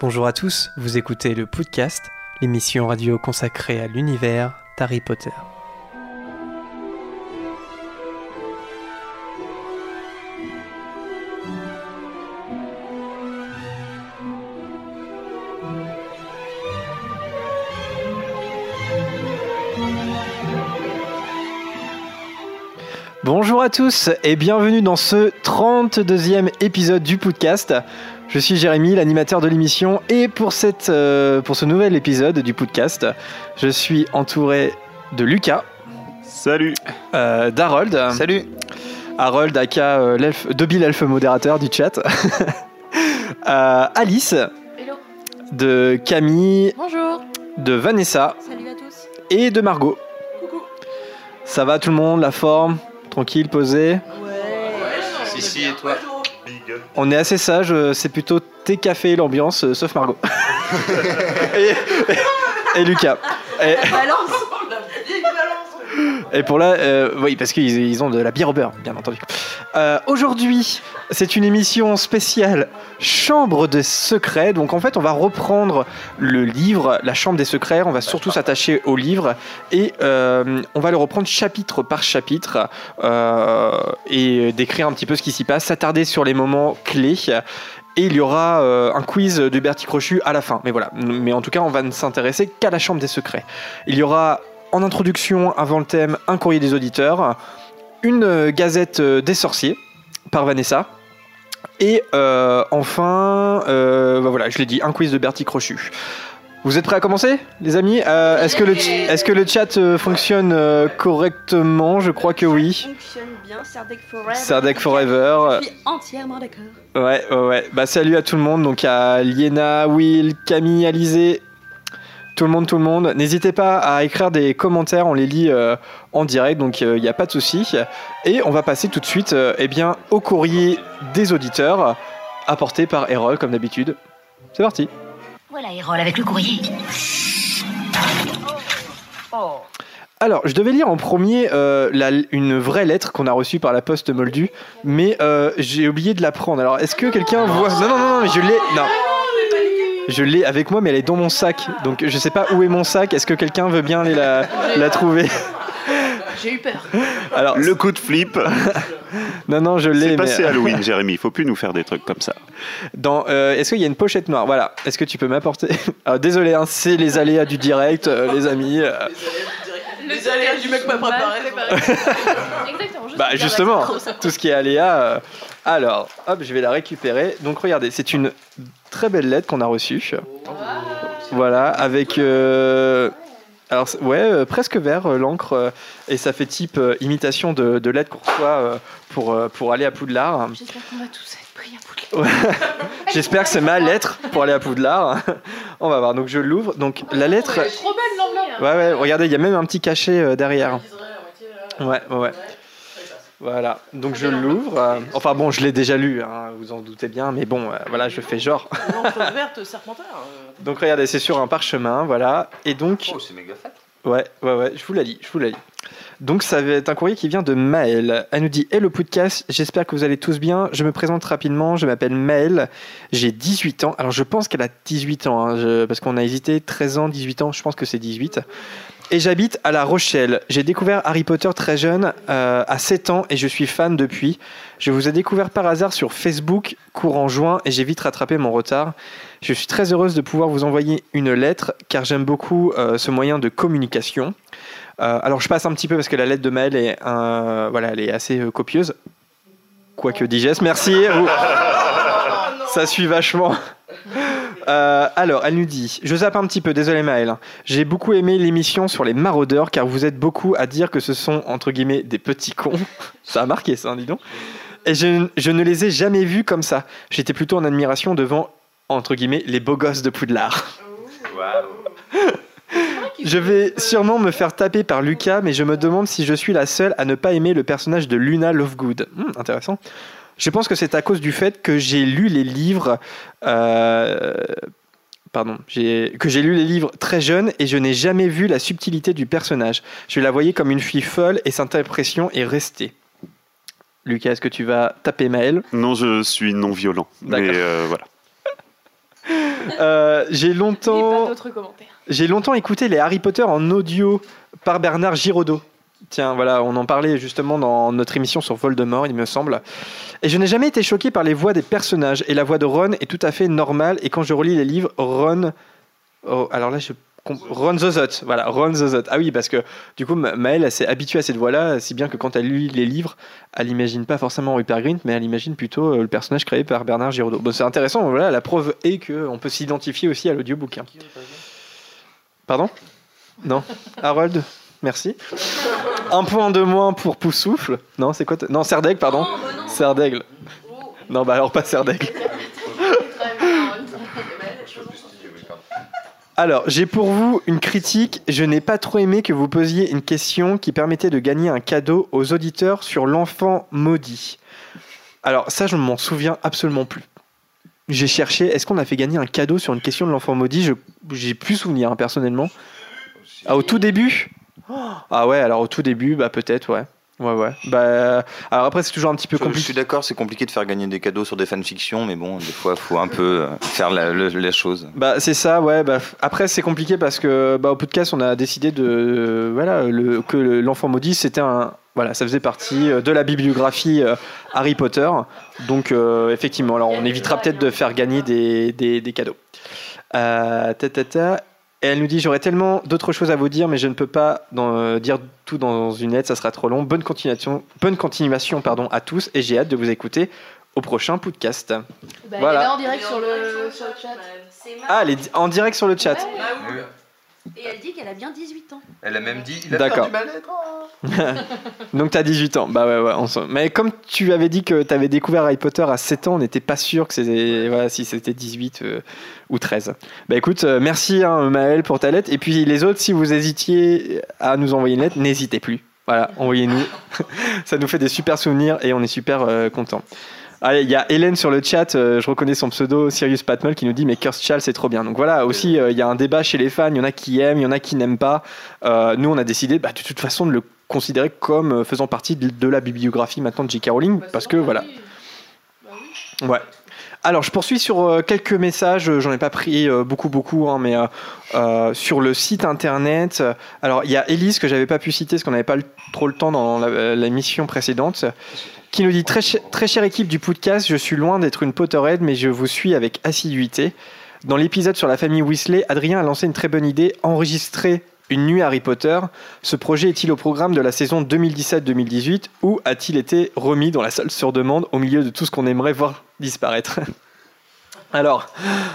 Bonjour à tous, vous écoutez le podcast, l'émission radio consacrée à l'univers d'Harry Potter. Bonjour à tous et bienvenue dans ce 32e épisode du podcast. Je suis Jérémy, l'animateur de l'émission, et pour, cette, euh, pour ce nouvel épisode du podcast, je suis entouré de Lucas. Salut. Euh, D'Harold. Salut. Harold, aka euh, l'elfe, Dobby l'elfe modérateur du chat. Euh, Alice. Hello. De Camille. Bonjour. De Vanessa. Salut à tous. Et de Margot. Ça va tout le monde, la forme Tranquille, posé Ouais. Si, si, et toi? On est assez sage, euh, c'est plutôt thé café l'ambiance, euh, sauf Margot. et, et Lucas. Et, Balance. et pour là, euh, oui, parce qu'ils ils ont de la bière au beurre, bien entendu. Euh, Aujourd'hui, c'est une émission spéciale Chambre des secrets. Donc en fait, on va reprendre le livre, La Chambre des secrets. On va surtout s'attacher au livre et euh, on va le reprendre chapitre par chapitre euh, et décrire un petit peu ce qui s'y passe, s'attarder sur les moments clés. Et il y aura euh, un quiz de Bertie Crochu à la fin. Mais voilà. Mais en tout cas, on va ne s'intéresser qu'à la Chambre des secrets. Il y aura en introduction, avant le thème, un courrier des auditeurs, une euh, gazette euh, des sorciers par Vanessa. Et euh, enfin, euh, bah voilà, je l'ai dit, un quiz de Bertie Crochu. Vous êtes prêts à commencer, les amis? Euh, Est-ce que, le que chat euh, fonctionne euh, correctement? Je crois que oui. Fonctionne bien. Sardec Forever. Sardec Forever. Je suis entièrement d'accord. Ouais, ouais, ouais. Bah, salut à tout le monde. Donc, à Liena, Will, Camille, Alizé. Tout le monde, tout le monde. N'hésitez pas à écrire des commentaires. On les lit euh, en direct. Donc, il n'y a pas de souci. Et on va passer tout de suite euh, eh bien, au courrier des auditeurs apporté par Erol, comme d'habitude. C'est parti. Voilà, Hérole, avec le courrier. Alors, je devais lire en premier euh, la- une vraie lettre qu'on a reçue par la poste Moldu, mais euh, j'ai oublié de la prendre. Alors, est-ce que quelqu'un voit? Non, non, non, non, mais je l'ai. Non. Je l'ai avec moi, mais elle est dans mon sac. Donc, je sais pas où est mon sac. Est-ce que quelqu'un veut bien aller la, la trouver? J'ai eu peur. Alors, Le coup de flip, non, non, je l'ai. c'est mais- passé Halloween, Jérémy. Il faut plus nous faire des trucs comme ça. Dans, euh, est-ce qu'il y a une pochette noire? Voilà. Est-ce que tu peux m'apporter? Alors, Désolé, hein, c'est les aléas du direct, euh, les amis. euh. Les aléas du mec pas préparé. Exactement. Bah justement, tout ce qui est aléa. euh, Alors, hop, je vais la récupérer. Donc regardez, c'est une très belle lettre qu'on a reçue. Voilà, avec... euh, Alors ouais, euh, presque vert euh, l'encre euh, et ça fait type imitation de, de lettre qu'on reçoit euh, pour, pour aller à Poudlard. J'espère qu'on va tous être pris à Poudlard. J'espère que c'est ma lettre pour aller à Poudlard. On va voir. Donc je l'ouvre. Donc la lettre. Trop belle l'enveloppe. Ouais ouais. Regardez, il y a même un petit cachet derrière. Ouais ouais ouais. Voilà. Donc je l'ouvre. euh, Enfin bon, je l'ai déjà lu. hein, vous en doutez bien. Mais bon, euh, voilà, je fais genre. Verte serpentaire. euh. Donc regardez, c'est sur un parchemin, voilà. Et donc, Oh, c'est méga fat. ouais, ouais, ouais, je vous la lis, je vous la lis. Donc ça va être un courrier qui vient de Maëlle. Elle nous dit Hello podcast, j'espère que vous allez tous bien. Je me présente rapidement, je m'appelle Maëlle, j'ai 18 ans. Alors je pense qu'elle a 18 ans, hein, je- parce qu'on a hésité 13 ans, 18 ans, je pense que c'est 18. Et j'habite à La Rochelle. J'ai découvert Harry Potter très jeune, euh, à 7 ans, et je suis fan depuis. Je vous ai découvert par hasard sur Facebook courant juin, et j'ai vite rattrapé mon retard. Je suis très heureuse de pouvoir vous envoyer une lettre, car j'aime beaucoup euh, ce moyen de communication. Euh, alors je passe un petit peu parce que la lettre de Maëlle est, un- voilà, elle est assez copieuse. Quoique digeste, merci. Ça suit vachement. Euh, alors, elle nous dit, je zappe un petit peu, désolé Maëlle. J'ai beaucoup aimé l'émission sur les maraudeurs car vous êtes beaucoup à dire que ce sont entre guillemets des petits cons. Ça a marqué ça, dis donc. Et je, je ne les ai jamais vus comme ça. J'étais plutôt en admiration devant entre guillemets les beaux gosses de Poudlard. Je vais sûrement me faire taper par Lucas, mais je me demande si je suis la seule à ne pas aimer le personnage de Luna Lovegood. Hmm, intéressant. Je pense que c'est à cause du fait que j'ai lu les livres. euh, Pardon, que j'ai lu les livres très jeune et je n'ai jamais vu la subtilité du personnage. Je la voyais comme une fille folle et cette impression est restée. Lucas, est-ce que tu vas taper Maël? Non, je suis non violent. Mais D'accord. euh, voilà. Euh, j'ai longtemps, j'ai longtemps écouté les Harry Potter en audio par Bernard Giraudot. Tiens, voilà, on en parlait justement dans notre émission sur Voldemort, il me semble. Et je n'ai jamais été choqué par les voix des personnages. Et la voix de Ron est tout à fait normale. Et quand je relis les livres, Ron. oh, alors là, je. Ron Zozot, voilà, Ron Zozot. Ah oui, parce que du coup, Ma- Maëlle, elle s'est habituée à cette voix-là, si bien que quand elle lit les livres, elle imagine pas forcément Rupert Grint, mais elle imagine plutôt euh, le personnage créé par Bernard Giraudot. Bon, c'est intéressant, voilà, la preuve est qu'on peut s'identifier aussi à l'audiobook. hein. Pardon? Non Harold? Merci. Un point de moins pour Poussoufle. Non, c'est quoi t- Non, Serdaigle, pardon. Serdaigle. Non, bah alors pas Serdaigle. Alors, j'ai pour vous une critique. Je n'ai pas trop aimé que vous posiez une question qui permettait de gagner un cadeau aux auditeurs sur l'enfant maudit. Alors, ça, je ne m'en souviens absolument plus. J'ai cherché, est-ce qu'on a fait gagner un cadeau sur une question de l'enfant maudit? Je J'ai plus souvenir, hein, personnellement. Ah, au tout début? Ah ouais, alors au tout début, bah peut-être, ouais. Ouais, ouais. Bah, alors après, c'est toujours un petit peu Je, je compliqué. suis d'accord, c'est compliqué de faire gagner des cadeaux sur des fanfictions, mais bon, des fois, il faut un peu euh, faire la, le- la chose. Bah c'est ça, ouais. Bah, après c'est compliqué parce que bah, au podcast on a décidé de euh, voilà le, que le- l'enfant maudit c'était un voilà ça faisait partie euh, de la bibliographie euh, Harry Potter. Donc euh, effectivement alors on évitera peut-être de faire gagner des, des, des cadeaux. Euh, ta, ta, ta. Et elle nous dit j'aurais tellement d'autres choses à vous dire mais je ne peux pas dans- euh, dire tout dans une lettre ça sera trop long. Bonne continuation bonne continuation pardon à tous et j'ai hâte de vous écouter au prochain podcast. Bah, Voilà. Elle est là en direct sur le, sur le chat. Ah elle est en direct sur le chat. Et elle dit qu'elle a bien 18 ans. Elle a même dit. D'accord. Donc t'as 18 ans. Bah ouais, ouais. on s'en- Mais comme tu avais dit que t'avais découvert Harry Potter à 7 ans, on n'était pas sûr que c'était voilà, si c'était 18 euh, ou 13. Bah écoute, euh, merci hein, Maël pour ta lettre. Et puis les autres, si vous hésitiez à nous envoyer une lettre, n'hésitez plus. Voilà, envoyez-nous. Ça nous fait des super souvenirs et on est super euh, contents. Allez, il y a Hélène sur le chat, euh, je reconnais son pseudo, Sirius Patmol, qui nous dit Mais Curse Child, c'est trop bien. Donc voilà, aussi, euh, il y a un débat chez les fans, il y en a qui aiment, il y en a qui n'aiment pas. Euh, nous, on a décidé bah, de toute façon de le considérer comme euh, faisant partie de, de la bibliographie maintenant de J.K. Rowling, parce que voilà. Ouais. Alors, je poursuis sur euh, quelques messages. euh, J'en ai pas pris euh, beaucoup, beaucoup, hein, mais euh, euh, sur le site internet. euh, Alors, il y a Elise que j'avais pas pu citer parce qu'on n'avait pas trop le temps dans la- euh, l'émission précédente, qui nous dit très, très chère équipe du podcast, je suis loin d'être une Potterhead, mais je vous suis avec assiduité. Dans l'épisode sur la famille Weasley, Adrien a lancé une très bonne idée enregistrer une nuit Harry Potter. Ce projet est-il au programme de la saison 2017-2018 ou a-t-il été remis dans la salle sur demande au milieu de tout ce qu'on aimerait voir disparaître? Alors,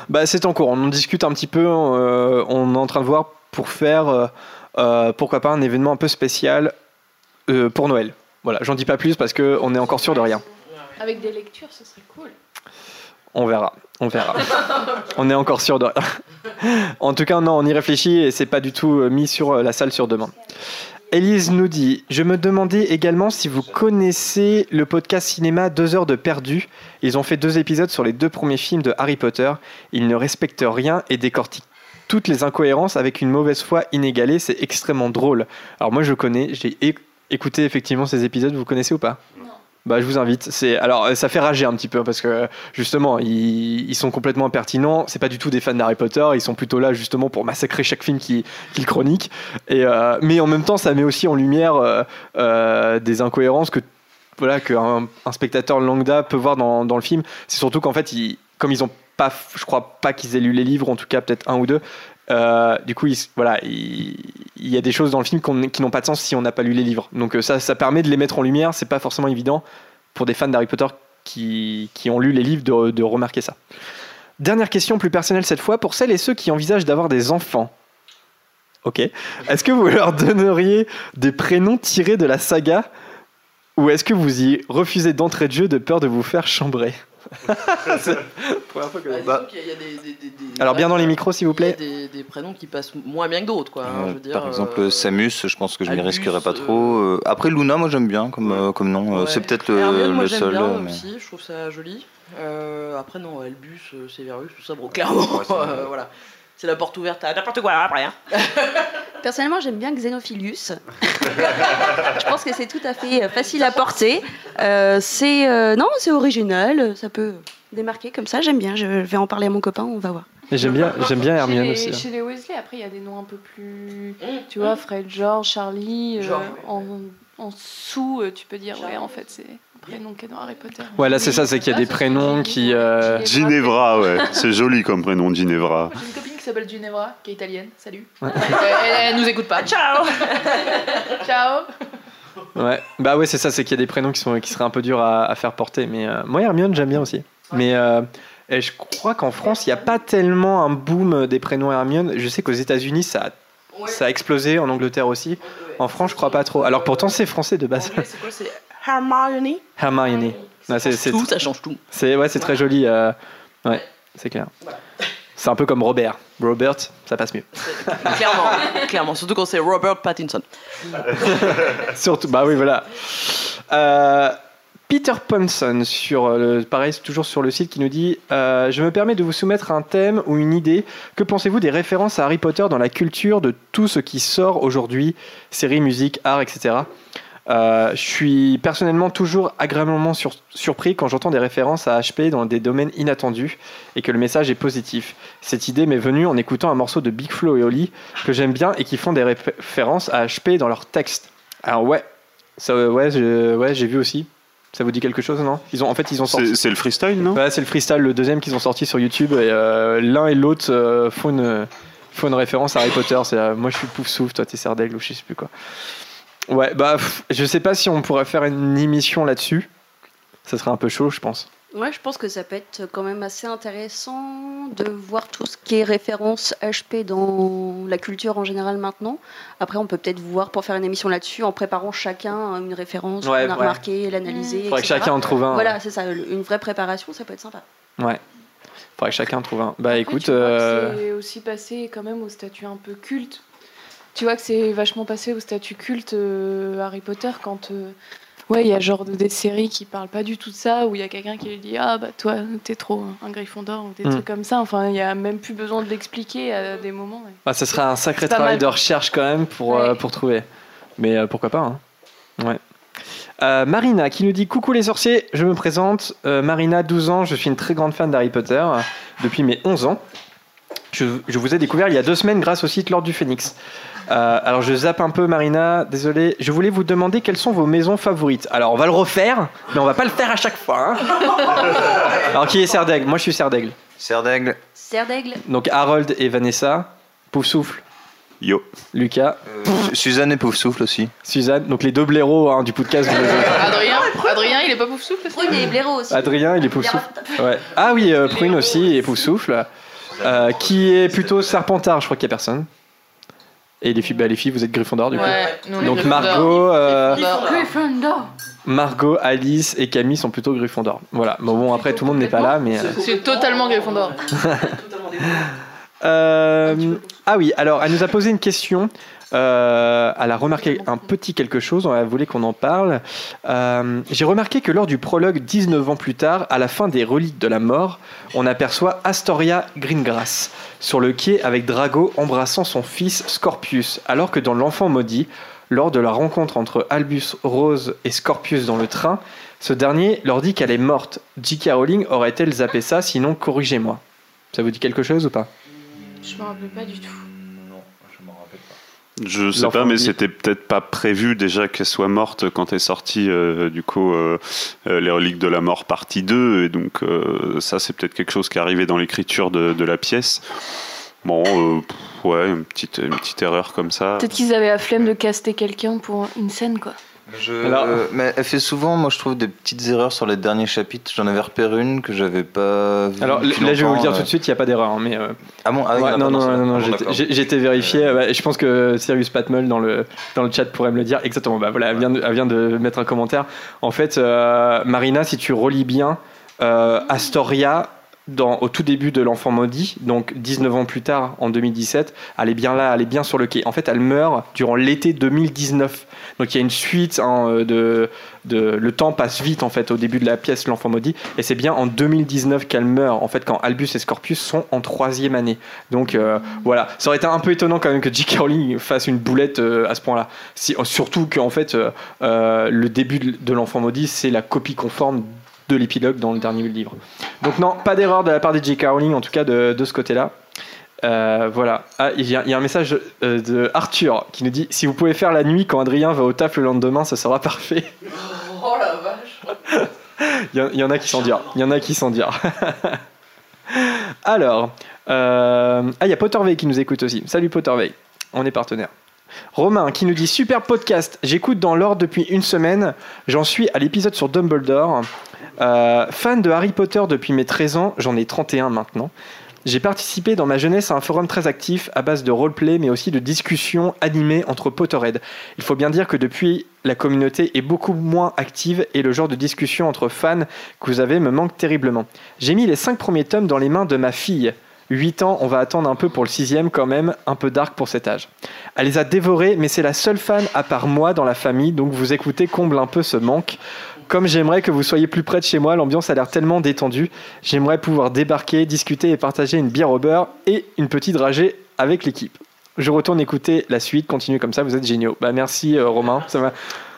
bah, c'est en cours. On en discute un petit peu. euh, on est en train de voir pour faire, euh, euh, pourquoi pas, un événement un peu spécial pour Noël. Voilà, j'en dis pas plus parce qu'on est encore sûr de rien. Avec des lectures, ce serait cool. On verra, on verra. on est encore sûr de rien. En tout cas, non, on y réfléchit et c'est pas du tout euh, mis sur euh, la salle sur demande. Élise nous dit Je me demandais également si vous connaissez le podcast cinéma Deux heures de perdu. Ils ont fait deux épisodes sur les deux premiers films de Harry Potter. Ils ne respectent rien et décortiquent toutes les incohérences avec une mauvaise foi inégalée. C'est extrêmement drôle. Alors, moi, je connais, j'ai écouté effectivement ces épisodes. Vous connaissez ou pas? Bah, je vous invite. C'est alors euh, ça fait rager un petit peu parce que justement ils, ils sont complètement impertinents. C'est pas du tout des fans d'Harry Potter. Ils sont plutôt là justement pour massacrer chaque film qui- qu'ils chroniquent. Et euh, mais en même temps, ça met aussi en lumière euh, euh, des incohérences que voilà qu'un un spectateur lambda peut voir dans, dans le film. C'est surtout qu'en fait, ils, comme ils ont pas, je crois pas qu'ils aient lu les livres, en tout cas peut-être un ou deux. Euh, du coup, ils- voilà, il, il y a des choses dans le film qui n'ont pas de sens si on n'a pas lu les livres. Donc euh, ça, ça permet de les mettre en lumière. C'est pas forcément évident pour des fans d'Harry Potter qui, ont lu les livres de, de remarquer ça. Dernière question plus personnelle cette fois pour celles et ceux qui envisagent d'avoir des enfants. Ok. Est-ce que vous leur donneriez des prénoms tirés de la saga ou est-ce que vous y refusez d'entrée de jeu de peur de vous faire chambrer? première fois que- disons Bah, il y a des- des- des- des- Alors bien dans les micros s'il vous plaît. Il y a des, des prénoms qui passent moins bien que d'autres, quoi. hein, Euh, je veux dire, Par exemple, euh, Samus, je pense que je m'y risquerais pas euh, trop. Euh, Après, Luna, moi j'aime bien comme, euh, comme nom. Ouais. C'est peut-être le, Hermione, le j'aime seul. bien mais- aussi, je trouve ça joli. Euh, après, non, Albus, euh, Severus, tout ça, bon, clairement, Ouais, euh, voilà. C'est la porte ouverte à n'importe quoi après. Hein. Personnellement, j'aime bien Xenophilus. je pense que c'est tout à fait euh, facile à porter. Euh, c'est euh, non, c'est original, ça peut démarquer comme ça. J'aime bien. Je vais en parler à mon copain, on va voir. J'aime bien, j'aime bien Chez Hermione les, aussi. hein. chez les Weasley, après, il y a des noms un peu plus. Mmh. Tu vois, Fred, George, Charlie. euh, en, en sous, tu peux dire, ouais, en fait, c'est prénom qui est dans Harry Potter. Ouais, là, c'est ça, c'est qu'il y a des ça, prénoms qui. Ginevra. euh, Ginevra, ouais. C'est joli comme prénom, Ginevra. J'ai une copine qui s'appelle Ginevra, qui est italienne. Salut. Ouais. Elle, elle nous écoute pas. Ciao Ciao Ouais, bah ouais, c'est ça, c'est qu'il y a des prénoms qui, sont, qui seraient un peu durs à, à faire porter. Mais euh, moi, Hermione, j'aime bien aussi. Mais euh, et je crois qu'en France, il n'y a pas tellement un boom des prénoms Hermione. Je sais qu'aux États-Unis, ça, a- ça a explosé, en Angleterre aussi. En France, je crois pas trop. Alors pourtant, c'est français de base. C'est quoi C'est Hermione Hermione. Ouais, c'est, c'est, Tout, ça change tout. c'est- ouais, c'est très joli. euh, ouais, c'est clair. C'est un peu comme Robert. Robert, ça passe mieux. Clairement, clairement. Surtout quand c'est Robert Pattinson. Surtout, bah oui, voilà. Euh, Peter Ponson, sur le, pareil, c'est toujours sur le site, qui nous dit euh, Je me permets de vous soumettre un thème ou une idée. Que pensez-vous des références à Harry Potter dans la culture de tout ce qui sort aujourd'hui? Séries, musique, art, etc. Euh, je suis personnellement toujours agréablement sur- surpris quand j'entends des références à HP dans des domaines inattendus et que le message est positif. Cette idée m'est venue en écoutant un morceau de Big Flo et Oli que j'aime bien et qui font des réfé- références à HP dans leurs textes. Alors ouais, ça, ouais, j'ai vu aussi. Ça vous dit quelque chose, non? Ils ont, en fait, ils ont sorti. C'est le freestyle, non? Ouais, c'est le freestyle, le deuxième qu'ils ont sorti sur YouTube. Et euh, l'un et l'autre euh, font, une, font une référence à Harry Potter. C'est moi je suis pouf souffle, toi t'es Serdaigle ou je sais plus quoi. Ouais, bah pff, je sais pas si on pourrait faire une émission là-dessus. Ça serait un peu chaud, je pense. Ouais, je pense que ça peut être quand même assez intéressant de voir tout ce qui est référence HP dans la culture en général maintenant. Après, on peut peut-être voir pour faire une émission là-dessus en préparant chacun une référence Ouais, qu'on a ouais. remarqué, l'analyser. Faudrait que etc. chacun en trouve un. Voilà, c'est ça, une vraie préparation, ça peut être sympa. Ouais. Faudrait que chacun en trouve un. Bah Après, écoute. euh, C'est aussi passé quand même au statut un peu culte. Tu vois que c'est vachement passé au statut culte euh, Harry Potter quand. euh, Ouais, il y a genre des séries qui parlent pas du tout de ça, où il y a quelqu'un qui lui dit Ah bah toi, t'es trop un Gryffondor, ou des Hmm. trucs comme ça. Enfin, il y a même plus besoin de l'expliquer à des moments. ouais. bah, ça serait un sacré travail mal. de recherche quand même pour, euh, pour trouver. Mais pourquoi pas, hein. Ouais. Euh, Marina qui nous dit Coucou les sorciers, je me présente. Euh, Marina, 12 ans, je suis une très grande fan d'Harry Potter euh, depuis mes 11 ans. Je, je vous ai découvert il y a deux semaines grâce au site L'Ordre du Phénix. Euh, alors je zappe un peu Marina, désolé. Je voulais vous demander quelles sont vos maisons favorites. Alors on va le refaire, mais on va pas le faire à chaque fois. hein. alors qui est Serdaigle Moi je suis Serdaigle. Serre d'aigle. Serre d'aigle. Donc Harold et Vanessa, Pouf Souffle, Yo. Lucas, Euh, Su- Suzanne et Pouf Souffle aussi. Suzanne, donc les deux blaireaux hein, du podcast. vous Adrien, Adrien, il est pas pouf souffle Oui, mais les blaireaux aussi. Adrien, il est Pouf Souffle. Ouais. Ah oui, euh, Prune aussi et Pouf Souffle. Euh, qui est plutôt Serpentard, je crois qu'il y a personne. Et les filles, bah, les filles, vous êtes Gryffondor du coup. Ouais, nous, est Donc Gryffondor. Margot, euh, Gryffondor. Margot, Alice et Camille sont plutôt Gryffondor. Voilà. Bon, bon après tout le monde n'est pas là, mais. euh, C'est totalement Gryffondor. Euh, ah oui, alors elle nous a posé une question. Euh, elle a remarqué un petit quelque chose, elle voulait qu'on en parle. Euh, J'ai remarqué que lors du prologue 19 ans plus tard, à la fin des Reliques de la Mort, on aperçoit Astoria Greengrass sur le quai avec Drago embrassant son fils Scorpius, alors que dans L'Enfant Maudit, lors de la rencontre entre Albus Rose et Scorpius dans le train, ce dernier leur dit qu'elle est morte. J.K. Rowling aurait-elle zappé ça, sinon corrigez-moi. Ça vous dit quelque chose ou pas? Je me rappelle pas du tout. Je sais pas, mais c'était peut-être pas prévu déjà qu'elle soit morte quand est sortie euh, du coup euh, euh, les reliques de la mort partie 2 et donc euh, ça c'est peut-être quelque chose qui est arrivé dans l'écriture de, de la pièce. Bon, euh, ouais, une petite, une petite erreur comme ça. Peut-être qu'ils avaient la flemme de caster quelqu'un pour une scène, quoi. Je- Alors- euh, mais elle fait souvent, moi je trouve, des petites erreurs sur les derniers chapitres. J'en avais repéré une que j'avais pas vue Alors là, je vais vous le dire tout de suite, il n'y a pas d'erreur. hein, mais euh, Ah bon ah, oui, il y en ouais, a non, non, non, non, Bon, été vérifié. et je pense que Sirius Patmull dans le, dans le chat pourrait me le dire. Exactement, bah, voilà, elle, vient de, elle vient de mettre un commentaire. En fait, euh, Marina, si tu relis bien, euh, Astoria, dans, au tout début de L'Enfant Maudit, donc 19 ans plus tard, en 2017, elle est bien là, elle est bien sur le quai. En fait, elle meurt durant l'été 2019. Donc il y a une suite hein, de. Le temps passe vite, en fait, au début de la pièce L'Enfant Maudit. Et c'est bien en 2019 qu'elle meurt, en fait, quand Albus et Scorpius sont en troisième année. Donc euh, voilà, ça aurait été un peu étonnant quand même que J.K. Rowling fasse une boulette euh, à ce point-là. Surtout qu'en fait, euh, le début de l'Enfant Maudit, c'est la copie conforme de l'épilogue dans le dernier livre. Donc non, pas d'erreur de la part de J.K. Rowling, en tout cas de, de ce côté-là. Euh, voilà. Ah, il y, a, il y a un message euh, de Arthur qui nous dit si vous pouvez faire la nuit quand Adrien va au taf le lendemain, ça sera parfait. Oh la vache Il y, en- il y en a qui s'en dire. Il y en a qui s'en dire. Alors, euh, ah, il y a Pottervey qui nous écoute aussi. Salut Pottervey, on est partenaire. Romain qui nous dit super podcast. J'écoute dans l'ordre depuis une semaine. J'en suis à l'épisode sur Dumbledore. Euh, fan de Harry Potter depuis mes 13 ans, j'en ai 31 maintenant. J'ai participé dans ma jeunesse à un forum très actif à base de roleplay mais aussi de discussions animées entre Potterhead. Il faut bien dire que depuis, la communauté est beaucoup moins active et le genre de discussion entre fans que vous avez me manque terriblement. J'ai mis les 5 premiers tomes dans les mains de ma fille. 8 ans, on va attendre un peu pour le sixième quand même, un peu dark pour cet âge. Elle les a dévorés, mais c'est la seule fan à part moi dans la famille, donc vous écoutez comble un peu ce manque. Comme j'aimerais que vous soyez plus près de chez moi, l'ambiance a l'air tellement détendue. J'aimerais pouvoir débarquer, discuter et partager une bière au beurre et une petite dragée avec l'équipe. Je retourne écouter la suite, continue comme ça, vous êtes géniaux. Bah merci euh, Romain, ça m'a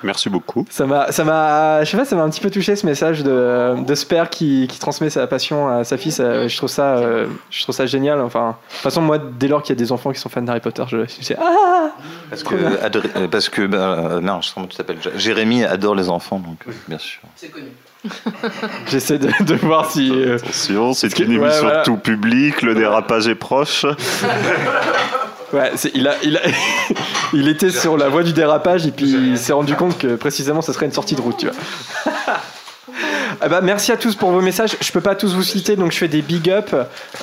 Merci beaucoup. ça m'a, ça m'a, je sais pas, ça m'a un petit peu touché ce message de, de ce père qui, qui transmet sa passion à sa fille. ça- je trouve ça, euh, je trouve ça génial. Enfin, de toute façon, moi, dès lors qu'il y a des enfants qui sont fans d'Harry Potter, je je sais, ah, Parce que, euh, parce que euh, non, je sais pas comment tu t'appelles. Jérémy adore les enfants, donc euh, bien sûr. C'est connu. j'essaie de, de voir si. euh, Attention, c'est que- une ouais, émission voilà. tout public, le dérapage est proche. ouais, il a, il a, il était sur la voie du dérapage et puis il s'est rendu compte que précisément, ça serait une sortie de route, tu vois. Ah bah, merci à tous pour vos messages. Je peux pas tous vous citer, donc je fais des big up.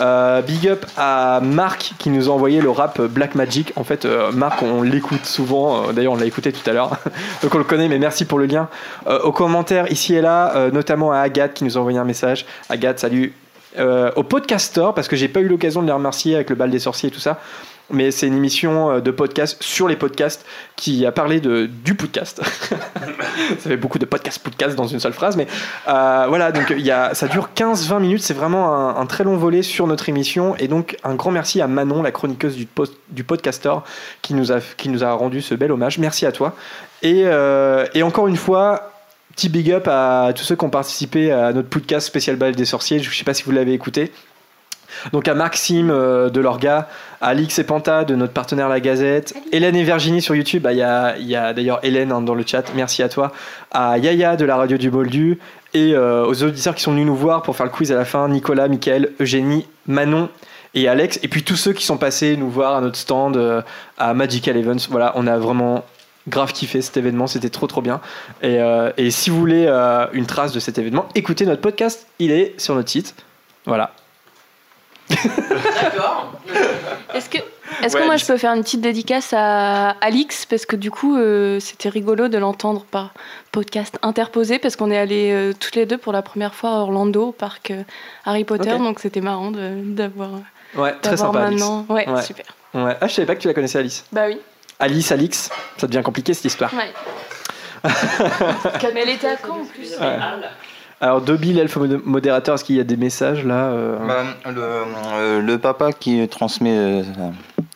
Euh, big up à Marc qui nous a envoyé le rap Black Magic. En fait, euh, Marc, on l'écoute souvent. Euh, D'ailleurs, on l'a écouté tout à l'heure, donc on le connaît. Mais merci pour le lien. Euh, aux commentaires ici et là, notamment à Agathe qui nous a envoyé un message. Agathe, salut. Au podcaster parce que j'ai pas eu l'occasion de les remercier avec le bal des sorciers et tout ça. Mais c'est une émission euh, de podcast sur les podcasts qui a parlé de, du podcast. ça fait beaucoup de podcast podcast dans une seule phrase, mais euh, voilà, donc y a, ça dure 15-20 minutes, c'est vraiment un, un très long volet sur notre émission, et donc un grand merci à Manon, la chroniqueuse du, post, du podcaster, qui nous, a, qui nous a rendu ce bel hommage. Merci à toi. Et, euh, et encore une fois, petit big up à tous ceux qui ont participé à notre podcast spécial bal des sorciers. Je ne sais pas si vous l'avez écouté. Donc à Maxime euh, de l'Orga, à Alix et Panta de notre partenaire La Gazette, Hélène et Virginie sur YouTube, bah, il y a, d'ailleurs Hélène hein, dans le chat, merci à toi, à Yaya de la radio du Boldu, et euh, aux auditeurs qui sont venus nous voir pour faire le quiz à la fin, Nicolas, Mickaël, Eugénie, Manon et Alex, et puis tous ceux qui sont passés nous voir à notre stand, euh, à Magical Events, voilà, on a vraiment grave kiffé cet événement, c'était trop trop bien. Et, et si vous voulez une trace de cet événement, écoutez notre podcast, il est sur notre site. Voilà. D'accord. Est-ce que, est-ce Ouais, que moi Alice. je peux faire une petite dédicace à Alix parce que du coup euh, c'était rigolo de l'entendre par podcast interposé parce qu'on est allés euh, toutes les deux pour la première fois à Orlando au parc euh, Harry Potter donc c'était marrant de- d'avoir Ouais, très sympa Alice. Ouais. super Ouais. Ah, je savais pas que tu la connaissais Alice. bah oui Alice, Alix, ça devient compliqué cette histoire. ouais. mais elle était à quand en plus Ouais. Alors, Dobby, l'elfe mod- modérateur, est-ce qu'il y a des messages là euh, Bah, le, euh, le papa qui transmet euh,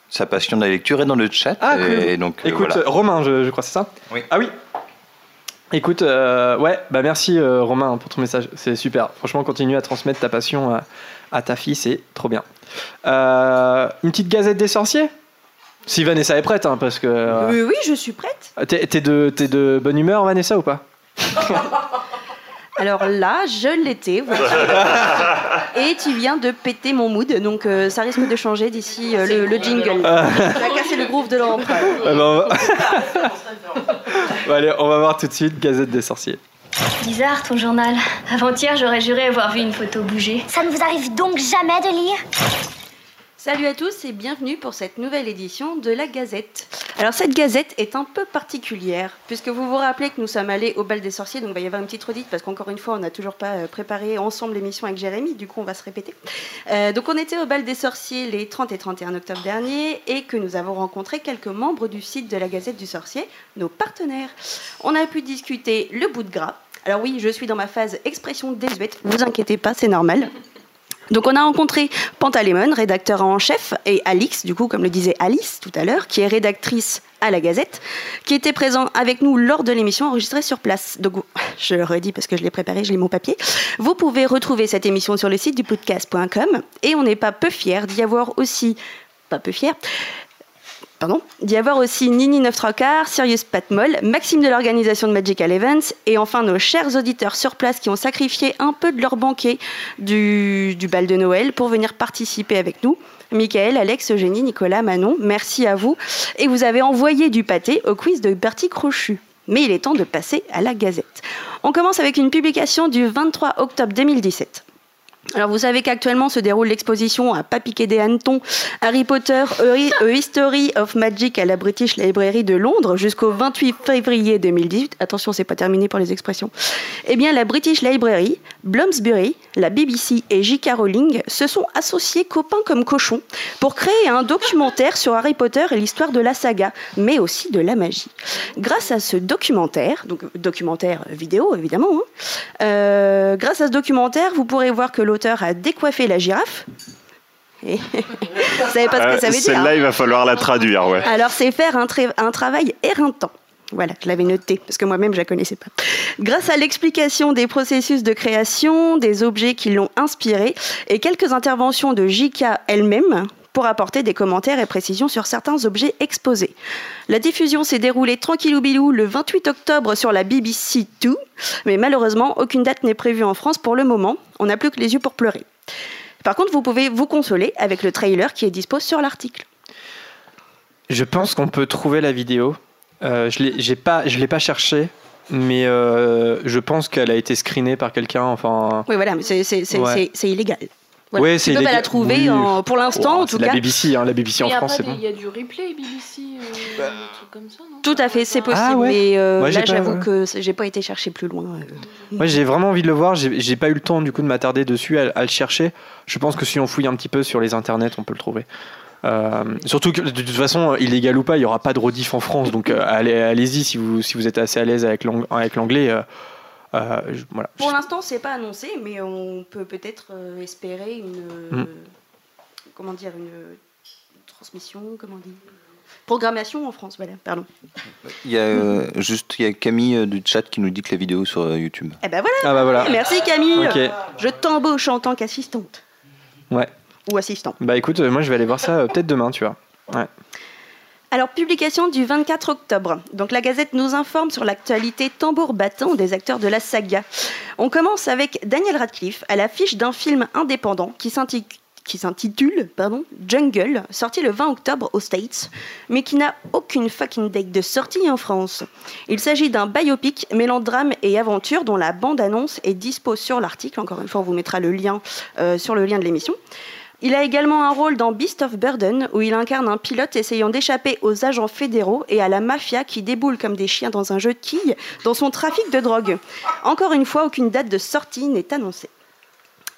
sa passion de la lecture est dans le chat. Ah, cool. et donc, euh, Écoute, voilà. Romain, je, je crois, c'est ça Oui. Ah oui Écoute, euh, ouais, bah merci euh, Romain hein, pour ton message, c'est super. Franchement, continue à transmettre ta passion à, à ta fille, c'est trop bien. Euh, une petite gazette des sorciers? Si Vanessa est prête, hein, parce que. euh, Oui, oui, je suis prête. T'es t'es de, t'es de bonne humeur, Vanessa, ou pas? Alors là, je l'étais. voilà. Et tu viens de péter mon mood, donc euh, ça risque de changer d'ici euh, le, le jingle. Tu as cassé le groove de l'empreinte. Ah bah, on, va... Allez, on va voir tout de suite Gazette des sorciers. Bizarre ton journal. Avant-hier, j'aurais juré avoir vu une photo bouger. Ça ne vous arrive donc jamais de lire? Salut à tous et bienvenue pour cette nouvelle édition de la Gazette. Alors cette Gazette est un peu particulière puisque vous vous rappelez que nous sommes allés au bal des sorciers, donc il va y avoir une petite redite parce qu'encore une fois on n'a toujours pas euh, préparé ensemble l'émission avec Jérémy, du coup on va se répéter. Euh, donc on était au bal des sorciers les 30 et 31 octobre dernier et que nous avons rencontré quelques membres du site de la Gazette du Sorcier, nos partenaires. On a pu discuter le bout de gras. Alors oui, je suis dans ma phase expression désuète, vous inquiétez pas, c'est normal. Donc on a rencontré Pantalémon, rédacteur en chef, et Alix, du coup, comme le disait Alice tout à l'heure, qui est rédactrice à la Gazette, qui était présent avec nous lors de l'émission enregistrée sur place. Donc, je le redis parce que je l'ai préparé, je l'ai mon papier. Vous pouvez retrouver cette émission sur le site du podcast.com et on n'est pas peu fiers d'y avoir aussi, pas peu fiers, Pardon. D'y avoir aussi Nini 9 3 quarts, Sirius Patmol, Maxime de l'organisation de Magical Events et enfin nos chers auditeurs sur place qui ont sacrifié un peu de leur banquet du, du bal de Noël pour venir participer avec nous. Michael, Alex, Eugénie, Nicolas, Manon, merci à vous. Et vous avez envoyé du pâté au quiz de Bertie Crochu. Mais il est temps de passer à la Gazette. On commence avec une publication du 23 octobre 2017. Alors vous savez qu'actuellement se déroule l'exposition à pas des hannetons Harry Potter A History of Magic à la British Library de Londres jusqu'au 28 février 2018. Attention, c'est pas terminé pour les expressions. Eh bien, la British Library, Bloomsbury, la BBC et J.K. Rowling se sont associés copains comme cochons pour créer un documentaire sur Harry Potter et l'histoire de la saga, mais aussi de la magie. Grâce à ce documentaire, donc documentaire vidéo évidemment, hein, euh, grâce à ce documentaire, vous pourrez voir que l'auteur a décoiffé la girafe. Et- vous savez pas ce que ça veut dire Celle-là, hein il va falloir la traduire, ouais. alors, c'est faire un, tra- un travail éreintant. Voilà, je l'avais noté, parce que moi-même, je la connaissais pas. Grâce à l'explication des processus de création, des objets qui l'ont inspiré, et quelques interventions de J.K. elle-même, pour apporter des commentaires et précisions sur certains objets exposés. La diffusion s'est déroulée tranquillou bilou le 28 octobre sur la BBC 2, mais malheureusement, aucune date n'est prévue en France pour le moment. On n'a plus que les yeux pour pleurer. Par contre, vous pouvez vous consoler avec le trailer qui est dispo sur l'article. Je pense qu'on peut trouver la vidéo. Euh, je l'ai j'ai pas, je l'ai pas cherché, mais euh, je pense qu'elle a été screenée par quelqu'un. Enfin, Oui, voilà, Ouais. c'est illégal. Voilà. Ouais, tu c'est peux pas illégal. la trouver Oui. en- pour l'instant, Oh, en c'est tout la cas. BBC, hein, la BBC en France, c'est bon. Il y a du replay BBC, euh, des trucs comme ça, non? Tout à fait, c'est possible, Ah ouais. mais euh, là, pas- j'avoue ouais. que j'ai pas été chercher plus loin. euh. Moi, j'ai vraiment envie de le voir. J'ai j'ai pas eu le temps du coup de m'attarder dessus, à, à le chercher. Je pense que si on fouille un petit peu sur les internets, on peut le trouver. Euh, surtout que de toute façon, illégal ou pas, il y aura pas de rediff en France. Donc euh, allez, allez-y si vous si vous êtes assez à l'aise avec l'ang- avec l'anglais. Euh, euh, je- voilà. Pour l'instant, c'est pas annoncé, mais on peut peut-être euh, espérer une. euh, Mm. Comment dire Une transmission, comment dit Programmation en France, voilà, pardon. Il y a euh, juste il y a Camille euh, du chat qui nous dit que la vidéo est sur euh, YouTube. Eh ben voilà Ah bah voilà. Merci Camille Ok. Je t'embauche en tant qu'assistante. Ouais. Ou assistant. Bah écoute, euh, moi je vais aller voir ça euh, peut-être demain, tu vois. Ouais. Alors, publication du 24 octobre. Donc, la Gazette nous informe sur l'actualité tambour battant des acteurs de la saga. On commence avec Daniel Radcliffe à l'affiche d'un film indépendant qui s'intitule Jungle, sorti le 20 octobre aux States, mais qui n'a aucune fucking date de sortie en France. Il s'agit d'un biopic mêlant drame et aventure dont la bande-annonce est dispo sur l'article. Encore une fois, on vous mettra le lien euh, sur le lien de l'émission. Il a également un rôle dans Beast of Burden, où il incarne un pilote essayant d'échapper aux agents fédéraux et à la mafia qui déboule comme des chiens dans un jeu de quilles dans son trafic de drogue. Encore une fois, aucune date de sortie n'est annoncée.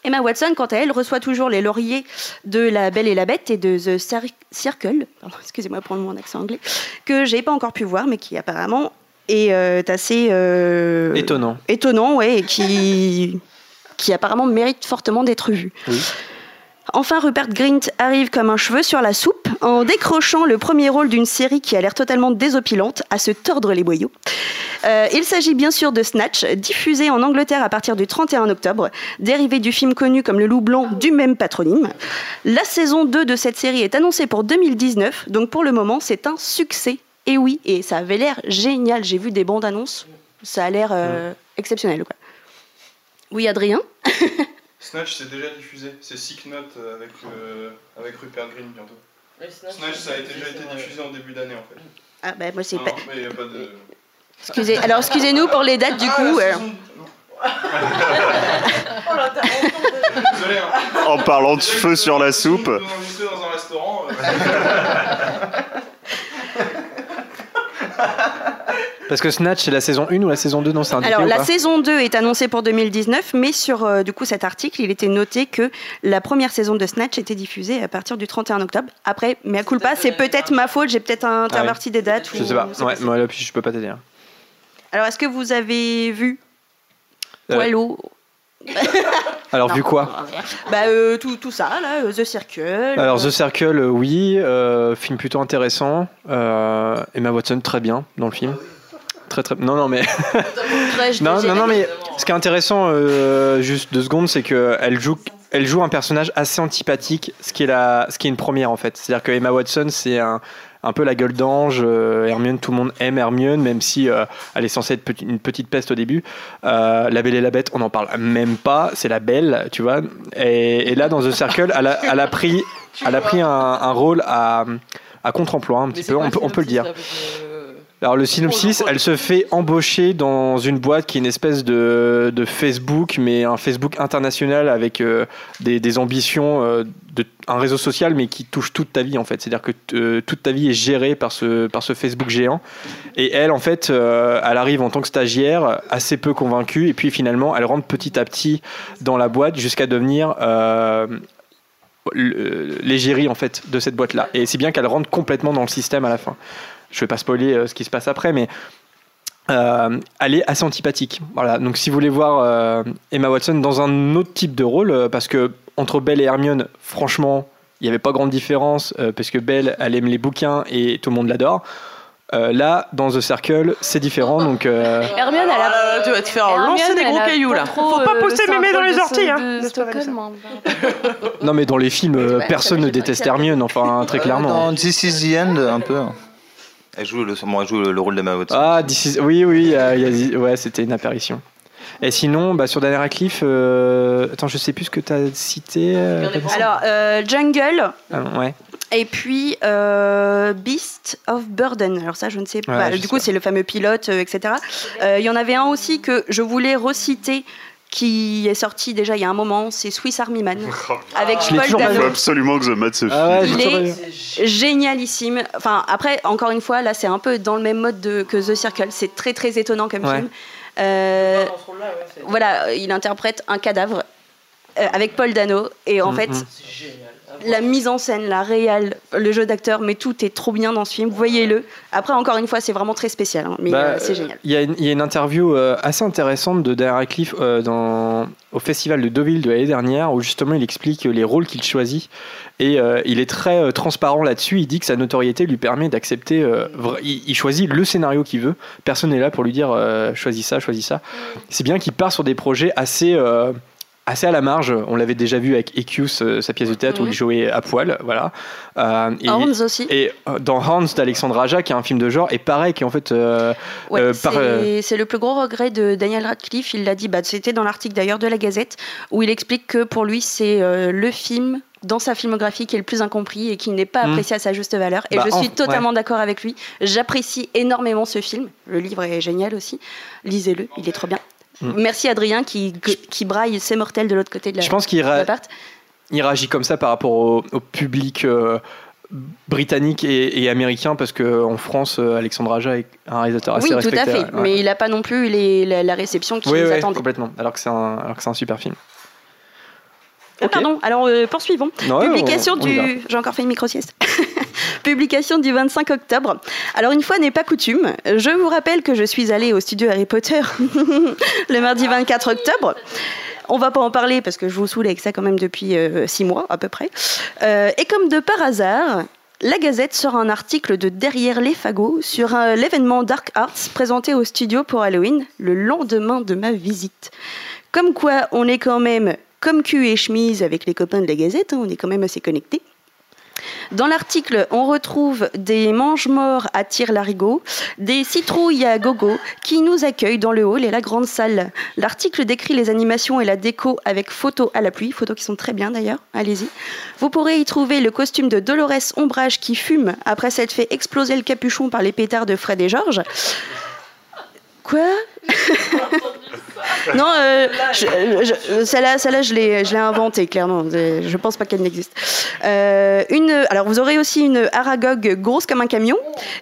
Emma Watson, quant à elle, reçoit toujours les lauriers de La Belle et la Bête et de The Cir- Circle, excusez-moi pour mon accent anglais, que j'ai pas encore pu voir, mais qui apparemment est euh, assez euh, Étonnant. étonnant, ouais, et qui, qui apparemment mérite fortement d'être vu. Oui. Enfin, Rupert Grint arrive comme un cheveu sur la soupe en décrochant le premier rôle d'une série qui a l'air totalement désopilante, à se tordre les boyaux. Euh, il s'agit bien sûr de Snatch, diffusé en Angleterre à partir du 31 octobre, dérivé du film connu comme Le Loup Blanc du même patronyme. La saison 2 de cette série est annoncée pour 2019, donc pour le moment c'est un succès. Et oui, et ça avait l'air génial, j'ai vu des bandes annonces, ça a l'air euh, exceptionnel. Quoi. Oui, Adrien? Snatch, c'est déjà diffusé. C'est Sick Note euh, avec, euh, avec Rupert Green bientôt. Snatch, ça a déjà été diffusé en début d'année en fait. Ah bah moi c'est Non, pas... mais y a pas de. Excusez, alors excusez-nous pour les dates du Ah, coup. la saison- Désolé, hein. En parlant de cheveux sur la soupe. Dans un restaurant. euh, Parce que Snatch, c'est la saison 1 ou la saison 2 Non, c'est Alors la pas saison 2 est annoncée pour 2019, mais sur euh, du coup cet article, il était noté que la première saison de Snatch était diffusée à partir du 31 octobre. Après, mais à culpa, c'est peut-être ma faute, j'ai peut-être interverti des dates. Je ou- sais pas. Ouais, moi là, puis je peux pas t'aider. hein. Alors est-ce que vous avez vu Euh, Poilot? Alors, Non. vu quoi? Bah, euh, tout, tout ça, là, The Circle. Alors, The Circle, oui, euh, film plutôt intéressant. Euh, Emma Watson, très bien dans le film. Très, très. Non, non, mais. Non, non, non, mais ce qui est intéressant, euh, juste deux secondes, c'est qu'elle joue, elle joue un personnage assez antipathique, ce qui est, la, ce qui est une première en fait. C'est-à-dire que Emma Watson, c'est un, un peu la gueule d'ange. euh, Hermione, tout le monde aime Hermione, même si euh, elle est censée être petit- une petite peste au début. Euh, la Belle et la Bête, on n'en parle même pas. C'est la Belle, tu vois. Et, et là, dans The Circle, elle a, elle a pris, elle a pris un, un rôle à, à contre-emploi un petit peu. On peut, on peut le dire. Alors le synopsis, elle se fait embaucher dans une boîte qui est une espèce de, de Facebook, mais un Facebook international avec euh, des, des ambitions, euh, de, un réseau social, mais qui touche toute ta vie en fait. C'est-à-dire que euh, toute ta vie est gérée par ce, par ce Facebook géant. Et elle, en fait, euh, elle arrive en tant que stagiaire, assez peu convaincue, et puis finalement, elle rentre petit à petit dans la boîte jusqu'à devenir l'égérie en fait de cette boîte là et c'est bien qu'elle rentre complètement dans le système à la fin je vais pas spoiler euh, ce qui se passe après mais euh, elle est assez antipathique voilà donc si vous voulez voir euh, Emma Watson dans un autre type de rôle euh, parce que entre Belle et Hermione franchement il n'y avait pas grande différence euh, parce que Belle elle aime les bouquins et tout le monde l'adore Euh, là dans The Circle c'est différent donc euh, Hermione, elle a. Euh, tu vas te faire Hermione, lancer des gros cailloux là. Faut pas pousser mémé dans les orties, hein. hein. non mais dans les films personne ne déteste. Hermione enfin très clairement Dans This is the End, un peu. Elle joue le, bon, elle joue le, le rôle d'Emma Watson. Ah, this is- oui, oui, euh, il y a- ouais, c'était une apparition. Et sinon, bah, sur Daniel Radcliffe, euh, attends, je sais plus ce que tu as cité. euh. Alors, euh, Jungle. Ah, ouais. Et puis euh, Beast of Burden. Alors ça, je ne sais pas. Ouais, du sais coup, c'est le fameux pilote, euh, etc. Euh, Il y en avait un aussi que je voulais reciter qui est sorti déjà il y a un moment, c'est Swiss Army Man avec Je Paul pas Il faut Dano. absolument que The Matt se Ah ouais, j'ai Il est-. Génialissime. Enfin, après, encore une fois, là, c'est un peu dans le même mode de- que The Circle. C'est très très étonnant comme Ouais. film. Euh, voilà, il interprète un cadavre euh, avec Paul Dano et en Mhm. fait, la mise en scène, la réelle, le jeu d'acteur, mais tout est trop bien dans ce film. Voyez-le. Après, encore une fois, c'est vraiment très spécial, hein, mais Bah, euh, c'est génial. Il y, a une- il y a une interview euh, assez intéressante de Daniel Radcliffe euh, dans, au festival de Deauville de l'année dernière où justement il explique les rôles qu'il choisit et euh, il est très euh, transparent là-dessus. Il dit que sa notoriété lui permet d'accepter. euh, il, il choisit le scénario qu'il veut. Personne n'est là pour lui dire euh, choisis ça, choisis ça. C'est bien qu'il part sur des projets assez. Assez à la marge, on l'avait déjà vu avec Ekius, euh, sa pièce de théâtre où Mhm. il jouait à poil, voilà. Euh, et- Horns aussi. et euh, dans Hans d'Alexandre Aja, qui est un film de genre, et pareil, qui en fait. euh, Ouais, euh, c'est par, c'est le plus gros regret de Daniel Radcliffe. Il l'a dit, bah, c'était dans l'article d'ailleurs de la Gazette, où il explique que pour lui, c'est le film dans sa filmographie qui est le plus incompris et qui n'est pas Mm. apprécié à sa juste valeur. Et Bah, je suis en- totalement d'accord avec lui. J'apprécie énormément ce film. Le livre est génial aussi. Lisez-le, il est trop bien. Mm. Merci Adrien qui, qui braille ses mortels de l'autre côté de la je pense qu'il il réagit comme ça par rapport au, au public euh, britannique et, et américain, parce qu'en France, euh, Alexandre Aja est un réalisateur assez Oui, tout respecté. à fait. ouais. Mais il n'a pas non plus les- la, la réception qu'il Oui, oui, attendait. complètement. Alors que c'est un, alors que c'est un super film. Ah, Ok. pardon, alors euh, poursuivons. Non, Publication on- on du. J'ai encore fait une micro-sieste. Publication du 25 octobre. Alors, une fois n'est pas coutume, je vous rappelle que je suis allée au studio Harry Potter le mardi 24 octobre. On va pas en parler parce que je vous saoule avec ça quand même depuis euh, six mois à peu près. Euh, et comme de par hasard, la Gazette sort un article de Derrière les fagots sur l'événement Dark Arts présenté au studio pour Halloween le lendemain de ma visite. Comme quoi, on est quand même comme cul et chemise avec les copains de la Gazette, hein, on est quand même assez connectés. Dans l'article, on retrouve des mange-morts à tire-larigot, des citrouilles à gogo qui nous accueillent dans le hall et la grande salle. L'article décrit les animations et la déco avec photos à la pluie, photos qui sont très bien d'ailleurs, allez-y. Vous pourrez y trouver le costume de Dolores Ombrage qui fume après s'être fait exploser le capuchon par les pétards de Fred et Georges. Quoi Non, euh, je- je- celle-là, je l'ai, je l'ai inventée clairement. Je pense pas qu'elle n'existe. Euh, une, alors vous aurez aussi une Aragog grosse comme un camion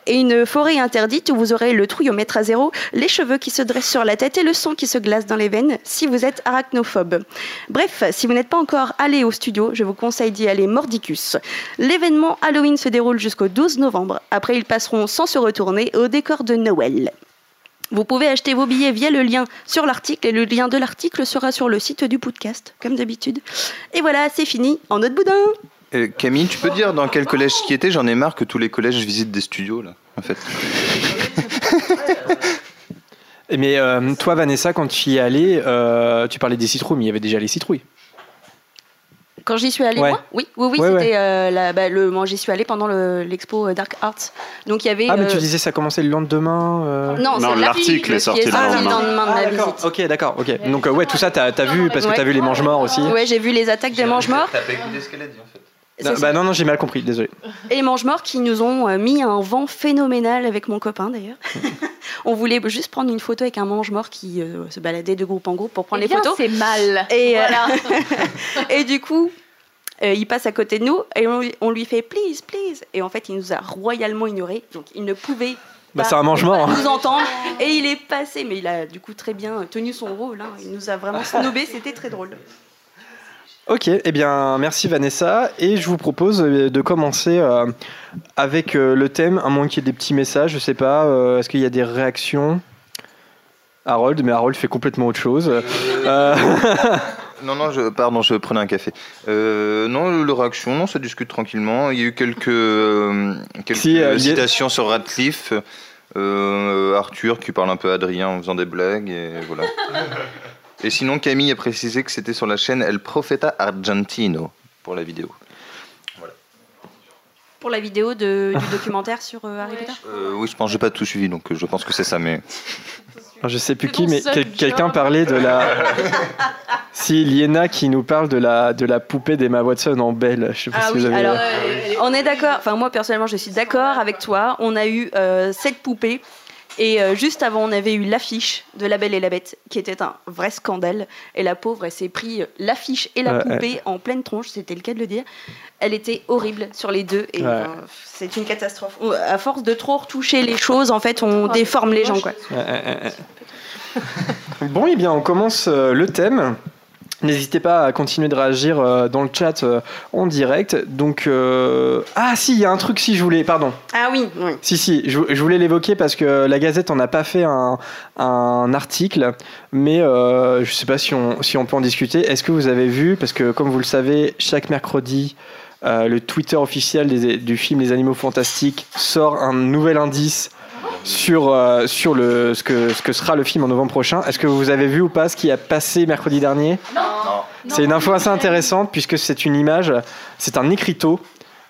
et une forêt interdite où vous aurez le trouillomètre à zéro, les cheveux qui se dressent sur la tête et le sang qui se glace dans les veines si vous êtes arachnophobe. Bref, si vous n'êtes pas encore allé au studio, je vous conseille d'y aller mordicus. L'événement Halloween se déroule jusqu'au 12 novembre. Après, ils passeront sans se retourner au décor de Noël. Vous pouvez acheter vos billets via le lien sur l'article et le lien de l'article sera sur le site du podcast, comme d'habitude. Et voilà, c'est fini en notre boudin. Euh, Camille, tu peux dire dans quel collège qui était? J'en ai marre que tous les collèges visitent des studios là, en fait. Mais euh, toi, Vanessa, quand tu y es allée, euh, tu parlais des citrouilles, mais il y avait déjà les citrouilles. Quand j'y suis allée, Ouais. moi Oui, oui, oui, Ouais, c'était ouais. euh, la- bah, le. Moi, j'y suis allée pendant le- l'expo euh, Dark Arts. Donc il y avait. Ah, mais tu euh, disais ça commençait le lendemain euh Non, Non, l'article est sorti le lendemain. le lendemain de ma Ah, d'accord. visite. Ok, d'accord. Ok. Donc euh, ouais, tout ça, t'as as vu parce que t'as vu les mange morts aussi. Ouais, j'ai vu les attaques des mange-morts. T'as pas écouté ce qu'elle a dit en fait. Non, bah non, non, j'ai mal compris. Désolé. Et les mange-morts qui nous ont euh, mis un vent phénoménal avec mon copain d'ailleurs. On voulait juste prendre une photo avec un mange-mort qui euh, se baladait de groupe en groupe pour prendre Eh les bien, photos. c'est mal. Et, euh, Voilà. et du coup, euh, il passe à côté de nous et on, lui- on lui fait please, please. Et en fait, il nous a royalement ignorés. Donc, il ne pouvait Bah, pas c'est un mange-mort. hein. nous entendre. Et il est passé, mais il a du coup très bien tenu son rôle. hein. Il nous a vraiment snobé, c'était très drôle. Ok, eh bien, merci Vanessa. Et je vous propose euh, de commencer euh, avec euh, le thème, à moins qu'il y ait des petits messages, je sais pas, euh, est-ce qu'il y a des réactions? Harold, mais Harold fait complètement autre chose. Euh, Non, non, je, pardon, je prenais un café. Euh, non, le réaction, non, ça discute tranquillement. Il y a eu quelques, euh, quelques Si, euh, a- citations sur Radcliffe. Euh, Arthur qui parle un peu à Adrien en faisant des blagues, et voilà. et sinon, Camille a précisé que c'était sur la chaîne El Profeta Argentino pour la vidéo. Pour la vidéo de- du documentaire sur euh, Harry Potter. Euh, oui, je pense que j'ai pas tout suivi, donc euh, je pense que c'est ça, mais. je sais plus qui, mais quel- quelqu'un parlait de la. si, Liena qui nous parle de la, de la poupée d'Emma Watson en belle. Je sais pas Ah si oui, vous avez. alors on est d'accord, enfin moi personnellement je suis d'accord avec toi, on a eu euh, cette poupée et euh, juste avant on avait eu l'affiche de La Belle et la Bête qui était un vrai scandale et la pauvre elle s'est pris euh, l'affiche et la Ouais, poupée en pleine tronche, c'était le cas de le dire. Elle était horrible sur les deux et Ouais. euh, c'est une catastrophe. À force de trop retoucher les choses en fait on Ah, déforme les gens moche. quoi. Ouais, ouais, ouais, ouais. bon, eh bien, on commence euh, le thème. N'hésitez pas à continuer de réagir euh, dans le chat euh, en direct. Donc, euh, ah si, il y a un truc si je voulais, pardon. Ah oui, oui. Si, si, je, je voulais l'évoquer parce que la Gazette en a pas fait un, un article, mais euh, je sais pas si on, si on peut en discuter. Est-ce que vous avez vu, parce que comme vous le savez, chaque mercredi, euh, le Twitter officiel des- du film Les Animaux Fantastiques sort un nouvel indice sur, euh, sur le, ce, que, ce que sera le film en novembre prochain. Est-ce que vous avez vu ou pas ce qui a passé mercredi dernier? C'est une info assez intéressante puisque c'est une image, c'est un écriteau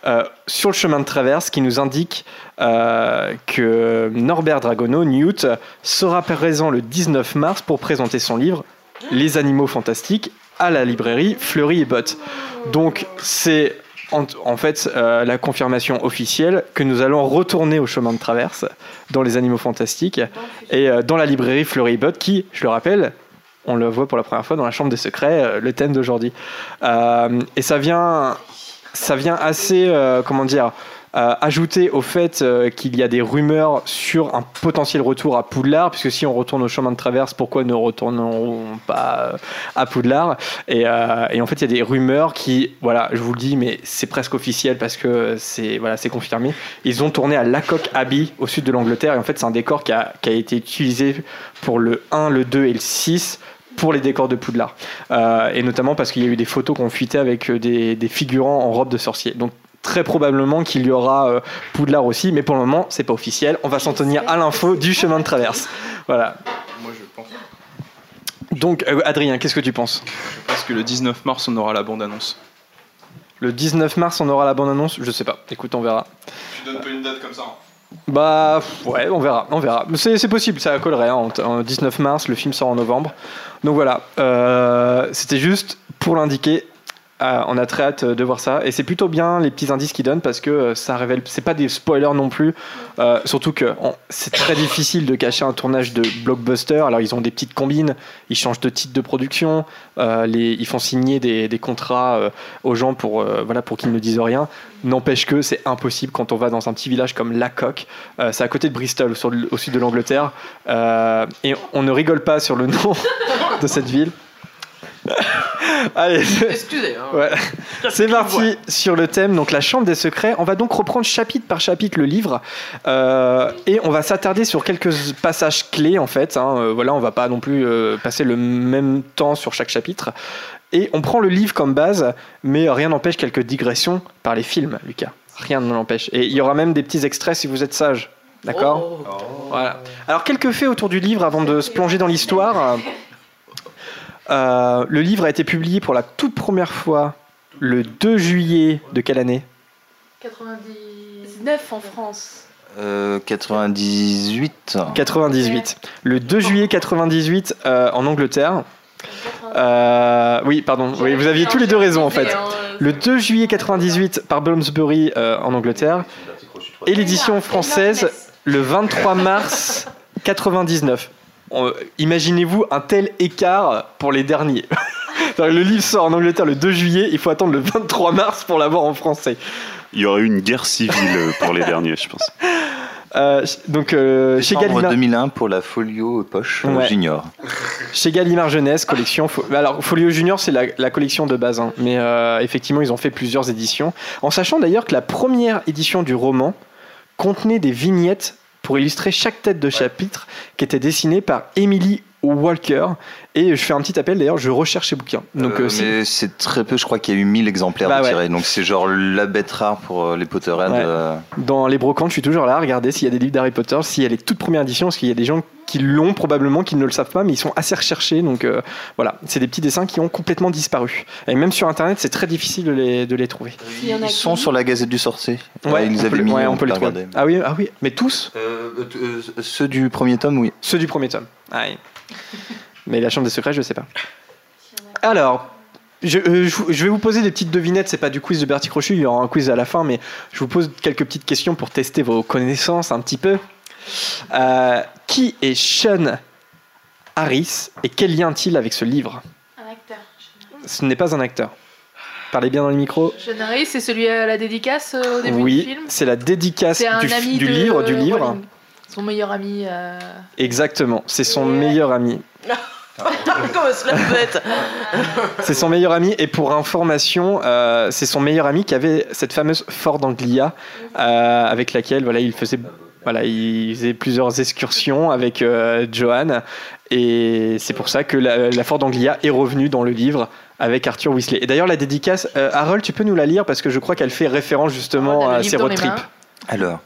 euh, sur le chemin de traverse qui nous indique euh, que Norbert Dragono, Newt, sera présent le 19 mars pour présenter son livre Les animaux fantastiques à la librairie Fleury et Bott. Donc c'est en, fait euh, la confirmation officielle que nous allons retourner au chemin de traverse dans les animaux fantastiques et euh, dans la librairie Bott qui, je le rappelle, on le voit pour la première fois dans la chambre des secrets, euh, le thème d'aujourd'hui. Et ça vient, ça vient assez, comment dire, euh, ajouter au fait euh, qu'il y a des rumeurs sur un potentiel retour à Poudlard, puisque si on retourne au chemin de traverse, pourquoi ne retournerons pas euh, à Poudlard? Et, euh, et en fait, il y a des rumeurs qui, voilà, je vous le dis, mais c'est presque officiel parce que c'est voilà, c'est confirmé. Ils ont tourné à Lacock Abbey, au sud de l'Angleterre, et en fait, c'est un décor qui a, été utilisé pour le 1, le 2 et le 6 pour les décors de Poudlard. Et notamment parce qu'il y a eu des photos qu'on fuitait avec des, figurants en robe de sorcier. Très probablement qu'il y aura euh, Poudlard aussi, mais pour le moment, c'est pas officiel. On va s'en tenir à l'info du chemin de traverse. Voilà. Moi je pense. Donc, euh, Adrien, qu'est-ce que tu penses? Je pense que le 19 mars on aura la bande annonce. Le 19 mars, on aura la bande-annonce? Je sais pas. Écoute, on verra. Tu donnes pas une date comme ça. hein? Bah ouais, on verra, on verra. C'est possible, ça collerait. hein, en 19 mars, le film sort en novembre. Donc voilà, euh, c'était juste pour l'indiquer. Euh, on a très hâte de voir ça. Et c'est plutôt bien les petits indices qu'ils donnent parce que euh, ça révèle c'est pas des spoilers non plus. Euh, surtout que c'est très difficile de cacher un tournage de blockbuster. Alors ils ont des petites combines ils changent de titre de production euh, ils font signer des, contrats euh, aux gens pour euh, voilà pour qu'ils ne disent rien. N'empêche que c'est impossible quand on va dans un petit village comme Lacock euh, c'est à côté de Bristol au sud de l'Angleterre. Euh, et on ne rigole pas sur le nom de cette ville Allez, Excusez. hein. Ouais. C'est parti sur le thème, donc la chambre des secrets. On va donc reprendre chapitre par chapitre le livre euh, et on va s'attarder sur quelques passages clés en fait. hein. Euh, voilà, on va pas non plus euh, passer le même temps sur chaque chapitre. Et on prend le livre comme base, mais rien n'empêche quelques digressions par les films, Lucas. Rien ne l'empêche. Et il y aura même des petits extraits si vous êtes sage. D'accord? Oh. Voilà. Alors, quelques faits autour du livre avant de se plonger dans l'histoire. Euh, le livre a été publié pour la toute première fois le 2 juillet de quelle année 99 en France. Euh, 98. 98. Le 2 juillet 98 euh, en Angleterre. Euh, oui, pardon. Oui, vous aviez tous les deux raison en fait. Le 2 juillet 98 par Bloomsbury euh, en Angleterre et l'édition française le 23 mars 99. Imaginez-vous un tel écart pour les derniers. Le livre sort en Angleterre le 2 juillet, il faut attendre le 23 mars pour l'avoir en français. Il y aurait eu une guerre civile pour les derniers, je pense. Euh, donc euh, chez Gallimard, 2001 pour la Folio Poche euh, Ouais. Junior. chez Gallimard Jeunesse, collection. Fo- Alors Folio Junior, c'est la, la collection de base, hein. mais euh, effectivement, ils ont fait plusieurs éditions. En sachant d'ailleurs que la première édition du roman contenait des vignettes pour illustrer chaque tête de chapitre qui était dessinée par Emily Walker. Et je fais un petit appel d'ailleurs, je recherche ces bouquins. Donc, Euh, euh, mais c'est très peu, je crois qu'il y a eu 1000 exemplaires Bah de ouais. tirés. Donc c'est genre la bête rare pour euh, les Potterheads. Ouais. euh, dans les brocantes, je suis toujours là à regarder s'il y a des livres d'Harry Potter, s'il y a les toutes premières éditions, parce qu'il y a des gens qui l'ont probablement, qui ne le savent pas, mais ils sont assez recherchés. Donc euh, voilà, c'est des petits dessins qui ont complètement disparu. Et même sur Internet, c'est très difficile de les, de les trouver. Ils sont sur la Gazette du Sorcier. Ouais, ils peut, avaient mis, ouais, on peut les trouver. regarder. Ah oui, ah oui, mais tous Euh, euh, euh, ceux du premier tome, oui. Ceux du premier tome. Ah oui. mais la Chambre des Secrets, je sais pas. Alors, je, euh, je vais vous poser des petites devinettes. C'est pas du quiz de Bertie Crochu, il y aura un quiz à la fin, mais je vous pose quelques petites questions pour tester vos connaissances un petit peu. Euh, qui est Sean Harris et quel lien a-t-il avec ce livre? Un acteur. Ce n'est pas un acteur. Parlez bien dans le micro. Sean Harris, c'est celui à la dédicace euh, au début du Oui, film? c'est la dédicace du, livre, du livre. Son meilleur ami. euh, Exactement, c'est son meilleur ami. Comment C'est son meilleur ami et pour information, euh, c'est son meilleur ami qui avait cette fameuse Ford Anglia euh, avec laquelle voilà il faisait voilà il faisait plusieurs excursions avec euh, Johan et c'est pour ça que la, la Ford Anglia est revenue dans le livre avec Arthur Weasley. Et d'ailleurs la dédicace, euh, Harold, tu peux nous la lire parce que je crois qu'elle fait référence justement le à ses road trips. Alors,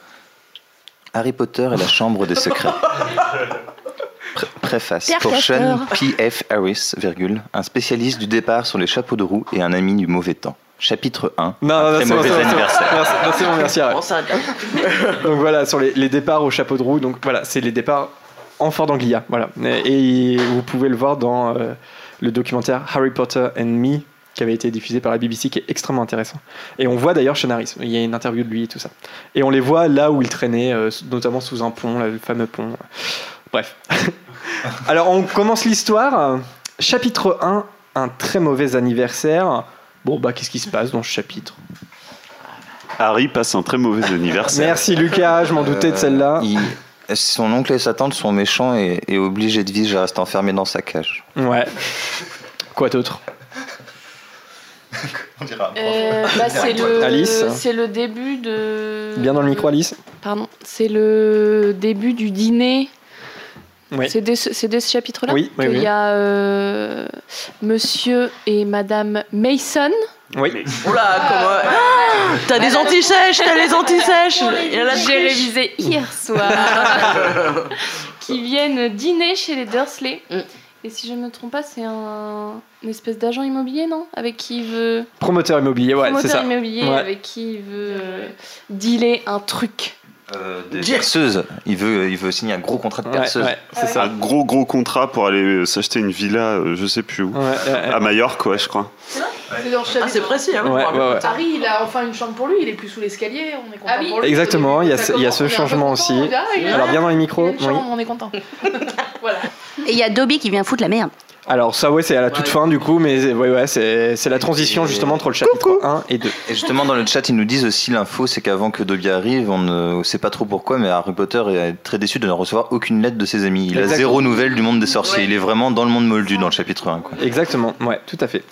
Harry Potter et la Chambre des Secrets. Pré- Préface Pierre pour. Sean P.F. Harris, virgule, un spécialiste du départ sur les chapeaux de roue et un ami du mauvais temps. Chapitre 1. Non, non, un non, très bon, mauvais bon, anniversaire. Merci, non, c'est bon, merci. Bon. Donc voilà, sur les, les départs au chapeau de roue, donc voilà, c'est les départs en Ford Anglia. Voilà. Et, et vous pouvez le voir dans euh, le documentaire Harry Potter and Me, qui avait été diffusé par la BBC, qui est extrêmement intéressant. Et on voit d'ailleurs Sean Harris, il y a une interview de lui et tout ça. Et on les voit là où il traînait, euh, notamment sous un pont, là, le fameux pont. Bref. Alors on commence l'histoire. Chapitre 1, un très mauvais anniversaire. Bon, bah qu'est-ce qui se passe dans ce chapitre? Harry passe un très mauvais anniversaire. Merci Lucas, je m'en doutais de celle-là. Euh, il- Son oncle et sa tante sont méchants et, et obligés de vivre à rester enfermés dans sa cage. Ouais. Quoi d'autre? Euh, bah, c'est le, Alice c'est le début de. Bien dans le micro, Alice Pardon, c'est le début du dîner. Oui. C'est dès ce, c'est dès ce chapitre-là Oui, oui, oui. y a euh, Monsieur et Madame Mason. Oui. Oula, comment. Ah, t'as des anti-sèches, t'as les anti-sèches Il de J'ai révisé hier soir. qui viennent dîner chez les Dursley. Mm. Et si je ne me trompe pas, c'est un une espèce d'agent immobilier, non? Avec qui il veut. Promoteur immobilier, ouais, c'est promoteur ça. immobilier, Ouais. avec qui il veut euh, dealer un truc. Des perceuses. Il veut, il veut signer un gros contrat de perceuse. ouais, c'est ça. Un gros gros contrat pour aller euh, s'acheter une villa, euh, je sais plus où. Ouais, ouais, ouais. À Majorque, ouais, je crois. Ah, c'est précis, hein Ouais, ouais, ouais. Harry, il a enfin une chambre pour lui, il est plus sous l'escalier, on est content Ah oui. pour lui. Exactement, il y a ce- il y a changement content, aussi. on dit, ah, Alors bien dans les il a micros, une oui. chambre, on est content. voilà. Et il y a Dobby qui vient foutre la merde. Alors ça ouais c'est à la toute fin du coup mais ouais, ouais c'est c'est la transition justement entre le chapitre 1 et 2. Et justement, dans le chat, ils nous disent aussi l'info, c'est qu'avant que Dobby arrive, on ne sait pas trop pourquoi, mais Harry Potter est très déçu de ne recevoir aucune lettre de ses amis. Il a zéro nouvelle du monde des sorciers. Il est vraiment dans le monde moldu dans le chapitre 1. Quoi. Exactement, ouais, tout à fait.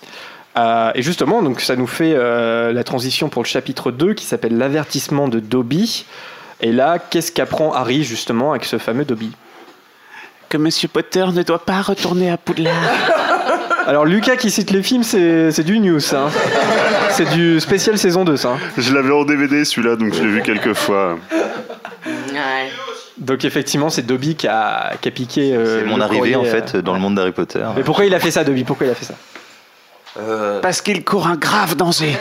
Euh, et justement, donc ça nous fait euh, la transition pour le chapitre 2 qui s'appelle l'avertissement de Dobby. Et là, qu'est-ce qu'apprend Harry justement avec ce fameux Dobby? Que Monsieur Potter ne doit pas retourner à Poudlard. Alors Lucas qui cite les films, c'est c'est du news, ça. hein. C'est du spécial saison 2, ça. hein. Je l'avais en DVD celui-là, donc je l'ai vu quelques fois. Ouais. Donc effectivement, c'est Dobby qui a, qui a piqué. euh, C'est mon arrivée courrier, en euh, fait dans le monde d'Harry Potter. Mais pourquoi il a fait ça, Dobby? Pourquoi il a fait ça? Euh, Parce qu'il court un grave danger.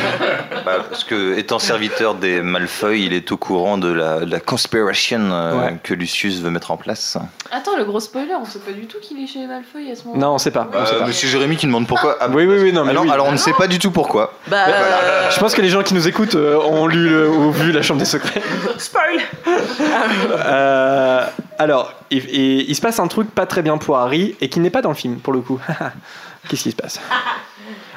bah, parce que étant serviteur des Malfoy, il est au courant de la, de la conspiration euh, Ouais. que Lucius veut mettre en place. Attends, le gros spoiler, on sait pas du tout qu'il est chez Malfoy à ce moment. Non, on sait pas. on sait Euh, pas. Monsieur Jérémy qui demande pourquoi. Ah, Oui, oui, oui, non, mais alors, oui. alors on ne sait pas du tout pourquoi. Bah, euh, Je pense que les gens qui nous écoutent euh, ont lu le- ou vu la Chambre des Secrets. spoil Euh, alors, il, il- il se passe un truc pas très bien pour Harry et qui n'est pas dans le film pour le coup. Qu'est-ce qui se passe?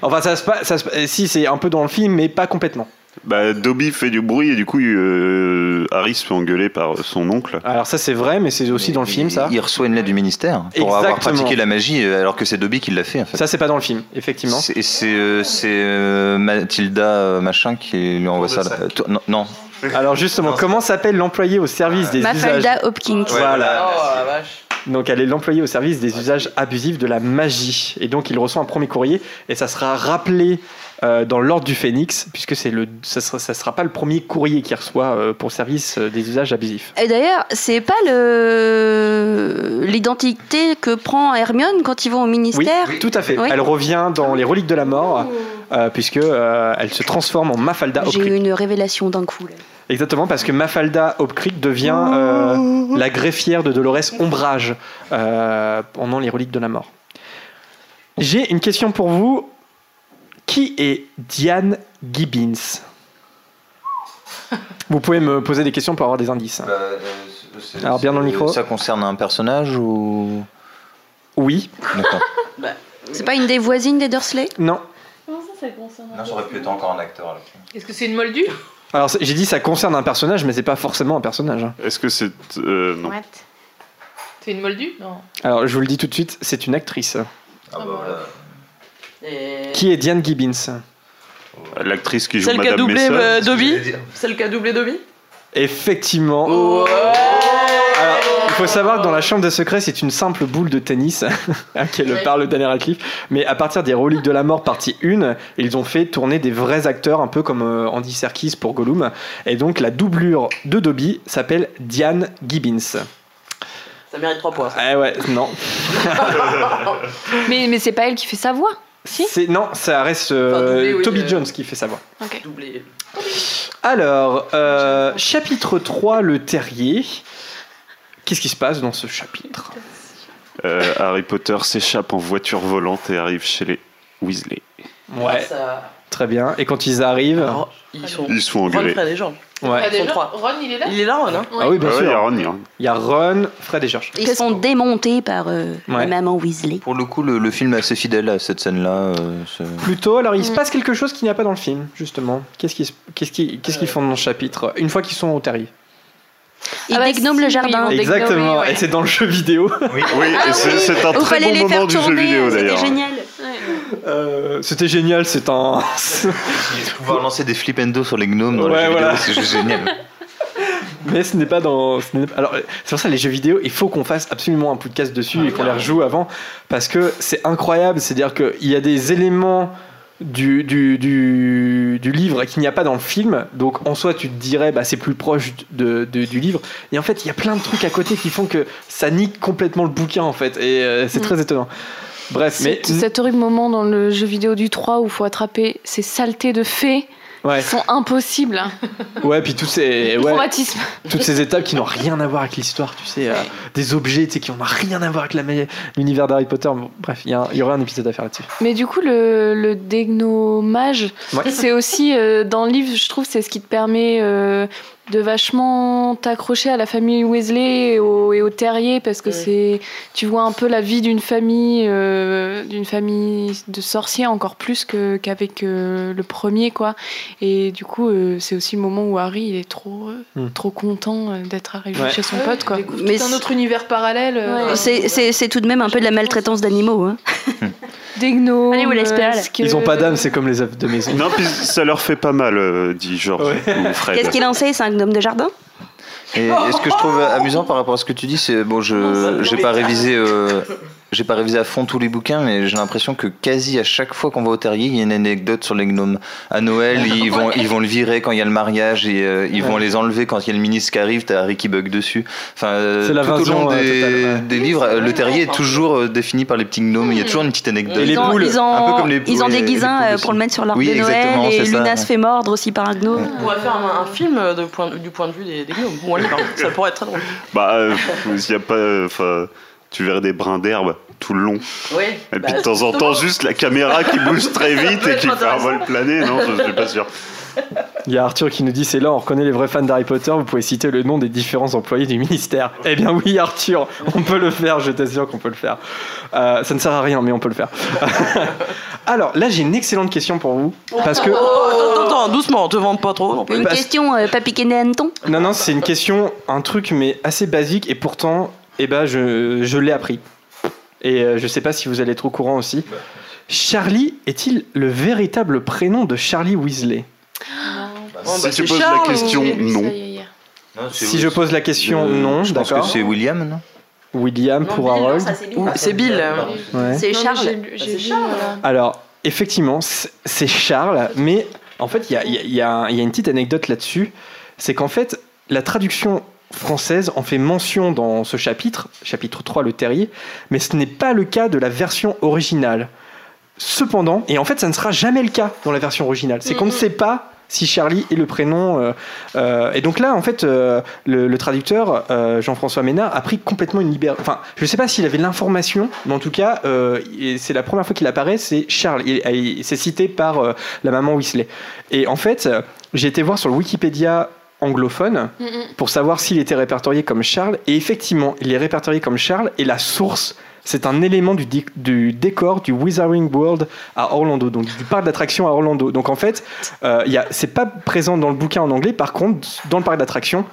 Enfin, ça se passe. ça se- si, c'est un peu dans le film, mais pas complètement. Bah, Dobby fait du bruit et du coup, euh, Harry se fait engueuler par son oncle. Alors, ça, c'est vrai, mais c'est aussi dans le film, ça. Il reçoit une lettre du ministère pour avoir Exactement. pratiqué la magie euh, alors que c'est Dobby qui l'a fait en fait. Ça, c'est pas dans le film, effectivement. C'est c'est, euh, c'est, euh, Mathilda euh, machin qui lui envoie ça. là. Euh, toi- non, non. Alors, justement, comment s'appelle l'employé au service des usages? Mafalda Hopkins. Voilà. Oh la vache. Donc elle est l'employé au service des usages abusifs de la magie. Et donc il reçoit un premier courrier et ça sera rappelé euh, dans l'ordre du Phénix, puisque c'est le, ça sera, ça sera pas le premier courrier qu'il reçoit euh, pour le service euh, des usages abusifs. Et d'ailleurs, c'est pas le l'identité que prend Hermione quand ils vont au Oui, ministère? tout à fait. Oui. Elle revient dans les reliques de la mort, euh, puisque euh, elle se transforme en Mafalda J'ai Hopcrick. eu une révélation d'un coup. là. Exactement, parce que Mafalda Hopcrick devient euh, la greffière de Dolores Ombrage euh, pendant les reliques de la mort. J'ai une question pour vous. Qui est Diane Gibbons Vous pouvez me poser des questions pour avoir des indices. Alors, bien dans le micro. Ça concerne un personnage ou? Oui. D'accord. C'est pas une des voisines des Dursley? Non. Ça, concerne Non, ça aurait pu être encore un acteur. là. Est-ce que c'est une moldue Alors c'est- j'ai dit ça concerne un personnage, mais c'est pas forcément un personnage. hein. Est-ce que c'est. euh, non. C'est une moldue Non. Alors je vous le dis tout de suite, c'est une actrice. Ah bah voilà. Et... Qui est Diane Gibbons L'actrice qui joue Celle qui a doublé euh, Dobby. Celle qui a doublé Dobby? Effectivement. Faut savoir que dans la chambre des secrets, c'est une simple boule de tennis qu'elle Ouais. parle Daniel Radcliffe. Mais à partir des reliques de la mort partie 1, ils ont fait tourner des vrais acteurs, un peu comme euh, Andy Serkis pour Gollum. Et donc la doublure de Dobby s'appelle Diane Gibbons. Ça mérite 3 points. ça. Eh ouais, non. Mais, mais c'est pas elle qui fait sa voix. Si? C'est non, ça reste euh, Enfin, doublé, oui, Toby euh. Jones qui fait sa voix. Doublé. Alors, euh, chapitre 3, le terrier. Qu'est-ce qui se passe dans ce chapitre Euh, Harry Potter s'échappe en voiture volante et arrive chez les Weasley. Ouais, Ça... très bien. Et quand ils arrivent, Alors, ils sont. Ils se font Ron. Fred et George. ouais. Ah, déjà, trois. Ron, il est là Il est là, Ron, hein Ah oui, bien Ah sûr. il y a Ron, il y a Ron. Il y a Ron, Fred et George. Ils sont démontés par euh, Ouais. la maman Weasley. Pour le coup, le, le film est assez fidèle à cette scène-là. euh, Plutôt, alors il se Mm. passe quelque chose qu'il n'y a pas dans le film, justement. Qu'est-ce qu'ils qu'ils font dans le chapitre Une fois qu'ils sont au terrier. Ils Ah bah si, le jardin. Exactement, oui, ouais. et c'est dans le jeu vidéo. Oui, et c'est c'est un très bon les moment faire du jeu vidéo c'était d'ailleurs. génial. Euh, C'était génial, c'est un. Pouvoir lancer des flip sur les gnomes dans Ouais, les jeux voilà. vidéo, c'est juste génial. Mais ce n'est pas dans. ce n'est- Alors, c'est pour ça les jeux vidéo, il faut qu'on fasse absolument un podcast dessus et qu'on les rejoue avant parce que c'est incroyable. C'est-à-dire qu'il y a des éléments du, du, du, du livre qu'il n'y a pas dans le film. Donc, en soi, tu te dirais, bah, c'est plus proche de, de- du livre. Et en fait, il y a plein de trucs à côté qui font que ça nique complètement le bouquin, en fait. Et euh, c'est Mm. très étonnant. Bref, mais. Cet horrible moment dans le jeu vidéo du 3 où il faut attraper ces saletés de fées Ouais, sont impossibles. ouais, puis tous ces. Ouais, traumatisme. toutes ces étapes qui n'ont rien à voir avec l'histoire, tu sais, euh, des objets tu sais, qui n'ont rien à voir avec la l'univers d'Harry Potter. Bon, bref, il y, y aurait un épisode à faire là-dessus. Mais du coup, le, le dégnomage, Ouais. c'est aussi euh, dans le livre, je trouve, c'est ce qui te permet euh, de vachement t'accrocher à la famille Weasley et au, et au terrier parce que c'est tu vois un peu la vie d'une famille euh, d'une famille de sorciers encore plus que qu'avec euh, le premier quoi et du coup euh, c'est aussi le moment où Harry il est trop euh, Hmm. trop content d'être arrivé Ouais. chez son pote quoi Mais un autre univers parallèle. euh, C'est- C'est c'est tout de même un peu de la maltraitance d'animaux. Hein. des gnomes Allez, Ils ont pas d'âme, c'est comme les œufs de maison. Non, puis ça leur fait pas mal, euh, dit Georges ou Fred. Qu'est-ce qu'il en sait C'est un gnome de jardin Et, et ce que je trouve amusant par rapport à ce que tu dis, c'est bon, je j'ai pas révisé, euh, j'ai pas révisé à fond tous les bouquins, mais j'ai l'impression que quasi à chaque fois qu'on va au terrier, il y a une anecdote sur les gnomes. À Noël, ils vont ils vont le virer quand il y a le mariage et euh, ils vont les enlever quand il y a le ministre qui arrive. T'as qui bug dessus. Enfin, euh, C'est tout au long euh, des, totale, ouais. des livres, le terrier est toujours euh, défini par les petits gnomes. Il y a toujours une petite anecdote. ils, ont, ils, ont, un peu comme les ils ont poules, des les guisins poules pour le mettre sur l'arbre Oui, de Noël et ça, Luna se fait mordre aussi par un gnome. On pourrait faire un, un film de point, du point de vue des, des gnomes. Ça pourrait être très drôle. Bah, euh, il y a pas. Tu verrais des brins d'herbe tout le long. Oui. Et bah, puis de temps en temps, juste la caméra qui bouge très vite et qui fait un vol plané. Non, je suis pas sûr. Il y a Arthur qui nous dit c'est là, on reconnaît les vrais fans d'Harry Potter, vous pouvez citer le nom des différents employés du ministère. Eh bien oui Arthur, on peut le faire, je t'assure qu'on peut le faire. Euh, ça ne sert à rien, mais on peut le faire. Alors là j'ai une excellente question pour vous, parce que... Oh, attends, attends, doucement, te vante pas trop. Non. Une Parce- question euh, pas piquer des hannetons Non, non, c'est une question, un truc mais assez basique, et pourtant, eh ben, je, je l'ai appris. Et euh, je sais pas si vous allez être au courant aussi. Charlie est-il le véritable prénom de Charlie Weasley? Bon, Si bah, tu poses Charles la question, ou- non. Si je pose la question, non, Je pense que d'accord. c'est William, non? William pour Harold. Ou- C'est Bill. euh. Ouais. C'est Non, mais Charles. j'ai lu- j'ai lu, voilà. Alors, effectivement, c'est Charles, mais en fait, il y a, il y a- il y a un- il y a une petite anecdote là-dessus. C'est qu'en fait, la traduction française en fait mention dans ce chapitre, chapitre 3, le terrier, mais ce n'est pas le cas de la version originale. Cependant, et en fait, ça ne sera jamais le cas dans la version originale, c'est qu'on ne sait pas si Charlie est le prénom. euh, euh, et donc là, en fait, euh, le, le traducteur, Jean-François Ménard, a pris complètement une liberté. Enfin, je ne sais pas s'il avait l'information, mais en tout cas, c'est la première fois qu'il apparaît, c'est Charles. Il, il- c'est cité par la maman Weasley. Et en fait, j'ai été voir sur le Wikipédia anglophone Mm, mm. pour savoir s'il était répertorié comme Charles. Et effectivement, il est répertorié comme Charles. Et la source, c'est un élément du, dé- du décor du Wizarding World à Orlando, donc du parc d'attractions à Orlando. Donc en fait, euh, c'est pas présent dans le bouquin en anglais. Par contre, dans le parc d'attractions,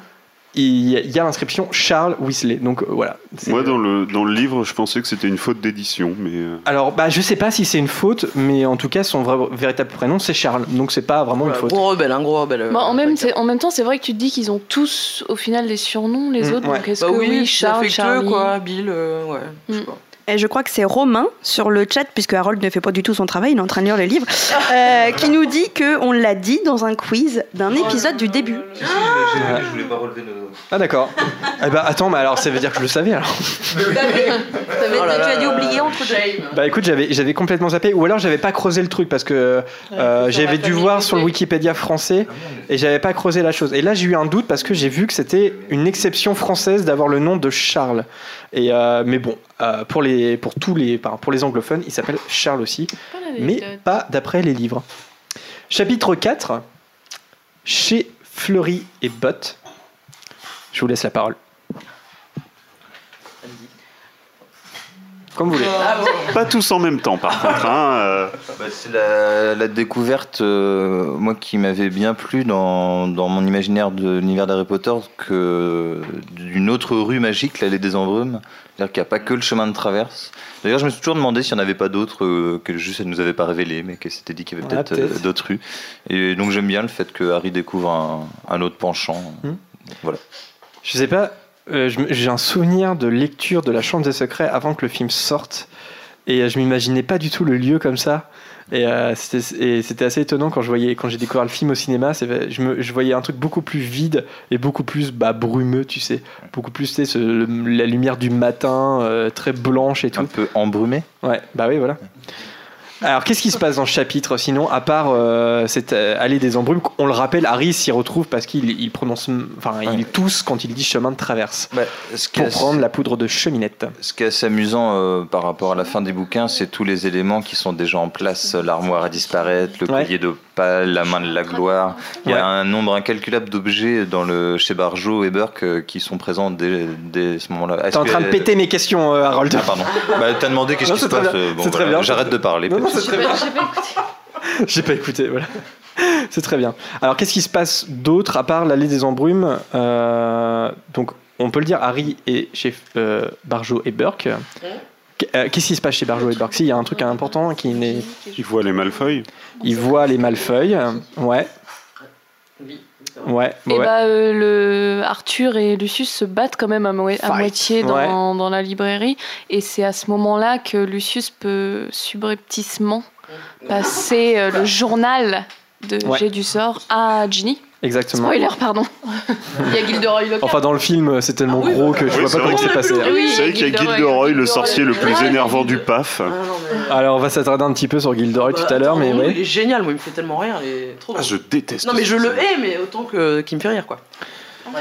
il y a, l'inscription Charles Weasley. Donc euh, voilà. Moi, dans le, dans le livre, je pensais que c'était une faute d'édition, mais. euh, Alors, bah, je sais pas si c'est une faute, mais en tout cas, son vrai, véritable prénom, c'est Charles. Donc, c'est pas vraiment une Voilà, faute. Gros rebelle, un gros rebelle. euh, Bah, en, même, ouais. en même temps, c'est vrai que tu te dis qu'ils ont tous au final des surnoms, les Mm, autres. ouais. Donc est-ce Bah que oui, Charles, Charlie quoi. Bill, euh, ouais. je sais Mm. pas. Et je crois que c'est Romain sur le chat, puisque Harold ne fait pas du tout son travail, il est en train de lire les livres, euh, qui nous dit que on l'a dit dans un quiz d'un épisode du début. Je voulais pas relever le. Ah, d'accord. eh bah, attends, mais alors, ça veut dire que je le savais alors. Oh là tu as là dû oublier entre deux. Bah écoute, j'avais j'avais complètement zappé, ou alors j'avais pas creusé le truc parce que euh, j'avais dû voir sur le. Wikipédia français et j'avais pas creusé la chose. Et là j'ai eu un doute parce que j'ai vu que c'était une exception française d'avoir le nom de Charles. Et euh, mais bon, euh, pour les pour tous les pour les anglophones, il s'appelle Charles aussi, Pas mais pas d'après les livres. Chapitre 4 chez Fleury et Bott. Je vous laisse la parole. Comme vous voulez. Pas tous en même temps, par contre. hein, euh. Bah, c'est la, la découverte, euh, moi, qui m'avait bien plu dans, dans mon imaginaire de l'univers d'Harry Potter, que d'une autre rue magique, l'allée des Embrumes. C'est-à-dire qu'il n'y a pas que le chemin de traverse. D'ailleurs, je me suis toujours demandé s'il n'y en avait pas d'autres, euh, que juste elle ne nous avait pas révélé, mais qu'elle s'était dit qu'il y avait peut-être euh, d'autres rues. Et donc j'aime bien le fait que Harry découvre un, un autre penchant. Hmm. Voilà. Je sais pas, euh, j'ai un souvenir de lecture de La Chambre des Secrets avant que le film sorte. Et je m'imaginais pas du tout le lieu comme ça. Et euh, c'était et c'était assez étonnant quand je voyais quand j'ai découvert le film au cinéma. Je, me- je voyais un truc beaucoup plus vide et beaucoup plus bah, brumeux, tu sais. Beaucoup plus, tu sais, ce- le- la lumière du matin, euh, très blanche et tout. Un peu embrumé. Ouais, bah oui, voilà. Alors, qu'est-ce qui se passe dans ce chapitre sinon, à part euh, cette euh, allée des embrumes On le rappelle, Harry s'y retrouve parce qu'il il prononce, enfin, il tousse quand il dit chemin de traverse. Bah, ce pour prendre la poudre de cheminette. Ce qui est assez amusant euh, par rapport à la fin des bouquins, c'est tous les éléments qui sont déjà en place. L'armoire à disparaître, le Ouais. collier d'opale, la main de la gloire. Il y Ouais. a un nombre incalculable d'objets dans le, chez Barjot et Burke qui sont présents dès, dès ce moment-là. T'es en train de péter mes questions, Harold. Ah, pardon. Bah, T'as demandé qu'est-ce qui se passe. bon, voilà. J'arrête de parler. Non, c'est souci. très bien. J'ai pas écouté, voilà. C'est très bien. Alors, qu'est-ce qui se passe d'autre à part l'allée des embrumes Euh, Donc, on peut le dire, Harry est chez euh, Barjo et Burke. Euh, Qu'est-ce qui se passe chez Barjo et Burke? Si, il y a un truc important qui n'est. Il voit les Malfoy. Il voit les Malfeuilles. Ouais. Ouais. Et ouais. bah, euh, le Arthur et Lucius se battent quand même à, mo- à Fight. moitié dans, Ouais. dans la librairie. Et c'est à ce moment-là que Lucius peut subrepticement passer euh, le journal de Ouais. Jet du sort à Ginny. Exactement. Spoiler, pardon. Il y a Gilderoy Lockhart. Enfin, dans le film, c'est tellement gros que je Oui, vois pas comment c'est passé. Oui, C'est vrai qu'il y a Gilderoy, le sorcier le plus Ouais. énervant du PAF. Ah, non, mais- Alors, on va s'attarder un petit peu sur Gilderoy tout Bah, à l'heure, mais ouais. Il est génial, moi, il me fait tellement rire. Il est trop Ah, drôle. je déteste. Non, mais je le hais, mais autant que qu'il me fait rire, quoi.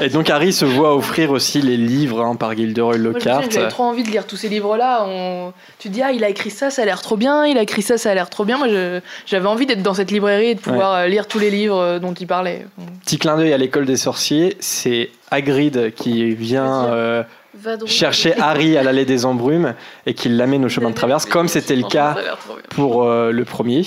Et donc, Harry se voit offrir aussi les livres hein, par Gilderoy Lockhart. j'avais trop envie de lire tous ces livres-là. On... Tu te dis, ah, il a écrit ça, ça a l'air trop bien, il a écrit ça, ça a l'air trop bien. Moi, je- j'avais envie d'être dans cette librairie et de pouvoir euh, lire tous les livres euh, dont il parlait. Petit clin d'œil à l'école des sorciers, c'est Hagrid qui vient euh, chercher Harry à l'allée des embrumes et qui l'amène au chemin de traverse, comme c'était le cas pour euh, le premier.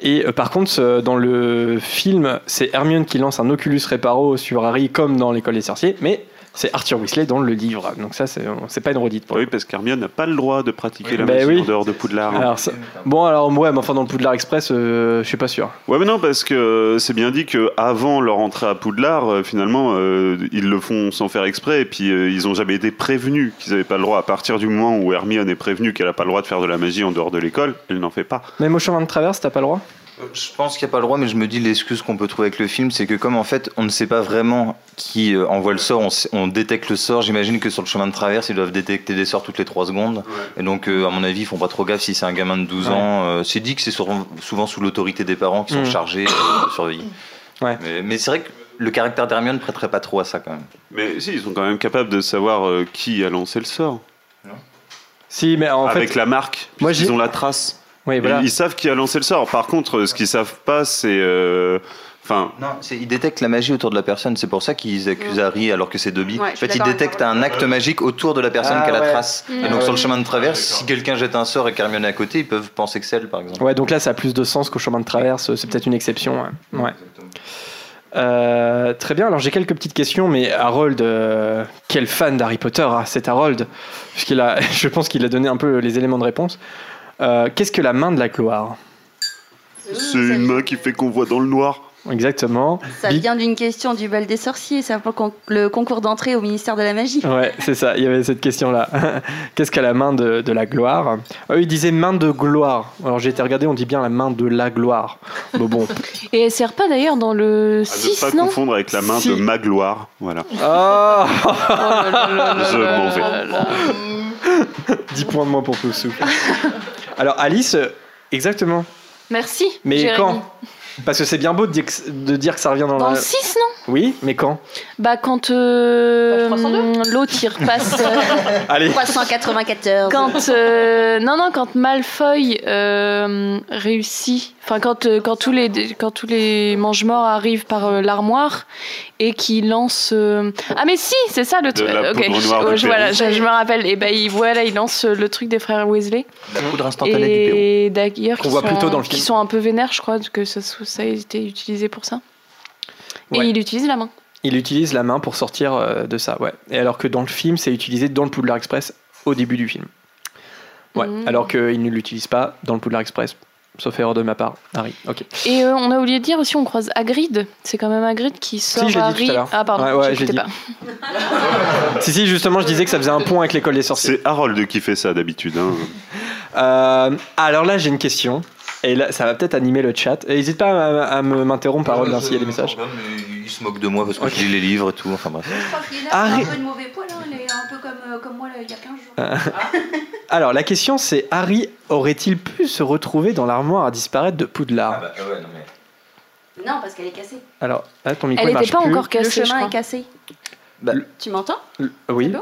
Et euh, par contre, dans le film, c'est Hermione qui lance un Oculus Reparo sur Harry, comme dans l'école des sorciers, mais c'est Arthur Weasley dans le livre. Donc ça, c'est pas une redite. Pour Oui, parce qu'Hermione n'a pas le droit de pratiquer la Ben magie oui. en dehors de Poudlard. Alors, ça- Bon, alors, ouais, mais enfin, dans le Poudlard Express, euh, je suis pas sûr. Ouais, mais non, parce que euh, c'est bien dit que avant leur entrée à Poudlard, euh, finalement, euh, ils le font sans faire exprès, et puis ils ont jamais été prévenus qu'ils n'avaient pas le droit. À partir du moment où Hermione est prévenue qu'elle n'a pas le droit de faire de la magie en dehors de l'école, elle n'en fait pas. Même au chemin de traverse, t'as pas le droit? Je pense qu'il n'y a pas le droit, mais je me dis l'excuse qu'on peut trouver avec le film, c'est que comme en fait on ne sait pas vraiment qui euh, envoie le sort, on, sait- on détecte le sort. J'imagine que sur le chemin de traverse, ils doivent détecter des sorts toutes les 3 secondes. Et donc, euh, à mon avis, ils font pas trop gaffe si c'est un gamin de 12 Ouais. ans. Euh, c'est dit que c'est souvent, souvent sous l'autorité des parents qui sont Mm. chargés euh, de surveiller. Ouais. Mais, mais c'est vrai que le caractère d'Hermione prêterait pas trop à ça quand même. Mais si, ils sont quand même capables de savoir euh, qui a lancé le sort. Si, mais en Avec fait. la marque, Moi, ils ont la trace. Oui, voilà. Ils savent qui a lancé le sort. Par contre, euh, ce qu'ils savent pas, c'est. euh, Enfin, Non, ils détectent la magie autour de la personne. C'est pour ça qu'ils accusent Harry alors que c'est Dobby. Ouais, en fait, ils détectent un acte magique autour de la personne Ah, la ouais. trace. Mm. Et Ah donc, ouais. sur le chemin de traverse, si quelqu'un jette un sort et qu'Hermione est à côté, ils peuvent penser que c'est elle, par exemple. Ouais, donc là, ça a plus de sens qu'au chemin de traverse. C'est peut-être une exception. Ouais. Ouais. Euh, très bien. Alors, j'ai quelques petites questions, mais Harold, euh, quel fan d'Harry Potter, hein, c'est Harold, puisqu'il a, je pense qu'il a donné un peu les éléments de réponse. Euh, Qu'est-ce que la main de la gloire c'est une main qui fait qu'on voit dans le noir. Exactement. Ça vient d'une question du bal des sorciers, ça pour le con- le concours d'entrée au ministère de la magie. Ouais, c'est ça, il y avait cette question-là. Qu'est-ce qu'a la main de, de la gloire? Eux, ils disaient main de gloire. Alors j'ai été regardé, on dit bien la main de la gloire. Mais bon. Et elle sert pas d'ailleurs dans le À ne 6, pas non? confondre avec la main Si. de Magloire. Voilà. Ah Oh là là là là Je m'en vais. là là. 10 points de moins pour tout souffle. Alors Alice, euh, exactement. Merci. Mais Jérémy. quand Parce que c'est bien beau de dire, que, de dire que ça revient dans, Dans la... le 6, non? Oui, mais quand? Bah, quand euh, Page 302? l'autre il repasse. euh, Allez 394. quand euh, non non quand Malfoy euh, réussit enfin quand euh, quand tous les quand tous les mange-morts arrivent par euh, l'armoire et qu'il lance euh, ah mais si c'est ça le truc la ok poudre noire Ouais, de je, voilà, je, je me rappelle et ben il voilà il lance euh, le truc des frères Weasley La poudre instantanée du Pérou. et d'ailleurs Qu'on qui voit sont, plus tôt dans le film. qui sont un peu vénères je crois que ça, ça a été utilisé pour ça et il utilise la main Il utilise la main pour sortir euh, de ça, ouais. Et alors que dans le film, c'est utilisé dans le Poudlard Express au début du film. Ouais, Mhm. alors qu'il ne l'utilise pas dans le Poudlard Express. Sauf erreur de ma part, Harry. Ok. et euh, on a oublié de dire aussi on croise Hagrid c'est quand même Hagrid qui sort je l'ai dit Harry tout à l'heure. ah pardon Ouais, ouais, j'ai pas Si, si, justement, je disais que ça faisait un pont avec l'école des sorciers. C'est Harold qui fait ça d'habitude. hein. Euh, alors là, j'ai une question. Et là, ça va peut-être animer le chat. Et N'hésite pas à, à me- m'interrompre, Harold, hein, s'il y a des messages. Il se moque de moi parce que je lis les livres et tout. Enfin bref. Je crois qu'il Harry- a un peu de mauvais poil, hein, il est un peu comme euh, comme moi là, il y a 15 jours. Alors, la question c'est Harry aurait-il pu se retrouver dans l'armoire à disparaître de Poudlard bah, ouais, non, mais... Non, parce qu'elle est cassée. Alors, là, ton micro Elle il marche était pas plus. encore cassée, le je chemin crois. est cassé. Bah, Tu m'entends? oui.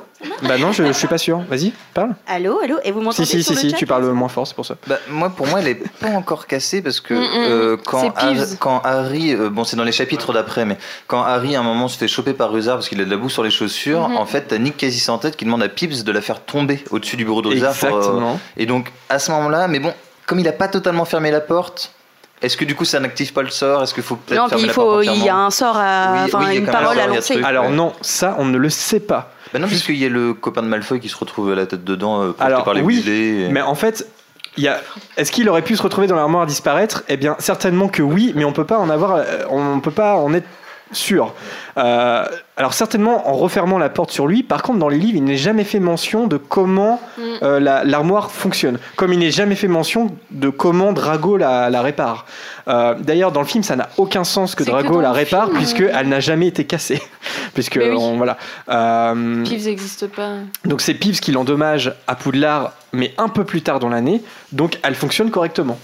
Bah non, je, je suis pas sûr. Vas-y, parle. Allô, allô? Et vous m'entendez Si, si, sur si, le si, chat, tu parles moins fort, c'est pour ça. Bah, moi, pour moi, elle est pas encore cassée parce que Mm, mm. euh, quand. Harry, quand Harry, euh, bon, c'est dans les chapitres d'après, mais quand Harry à un moment se fait choper par Ruzard parce qu'il a de la boue sur les chaussures, Mhm. en fait, t'as Nick quasi sans tête qui demande à Peeves de la faire tomber au-dessus du bureau de Ruzard. pour, euh, Exactement. et donc, à ce moment-là, mais bon, comme il a pas totalement fermé la porte, est-ce que du coup ça n'active pas le sort? Est-ce qu'il faut peut-être Non, il faut, il y a un sort à, Oui, oui, une parole sort, à lancer. Alors non, ça, on ne le sait pas. Bah non, puisqu'il y a le copain de Malfoy qui se retrouve à la tête dedans, euh, Alors, par les oui, et- Mais en fait, il y a... est-ce qu'il aurait pu se retrouver dans l'armoire à disparaître? Eh bien, certainement que oui, mais on peut pas en avoir, euh, on peut pas en être sûr. Euh, alors certainement en refermant la porte sur lui. Par contre, dans les livres, il n'est jamais fait mention de comment Mm. euh, la- l'armoire fonctionne. Comme il n'est jamais fait mention de comment Drago la, la répare. Euh, D'ailleurs, dans le film, ça n'a aucun sens que C'est que Drago dans la le répare film, puisque euh. elle n'a jamais été cassée. puisque Mais oui. on- voilà. Euh, n'existe pas. donc c'est Peeves qui l'endommage à Poudlard, mais un peu plus tard dans l'année, donc elle fonctionne correctement.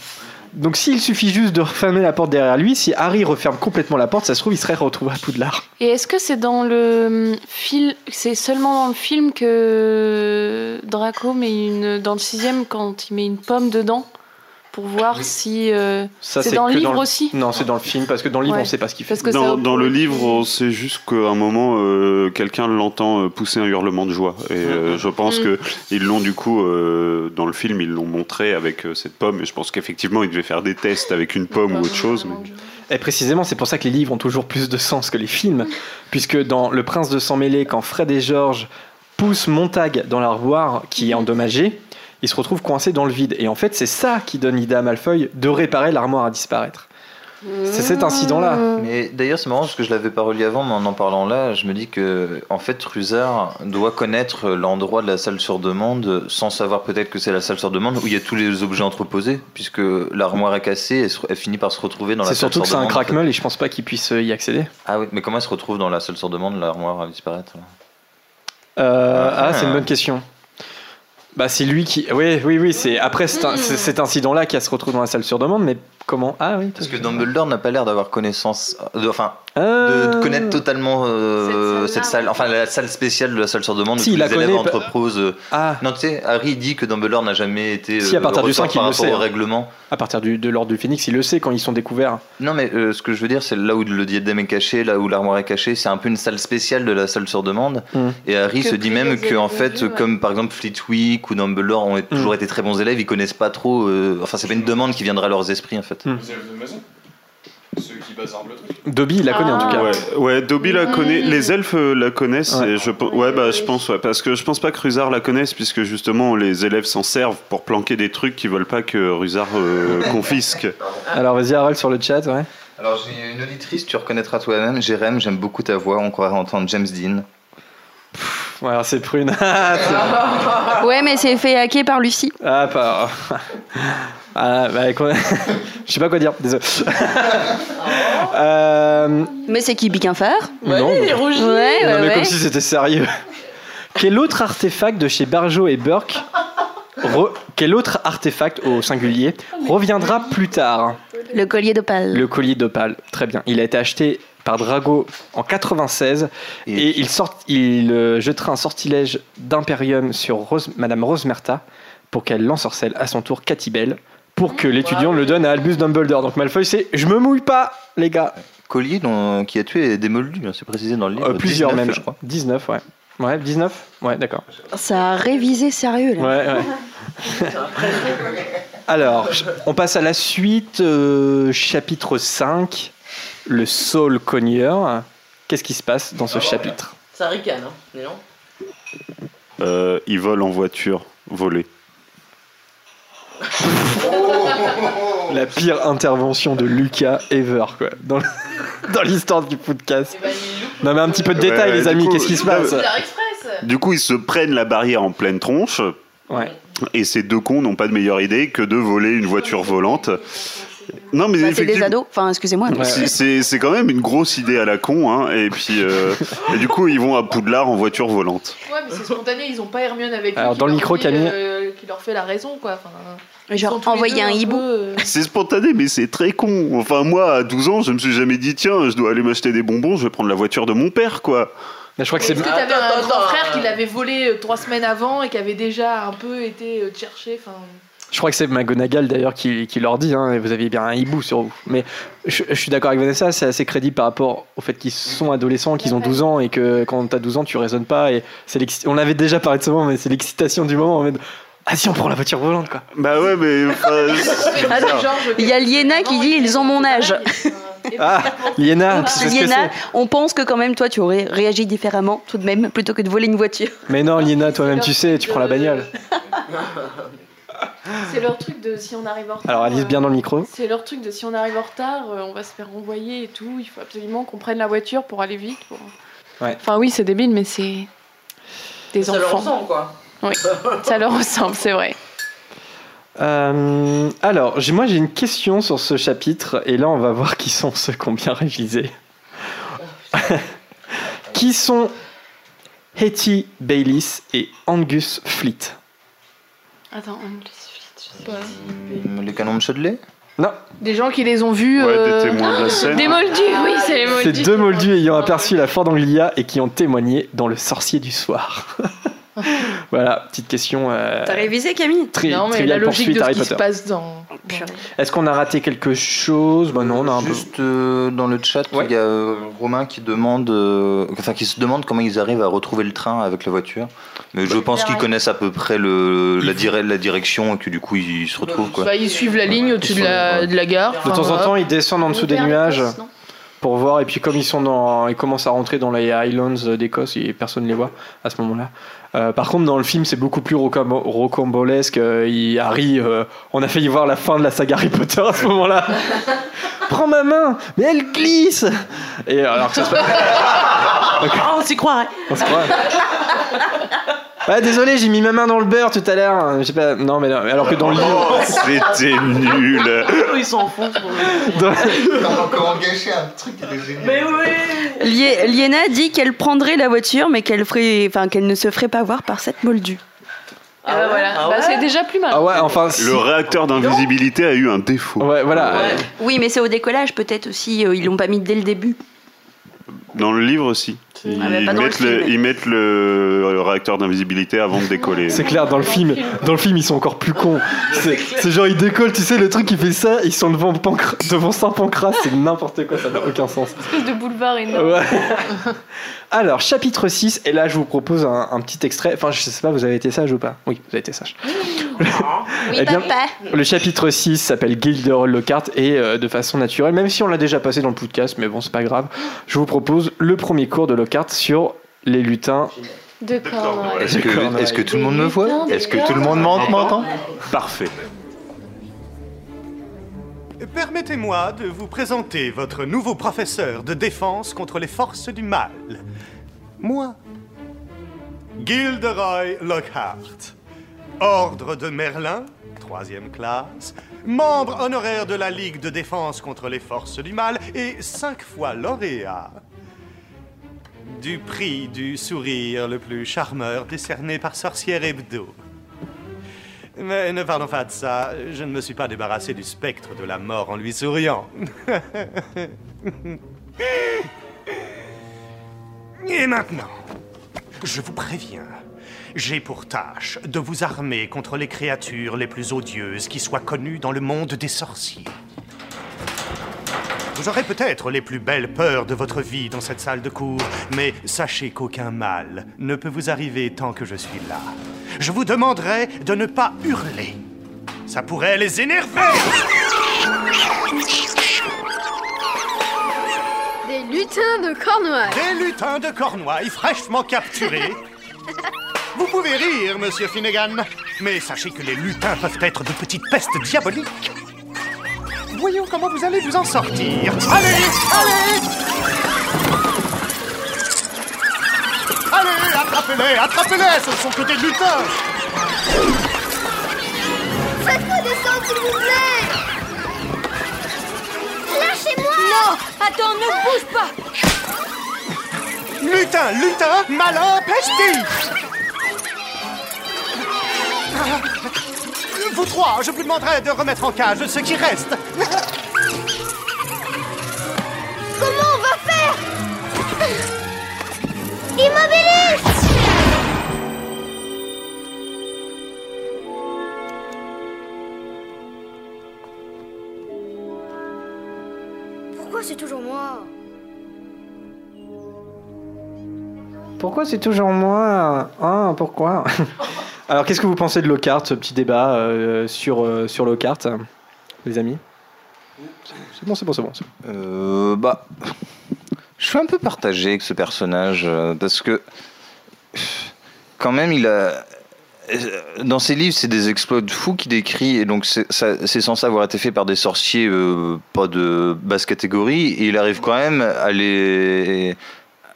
Donc s'il suffit juste de refermer la porte derrière lui, si Harry referme complètement la porte, ça se trouve il serait retrouvé à Poudlard. Et est-ce que c'est dans le film, c'est seulement dans le film que Draco met une dans le sixième quand il met une pomme dedans? Pour voir si euh, Ça, c'est dans le livre le- aussi. Non, c'est dans le film parce que dans le livre Ouais. on sait pas ce qu'il fait. Parce que ça Dans, dans le livre, on sait juste qu'à un moment, euh, quelqu'un l'entend euh, pousser un hurlement de joie. Et euh, je pense Mm. que ils l'ont du coup euh, dans le film, ils l'ont montré avec euh, cette pomme. Et je pense qu'effectivement, ils devaient faire des tests avec une pomme ou autre chose. mais- Et précisément, c'est pour ça que les livres ont toujours plus de sens que les films, puisque dans Le Prince de sang mêlé, quand Fred et George poussent Montag dans l'armoire qui est endommagée, ils se retrouvent coincés dans le vide. Et en fait, c'est ça qui donne l'idée à Malfoy de réparer l'armoire à disparaître. C'est cet incident-là. Mais d'ailleurs, c'est marrant parce que je l'avais pas relié avant, mais en en parlant là, je me dis que en fait, Ruzard doit connaître l'endroit de la salle sur demande sans savoir peut-être que c'est la salle sur demande où il y a tous les objets entreposés, puisque l'armoire est cassée et elle finit par se retrouver dans la C'est salle surtout que sur c'est un demande. en fait. crackmeul et je pense pas qu'il puisse euh, y accéder. Ah oui, mais comment elle se retrouve dans la salle sur demande, l'armoire à disparaître Euh, Ah. ah, c'est une bonne question. Bah, c'est lui qui. Oui, oui, oui. C'est après cet, c'est cet incident-là qui se retrouve dans la salle sur demande, mais comment? Ah oui. Parce que Dumbledore n'a pas l'air d'avoir connaissance, de, enfin, Euh, de connaître totalement euh, Cette cette salle, enfin la salle spéciale de la salle sur demande Si, où les élèves entreposent. euh, Ah, Non, tu sais, Harry dit que Dumbledore n'a jamais été Si, à euh, partir du ressort cinq, il par le sait, au hein. règlement. à partir du, de l'ordre du Phénix, il le sait quand ils sont découverts. Non, mais euh, ce que je veux dire, c'est là où le diadème est caché, là où l'armoire est cachée, c'est un peu une salle spéciale de la salle sur demande. Mm. Et Harry Que se dit même que, en fait, ouais. comme par exemple Flitwick ou Dumbledore ont toujours été très bons élèves, ils connaissent pas trop. euh, Enfin, c'est pas une demande qui viendra à leurs esprits, en fait. Mm. Ceux qui le truc. Dobby, il la connaît en tout Ah. cas. Ouais, ouais, Dobby la connaît, les elfes euh, la connaissent, Ouais. et je, pe- ouais, bah, je pense, ouais, parce que je pense pas que Ruzard la connaisse, puisque justement les élèves s'en servent pour planquer des trucs qu'ils veulent pas que Ruzard euh, confisque. Alors vas-y, Harold sur le chat, ouais. Alors, j'ai une auditrice, tu reconnaîtras toi-même. Jérém, j'aime beaucoup ta voix, on croirait entendre James Dean. Ouais, alors c'est prune. ah, Ouais, mais c'est fait hacker par Lucie. pas. Ah, bah, je sais pas quoi dire, désolé. Euh, Mais c'est qui pique un fer non, il est rougi. Ouais, non, ouais, mais ouais. comme si c'était sérieux. Quel autre artefact de chez Barjo et Burke, re- quel autre artefact au singulier reviendra plus tard? Le collier d'opale. Le collier d'opale, très bien. Il a été acheté par Drago en 96 et, il, sort, il euh, jettera un sortilège d'Imperium sur Rose, Madame Rosemerta pour qu'elle l'ensorcelle à son tour Catibel pour que l'étudiant le donne à Albus Dumbledore. Donc Malfoy, c'est je me mouille pas, les gars. Collier dont- qui a tué des moldus, hein, c'est précisé dans le livre. Euh, plusieurs 19, même, je crois. 19, ouais. Ouais, 19 Ouais, d'accord. Ça a révisé sérieux là. Ouais, ouais. Alors, on passe à la suite, euh, chapitre 5, le Soul Cogneur. Qu'est-ce qui se passe dans ce chapitre? Ça ricane, hein, mais non Euh, ils volent en voiture, volée. La pire intervention de Lucas ever, quoi, dans, le- dans l'histoire du podcast. Non, mais un petit peu de Ouais, détails, les du amis, coup, qu'est-ce qui se là, passe Express. Du coup, ils se prennent la barrière en pleine tronche, Ouais. et ces deux cons n'ont pas de meilleure idée que de voler une voiture volante. Non, mais Bah, c'est des ados. Enfin, excusez-moi. mais- C'est- C'est c'est quand même une grosse idée à la con, hein, et puis euh, et du coup ils vont à Poudlard en voiture volante. Ouais, mais c'est spontané, ils ont pas Hermione avec eux. Alors, qui dans le leur micro, dit, Camille. euh, qui leur fait la raison, quoi. Enfin, Genre, envoyer deux un hibou. euh, C'est spontané, mais c'est très con. Enfin moi à 12 ans, je me suis jamais dit tiens, je dois aller m'acheter des bonbons, je vais prendre la voiture de mon père, quoi. Mais je crois que c'est. Est-ce que t'avais Attends, un grand frère qui l'avait volé trois semaines avant et qui avait déjà un peu été cherché Enfin, Je crois que c'est McGonagall d'ailleurs qui, qui leur dit hein, vous avez bien un hibou sur vous. Mais je, je suis d'accord avec Vanessa, c'est assez crédible par rapport au fait qu'ils sont adolescents, qu'ils ont 12 ans et que quand t'as 12 ans tu raisonnes pas. Et c'est on avait déjà parlé de ce moment, mais c'est l'excitation du moment en mode ah si on prend la voiture volante quoi. Bah ouais, mais bizarre. Il y a Liena qui dit ils ont mon âge. Ah Liena, tu sais ce que Liena, on pense que quand même toi tu aurais réagi différemment tout de même plutôt que de voler une voiture. Mais non Liena, toi-même tu sais, tu prends la bagnole. c'est leur truc de si on arrive en retard. Alors Alice bien dans le micro. C'est leur truc de si on arrive en retard, euh, on va se faire renvoyer et tout. Il faut absolument qu'on prenne la voiture pour aller vite. pour- Ouais. Enfin, oui, c'est débile, mais c'est des Ça leur enfants. ressemble, quoi. Oui, ça leur ressemble, c'est vrai. Euh, alors j'ai- moi j'ai une question sur ce chapitre et là on va voir qui sont ceux qui ont bien révisé. qui sont Hetty Baylis et Angus Fleet? Attends, on Les canons de Chudley Non, Des gens qui les ont vus. Ouais, euh, des témoins de la scène. Des moldus, oui, c'est les moldus. c'est deux moldus ayant aperçu la Ford Anglia et qui ont témoigné dans Le Sorcier du Soir. voilà, petite question. euh, T'as révisé Camille? tri- Non, mais la logique poursuite de ce Harry qui se passe dans. Est-ce qu'on a raté quelque chose? Bah non, on a un peu. Juste euh, dans le chat, il Ouais. y a euh, Romain qui demande, euh, enfin qui se demande comment ils arrivent à retrouver le train avec la voiture. Mais je pense qu'ils connaissent à peu près le, la, dire- la direction et que du coup ils se retrouvent quoi. Bah, ils suivent la ligne au-dessus de la, de la gare. De enfin, temps en voilà. temps, ils descendent en dessous des nuages pour voir. Et puis, comme ils sont dans, ils commencent à rentrer dans les Highlands d'Écosse et personne ne les voit à ce moment-là. Euh, par contre, dans le film, c'est beaucoup plus rocambo- rocambolesque. Euh, il- Harry, euh, on a failli voir la fin de la saga Harry Potter à ce moment-là. Prends ma main, mais elle glisse. Et alors que ça se passe. Ah, on s'y croirait. On. Ah, désolé, j'ai mis ma main dans le beurre tout à l'heure. Je sais pas. Non, mais non, alors que dans le livre. Oh, C'était nul. Ils s'enfoncent. pour le- dans- Comment gâcher un truc qui était génial Mais oui Lie- Liena dit qu'elle prendrait la voiture mais qu'elle ferait, enfin qu'elle ne se ferait pas voir par cette moldue. Et bah, voilà. Ah Bah, ouais c'est déjà plus mal. Ah ouais, enfin. si- Le réacteur d'invisibilité a eu un défaut. Ouais, voilà. Ouais. Oui, mais c'est au décollage peut-être aussi. euh, ils l'ont pas mis dès le début. Dans le livre aussi. Ils, Ah, le le, film. ils mettent le réacteur d'invisibilité avant de décoller. C'est clair, dans le film, dans le film, ils sont encore plus cons. C'est c'est genre, ils décollent, tu sais, le truc, il fait ça, ils sont devant, Pancra- devant Saint-Pancras, c'est n'importe quoi, ça n'a aucun sens. espèce de boulevard énorme. Ouais. Alors, chapitre 6, et là, je vous propose un, un petit extrait. Enfin, je sais pas, vous avez été sage ou pas? Oui, vous avez été sage. Oui, Eh bien, papa. Le chapitre 6 s'appelle Gilderoy Lockhart et euh, de façon naturelle, même si on l'a déjà passé dans le podcast, mais bon, c'est pas grave, je vous propose le premier cours de Lockhart sur les lutins. De Cornouailles. Est-ce que, est-ce que tout le monde me voit Est-ce que tout le monde m'en- m'entend Parfait. Permettez-moi de vous présenter votre nouveau professeur de défense contre les forces du mal. Moi, Gilderoy Lockhart, Ordre de Merlin, troisième classe, membre honoraire de la Ligue de défense contre les forces du mal et cinq fois lauréat du prix du sourire le plus charmeur décerné par Sorcière Hebdo. Mais ne parlons pas de ça, je ne me suis pas débarrassé du spectre de la mort en lui souriant. Et maintenant, je vous préviens, j'ai pour tâche de vous armer contre les créatures les plus odieuses qui soient connues dans le monde des sorciers. Vous aurez peut-être les plus belles peurs de votre vie dans cette salle de cours, mais sachez qu'aucun mal ne peut vous arriver tant que je suis là. Je vous demanderai de ne pas hurler. Ça pourrait les énerver. Des lutins de Cornouailles. Des lutins de Cornouailles fraîchement capturés. Vous pouvez rire, monsieur Finnegan, mais sachez que les lutins peuvent être de petites pestes diaboliques. Voyons comment vous allez vous en sortir. Allez, allez. Allez, attrapez-les, attrapez-les, ce ne sont que des lutins Faites-moi descendre, s'il vous plaît. Attends, ne bouge pas. Lutin, lutin, malin, pestis Vous trois, je vous demanderai de remettre en cage ce qui reste. Comment on va faire? Immobilis! Pourquoi c'est toujours moi? Pourquoi c'est toujours moi? Ah, pourquoi? Alors, qu'est-ce que vous pensez de Lockhart, ce petit débat euh, sur, euh, sur Lockhart, les amis? C'est bon, c'est bon, c'est bon. Euh, bah, je suis un peu partagé avec ce personnage euh, parce que quand même il a dans ses livres c'est des exploits de fous qu'il décrit et donc c'est censé avoir été fait par des sorciers pas de basse catégorie et il arrive quand même à les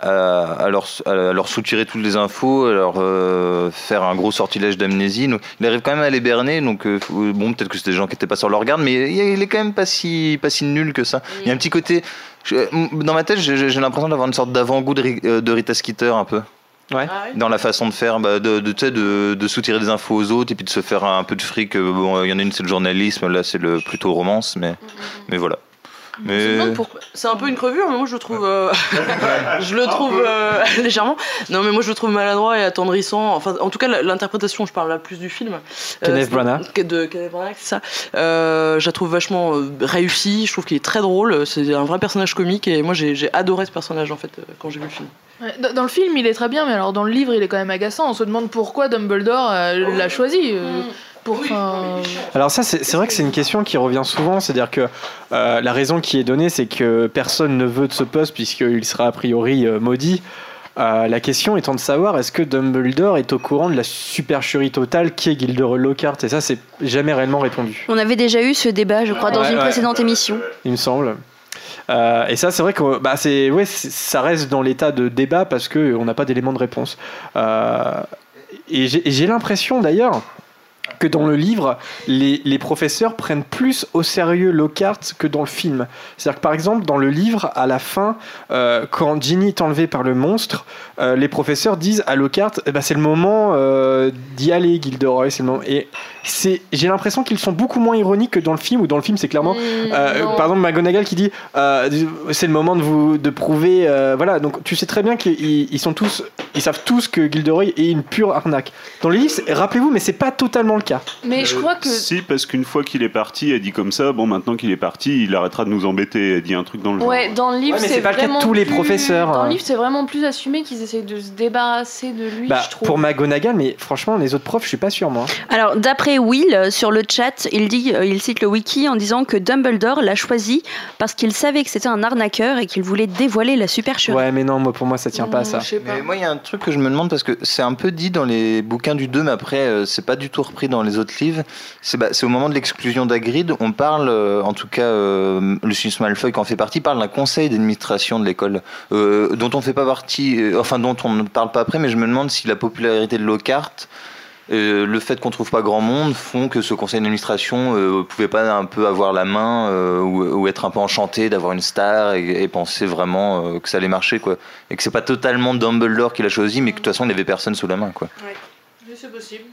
à, à leur, à leur soutirer toutes les infos, à leur euh, faire un gros sortilège d'amnésie. Il arrive quand même à les berner. Donc, euh, bon, peut-être que c'était des gens qui n'étaient pas sur leur garde, mais il, est quand même pas si, pas si nul que ça. Il y a un petit côté. je- dans ma tête, j'ai l'impression d'avoir une sorte d'avant-goût de, euh, de Rita Skeeter un peu. Ouais. Dans la façon de faire, bah, de, de, soutirer des infos aux autres et puis de se faire un peu de fric. Bon, il y en a une, c'est le journalisme, là, c'est le plutôt romance, mais, mais voilà. Mais... C'est un peu une crevure, mais moi je le trouve. euh, je le trouve euh, légèrement. Non, mais moi je le trouve maladroit et attendrissant. Enfin, en tout cas, l'interprétation, je parle là plus du film. Kenneth c'est- Branagh. De Kenneth Branagh, c'est ça. Euh, je la trouve vachement euh, réussie. Je trouve qu'il est très drôle. C'est un vrai personnage comique et moi j'ai adoré ce personnage en fait euh, quand j'ai vu le film. Dans le film, il est très bien, mais alors dans le livre, il est quand même agaçant. On se demande pourquoi Dumbledore euh, l'a choisi. euh, pour, enfin, Alors ça, c'est c'est vrai que c'est une question qui revient souvent, c'est-à-dire que euh, la raison qui est donnée, c'est que personne ne veut de ce poste puisqu'il sera a priori euh, maudit. Euh, la question étant de savoir est-ce que Dumbledore est au courant de la supercherie totale qui est Gilderoy Lockhart et ça c'est jamais réellement répondu On avait déjà eu ce débat, je crois, dans Ouais, une ouais. précédente émission. il me semble Euh, et ça c'est vrai que bah, c'est ouais, c'est- ça reste dans l'état de débat parce que on n'a pas d'éléments de réponse Euh, et j'ai et j'ai l'impression d'ailleurs que dans le livre, les, les professeurs prennent plus au sérieux Lockhart que dans le film. C'est-à-dire que par exemple, dans le livre, à la fin, euh, quand Ginny est enlevée par le monstre, euh, les professeurs disent à Lockhart, eh ben, c'est le moment euh, d'y aller, Gilderoy. C'est le moment. Et c'est, j'ai l'impression qu'ils sont beaucoup moins ironiques que dans le film, où dans le film, c'est clairement, Mm, par exemple, McGonagall qui dit, c'est le moment de vous de prouver, voilà. Donc tu sais très bien qu'ils ils sont tous, ils savent tous que Gilderoy est une pure arnaque. Dans le livre, rappelez-vous, mais c'est pas totalement le cas. Mais je crois que. Si, parce qu'une fois qu'il est parti, elle dit comme ça, bon, maintenant qu'il est parti, il arrêtera de nous embêter. Elle dit un truc dans le genre. Ouais, dans le livre, Ouais, c'est pas le cas de vraiment tous les plus- professeurs. Dans le livre, c'est vraiment plus assumé qu'ils essayent de se débarrasser de lui, Bah, je trouve. pour McGonagall, mais franchement, les autres profs, je suis pas sûr, moi. Alors, d'après Will, euh, sur le chat, il, dit, euh, il cite le wiki en disant que Dumbledore l'a choisi parce qu'il savait que c'était un arnaqueur et qu'il voulait dévoiler la supercherie. Ouais, mais non, moi, pour moi, ça tient pas à ça. Mais moi, il y a un truc que je me demande parce que c'est un peu dit dans les bouquins du 2, mais après, euh, c'est pas du tout repris dans les autres livres. C'est bah, au moment de l'exclusion d'Agrid, on parle, euh, en tout cas, euh, Lucius Malfoy, qui en fait partie, parle d'un conseil d'administration de l'école, euh, dont on fait pas partie, euh, enfin, dont on ne parle pas après, mais je me demande si la popularité de Lockhart. le fait qu'on trouve pas grand monde font que ce conseil d'administration pouvait pas un peu avoir la main ou, être un peu enchanté d'avoir une star et, penser vraiment que ça allait marcher quoi et que c'est pas totalement Dumbledore qui l'a choisi mais que de toute façon il avait personne sous la main quoi. C'est possible.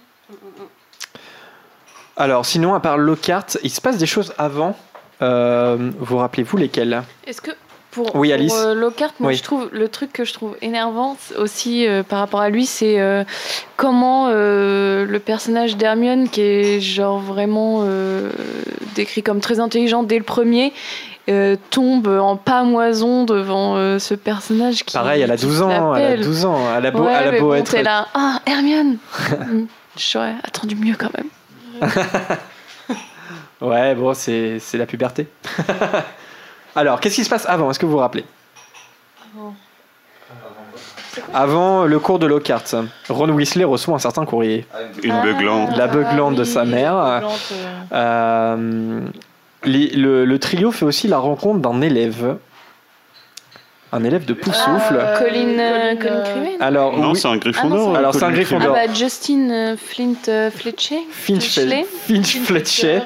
Alors, sinon, à part Lockhart, il se passe des choses avant. Euh, vous rappelez-vous lesquelles? Est-ce que pour, Oui, pour, euh, Lockhart, moi Oui. je trouve le truc que je trouve énervant aussi euh, par rapport à lui, c'est euh, comment le personnage d'Hermione, qui est genre vraiment décrit comme très intelligent dès le premier, tombe en pamoison devant ce personnage qui. Pareil, elle a qui 12 ans. Elle a l'appelle. 12 ans. Elle a beau, Ouais, elle a mais beau bon, être. là, ah Hermione Hmm, J'aurais attendu mieux quand même. Ouais, bon, c'est c'est la puberté. Alors, qu'est-ce qui se passe avant Est-ce que vous vous rappelez? Avant le cours de Lockhart, Ron Weasley reçoit un certain courrier. Une beuglante. La beuglante de sa mère. Euh, les- le, le trio fait aussi la rencontre d'un élève. Un élève de Poussoufle. Euh, Colin, euh, Colin Creevey, non Alors, Non, oui. c'est un Ah Gryffondor. non, c'est- Alors, c'est un Colin Gryffondor. Ah bah Justin euh, Flint euh, Fletcher Finch, Fletchley Finch Fletcher,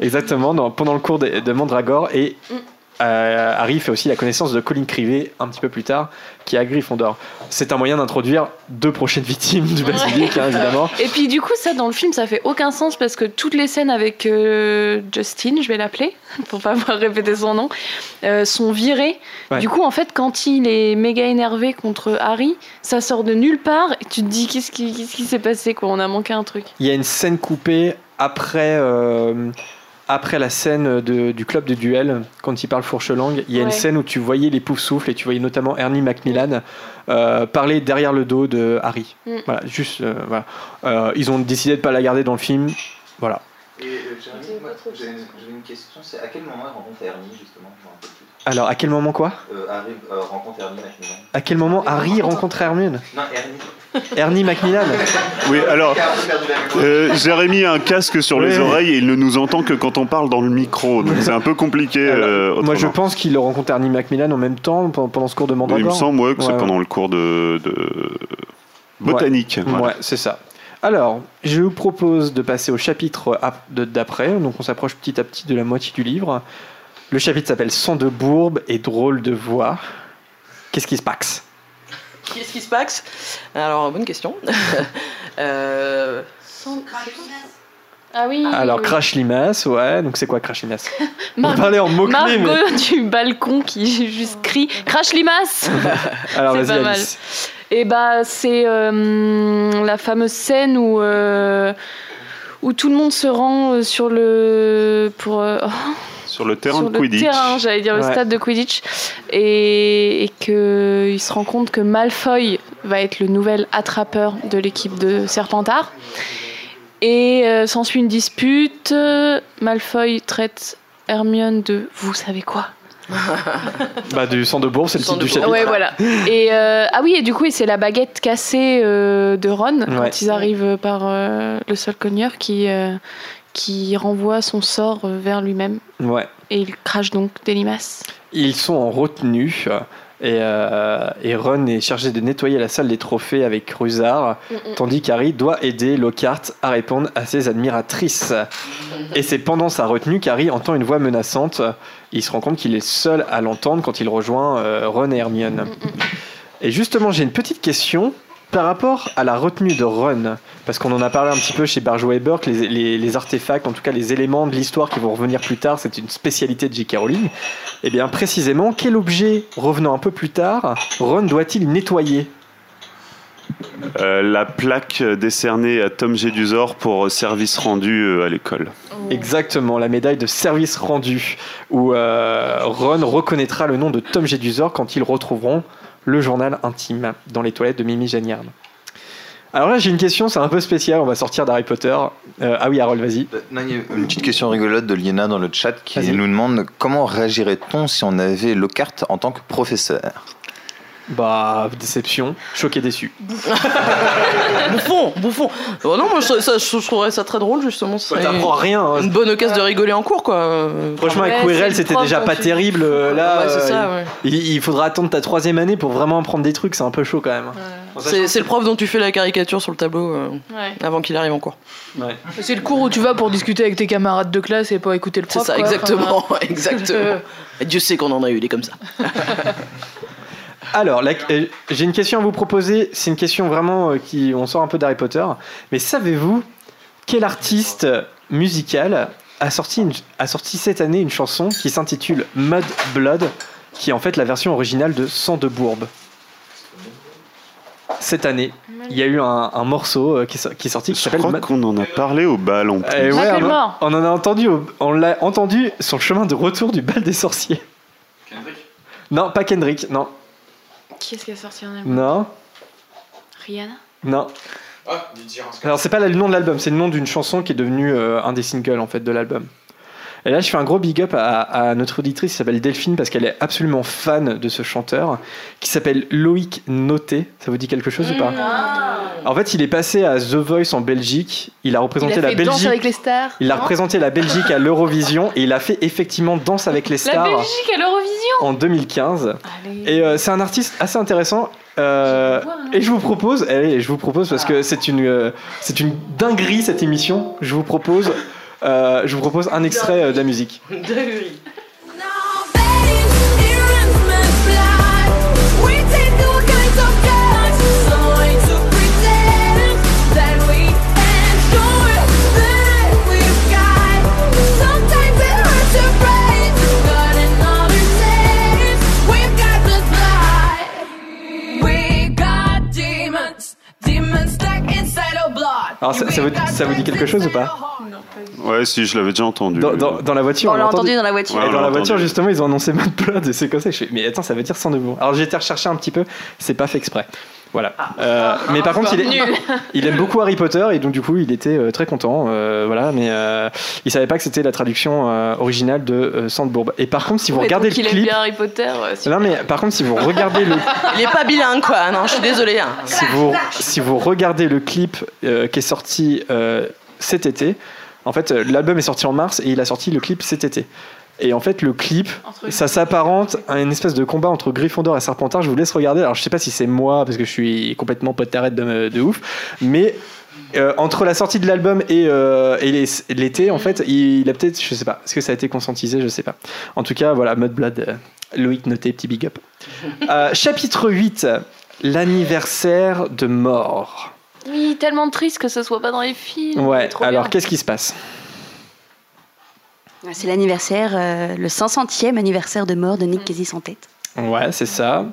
exactement, dans- pendant le cours de, de Mandragore. Et Mm. Euh, Harry fait aussi la connaissance de Colin Crivet un petit peu plus tard, qui est à Gryffondor. C'est un moyen d'introduire deux prochaines victimes du basilic, hein, évidemment. Et puis du coup, ça dans le film, ça fait aucun sens parce que toutes les scènes avec euh, Justin, je vais l'appeler, pour pas avoir répété son nom, euh, sont virées. Ouais. Du coup, en fait, quand il est méga énervé contre Harry, ça sort de nulle part et tu te dis qu'est-ce qui s'est passé quoi? On a manqué un truc. Il y a une scène coupée après, après la scène de- du club de duel, quand il parle fourche langue. Il y a une scène où tu voyais les poufs souffles et tu voyais notamment Ernie Macmillan euh, parler derrière le dos de Harry. Mm. Voilà, juste, euh, voilà. Euh, ils ont décidé de pas la garder dans le film. Voilà. Euh, j'avais une, une question, c'est à quel moment elle rencontre Ernie justement Alors, à quel moment quoi Euh, Harry euh, rencontre Ernie Macmillan. À quel moment Harry rencontre Hermione Non, Ernie. Ernie Macmillan Oui, alors, euh, Jérémy a un casque sur les Oui. oreilles et il ne nous entend que quand on parle dans le micro, donc c'est un peu compliqué. Alors, euh, Moi, je autrement. pense qu'il rencontre Ernie Macmillan en même temps pendant pendant ce cours de Il me Mandragore. semble ouais, que c'est Ouais, ouais. pendant le cours de, de botanique. voilà. Ouais, c'est ça. Alors, je vous propose de passer au chapitre ap- de- d'après. Donc, on s'approche petit à petit de la moitié du livre. Le chapitre s'appelle Sang de bourbe et drôle de voix. Qu'est-ce qui se passe? Qu'est-ce qui se passe? Alors, bonne question. Euh, Ah oui. Alors, oui. Crash Limace, ouais. Donc, c'est quoi Crash Limace? On Mar- parlait en mais. Du balcon qui juste crie Crash limace Alors, C'est vas-y, pas mal. Alice. Et bah c'est euh, la fameuse scène où euh, où tout le monde se rend euh, sur le pour euh, Sur le terrain sur de le Quidditch. terrain, j'allais dire le stade de Quidditch, et, et que il se rend compte que Malfoy va être le nouvel attrapeur de l'équipe de Serpentard. Et euh, s'ensuit une dispute. Malfoy traite Hermione de vous savez quoi? Bah, du sang de bourbe, c'est le Sang titre du chapitre. Ouais, voilà. Et euh, ah oui, et du coup, c'est la baguette cassée euh, de Ron Ouais. quand ils arrivent par euh, le sol cogneur qui euh, qui renvoie son sort euh, vers lui-même Ouais. et il crache donc des limaces. Ils sont en retenue. Et, euh, et Ron est chargé de nettoyer la salle des trophées avec Rusard, tandis qu'Harry doit aider Lockhart à répondre à ses admiratrices. Et c'est pendant sa retenue qu'Harry entend une voix menaçante. Il se rend compte qu'il est seul à l'entendre quand il rejoint euh, Ron et Hermione. Et justement, j'ai une petite question par rapport à la retenue de Ron, parce qu'on en a parlé un petit peu chez Barjois et Burke, les, les- les artefacts, en tout cas les éléments de l'histoire qui vont revenir plus tard, c'est une spécialité de J.K. Rowling. Et bien précisément, quel objet, revenant un peu plus tard, Ron doit-il nettoyer? Euh, la plaque décernée à Tom Jedusor pour service rendu euh, à l'école. Exactement, la médaille de service rendu, où euh, Ron reconnaîtra le nom de Tom Jedusor quand ils retrouveront le journal intime dans les toilettes de Mimi Gagnard. Alors là, j'ai une question, c'est un peu spécial, on va sortir d'Harry Potter. Euh, ah oui, Harold, vas-y. Euh, non, il y a une petite question rigolote de Liena dans le chat qui nous demande comment réagirait-on si on avait Lockhart en tant que professeur? Bah, déception, choqué, déçu. bouffon, bouffon. Oh non, moi je, ça- je trouverais ça très drôle justement. ce serait T'apprends rien. hein. Une bonne occasion de rigoler en cours quoi. Euh, Franchement, avec Ouais, c'est c'était déjà pas tu- terrible. euh, Là, Ouais, c'est euh, ça, ouais. il, il faudra attendre ta troisième année pour vraiment apprendre des trucs. C'est un peu chaud quand même. C'est c'est le prof dont tu fais la caricature sur le tableau euh, Ouais. avant qu'il arrive en cours. ouais. C'est le cours où tu vas pour discuter avec tes camarades de classe et pas écouter le C'est prof. ça, quoi. exactement, Enfin, exactement. Et Dieu sait qu'on en a eu des comme ça. Alors, la- euh, j'ai une question à vous proposer. C'est une question vraiment euh, qui. On sort un peu d'Harry Potter. Mais savez-vous quel artiste musical a sorti, une- a sorti cette année une chanson qui s'intitule Mud Blood, qui est en fait la version originale de Sang de Bourbe? Cette année, il y a eu un, un morceau euh, qui, est qui est sorti qui Je crois qu'on en a parlé au bal en plus. Eh ouais, on, a- on en a entendu, on l'a entendu sur le chemin de retour du bal des sorciers. Non, pas Kendrick, non, Qui est-ce qui a sorti un album non, Rihanna non. Ah. Alors c'est pas le nom de l'album, c'est le nom d'une chanson qui est devenue euh, un des singles en fait de l'album. Et là je fais un gros big up à, à notre auditrice qui s'appelle Delphine parce qu'elle est absolument fan de ce chanteur qui s'appelle Loïc Noté. Ça vous dit quelque chose ou pas En fait il est passé à The Voice en Belgique, il a Il a représenté fait la Danse Belgique. avec les stars. Il a représenté la Belgique à l'Eurovision et il a fait effectivement Danse avec les La stars Belgique à l'Eurovision en 2015. Allez. Et euh, c'est un artiste assez intéressant. euh, Je vois, et je vous propose, allez, je vous propose parce que c'est une, euh, c'est une dinguerie cette émission. Je vous propose, euh, je vous propose un extrait euh, de la musique. Ça vous dit quelque chose ou pas? Ouais, si, je l'avais déjà entendu. dans, dans- dans la voiture On l'a l'a entendu dans la voiture. Ouais, Et on dans l'a voiture, entendu. justement, ils ont annoncé Mad Blood et c'est comme ça je fais. Mais attends, ça veut dire sans mots. Alors j'ai été rechercher un petit peu, c'est pas fait exprès. Voilà. Euh, mais par contre, il, est, Nul. il aime beaucoup Harry Potter et donc du coup, il était euh, très content. euh, voilà, mais euh, il savait pas que c'était la traduction euh, originale de euh, Sandbourg. Et par contre, si vous regardez donc le il aime clip, bien Harry Potter. euh, non mais par contre, si vous regardez le, Il est pas bilingue, quoi. Non, je suis désolée. hein. si vous, si vous regardez le clip euh, qui est sorti euh, cet été, en fait, euh, l'album est sorti en mars et il a sorti le clip cet été. Et en fait, le clip, Entre- ça s'apparente à une espèce de combat entre Gryffondor et Serpentard. Je vous laisse regarder. Alors, je sais pas si c'est moi parce que je suis complètement potterette de, de ouf, mais euh, entre la sortie de l'album et, euh, et l'été, en fait, il, il a peut-être, je sais pas, est-ce que ça a été conscientisé, je sais pas. En tout cas, voilà, Mudblood, euh, Loïc noté, petit big up. Chapitre 8, l'anniversaire de mort. Oui, tellement triste que ce soit pas dans les films. Ouais, trop alors qu'est-ce qui se passe C'est l'anniversaire, euh, le 500e anniversaire de mort de Nick Casey sans tête. Ouais, c'est ça.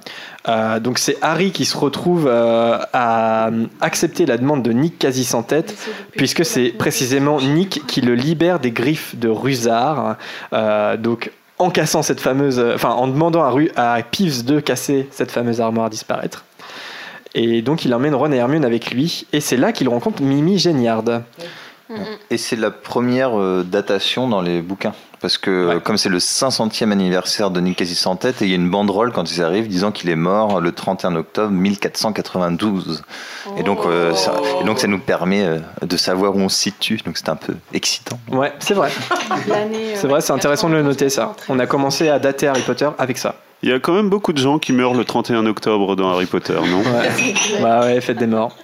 Euh, donc c'est Harry qui se retrouve euh, à accepter la demande de Nick quasi sans tête, puisque c'est précisément Nick qui le libère des griffes de Rusard. Euh, donc en cassant cette fameuse, enfin en demandant à, Ru- à Peeves de casser cette fameuse armoire à disparaître. Et donc il emmène Ron et Hermione avec lui, et c'est là qu'il rencontre Mimi Géniard. Et c'est la première euh, datation dans les bouquins. Parce que euh, comme c'est le 500e anniversaire de Nick Casey sans tête, et il y a une banderole quand ils arrivent disant qu'il est mort le 31 octobre 1492. Et, donc, euh, ça, et donc ça nous permet euh, de savoir où on se situe. Donc c'est un peu excitant. Ouais, c'est vrai. C'est vrai, c'est intéressant de le noter ça. On a commencé à dater Harry Potter avec ça. Il y a quand même beaucoup de gens qui meurent le 31 octobre dans Harry Potter, non Ouais. bah ouais, fête des morts.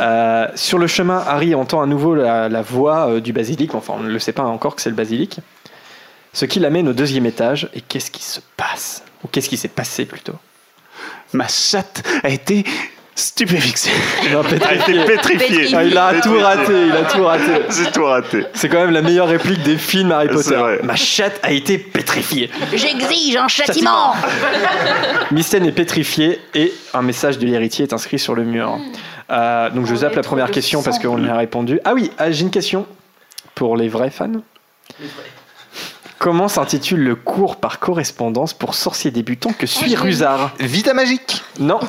Euh, sur le chemin, Harry entend à nouveau la, la voix euh, du basilic. Enfin, on ne le sait pas encore que c'est le basilic. Ce qui l'amène au deuxième étage. Et qu'est-ce qui se passe? Ou qu'est-ce qui s'est passé plutôt? Ma chatte a été stupéfixée. Non, A été pétrifié. pétrifiée. Ah, il a tout raté, il a tout raté. J'ai tout raté. C'est quand même la meilleure réplique des films Harry C'est Potter. vrai. Ma chatte a été pétrifiée. J'exige un châtiment Mystène est pétrifié et un message de l'héritier est inscrit sur le mur. Euh, donc je zappe la première question parce qu'on y a répondu. Ah oui, ah, j'ai une question pour les vrais fans. Comment s'intitule le cours par correspondance pour sorciers débutants que suit Rusard Vita magique Non,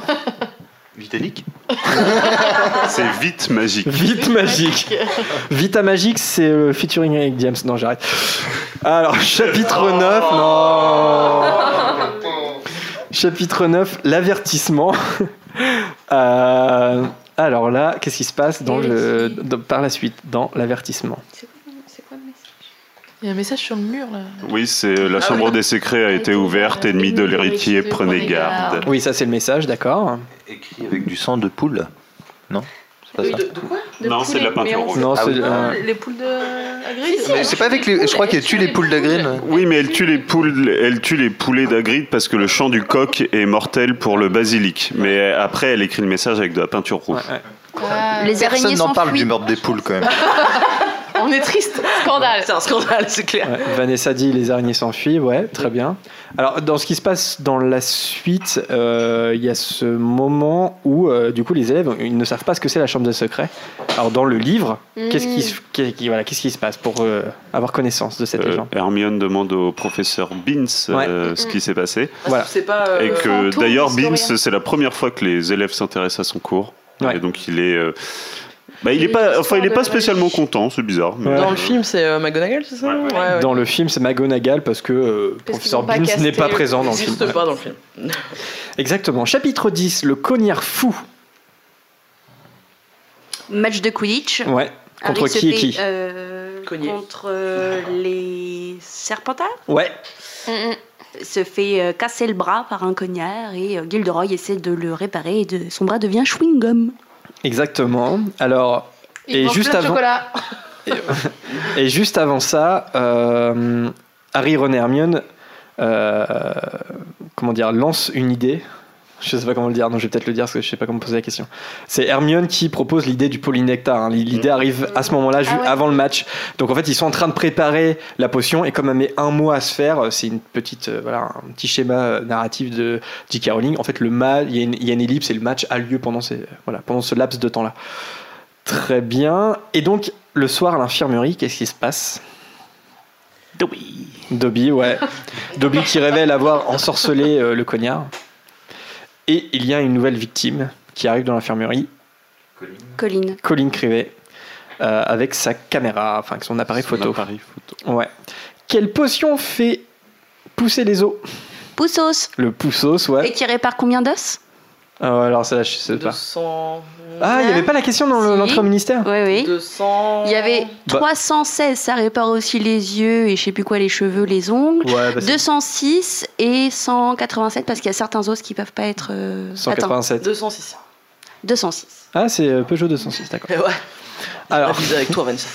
Vitalik C'est vite magique. Vite Magique. Vita Magique, c'est le featuring avec James. Non, j'arrête. Alors, chapitre 9, non. Chapitre 9, l'avertissement. Euh, alors là, qu'est-ce qui se passe dans le, dans- par la suite dans l'avertissement C'est quoi le message Il y a un message sur le mur là. Oui, c'est la chambre des secrets a été ouverte, ennemi de l'héritier, prenez garde. Oui, ça c'est le message, d'accord. Écrit avec du sang de poule Non? C'est pas ça. quoi? Non, c'est de la peinture rouge. Non, Ah c'est oui. euh, Les poules de Hagrid Mais c'est pas avec les. Je crois qu'elle tue les poules d'Agrid. Oui, mais elle tue les poules, elle tue les poulets d'Agrid parce que le chant du coq est mortel pour le basilic. Mais après, elle écrit le message avec de la peinture rouge. ouais, ouais. Les araignées Personne n'en parle du meurtre des poules quand même. On est triste. Scandale. C'est un scandale, c'est clair. Ouais, Vanessa dit les araignées s'enfuient, ouais, très bien. Alors, dans ce qui se passe dans la suite, euh, il y a ce moment où, euh, du coup, les élèves ils ne savent pas ce que c'est la chambre de secret. Alors, dans le livre, qu'est-ce qui, qui- voilà, qu'est-ce qui se passe pour euh, avoir connaissance de cette Euh, légende Hermione demande au professeur Beans euh, ce qui s'est passé. Voilà. Pas. euh, Et que d'ailleurs, Beans, c'est la première fois que les élèves s'intéressent à son cours. Ouais. Et donc, il est. euh, bah, il est Il pas, enfin, il est pas spécialement content, c'est bizarre. mais- Dans le film, c'est euh, McGonagall, c'est ça Ouais, ouais. Ouais, ouais. Dans le film, c'est McGonagall parce que euh, Parce professeur ont pas Beans n'est casté pas présent dans le Il film. n'existe pas dans le film. Exactement. Chapitre 10, le cognard fou. Match de Quidditch. Ouais. Contre Harry se qui et fait, qui euh, Cogner. Contre euh, les Serpentards. Ouais. Se fait euh, casser le bras par un cognard et euh, Gilderoy essaie de le réparer et de, son bras devient chewing-gum. Exactement. Alors, juste avant. Et juste avant ça, euh, Harry, Ron et Hermione, euh, comment dire, lance une idée. Je sais pas comment le dire, non, je vais peut-être le dire parce que je sais pas comment poser la question. C'est Hermione qui propose l'idée du polynectar. hein. L'idée arrive à ce moment-là, Ah ouais. avant le match. Donc en fait, ils sont en train de préparer la potion et comme elle met un mois à se faire, euh, c'est une petite, euh, voilà, un petit schéma euh, narratif de J.K. Rowling. En fait, le il y, a une- il y a une ellipse et le match a lieu pendant, ces, voilà, pendant ce laps de temps-là. Très bien. Et donc, le soir à l'infirmerie, qu'est-ce qui se passe? Dobby. Dobby, ouais. Dobby qui révèle avoir ensorcelé euh, le cognard. Et il y a une nouvelle victime qui arrive dans l'infirmerie, Colline. Colline Crivet, euh, avec sa caméra, enfin avec son appareil photo. appareil photo. Ouais. Quelle potion fait pousser les os? Poussos. Le poussos, ouais. Et qui répare combien d'os? Ah ouais, alors ça, je sais pas. 200. Ah, il n'y avait pas la question dans Si. l'entrée au ministère Oui, oui. 200. Il y avait Bah. 316, ça répare aussi les yeux et je sais plus quoi, les cheveux, les ongles. Ouais, bah, c'est 206 et 187 parce qu'il y a certains os qui peuvent pas être. euh, 187. 206. attends, 206. Ah, c'est euh, Peugeot 206, d'accord. Et ouais. Alors, Abusé avec toi, Vanessa.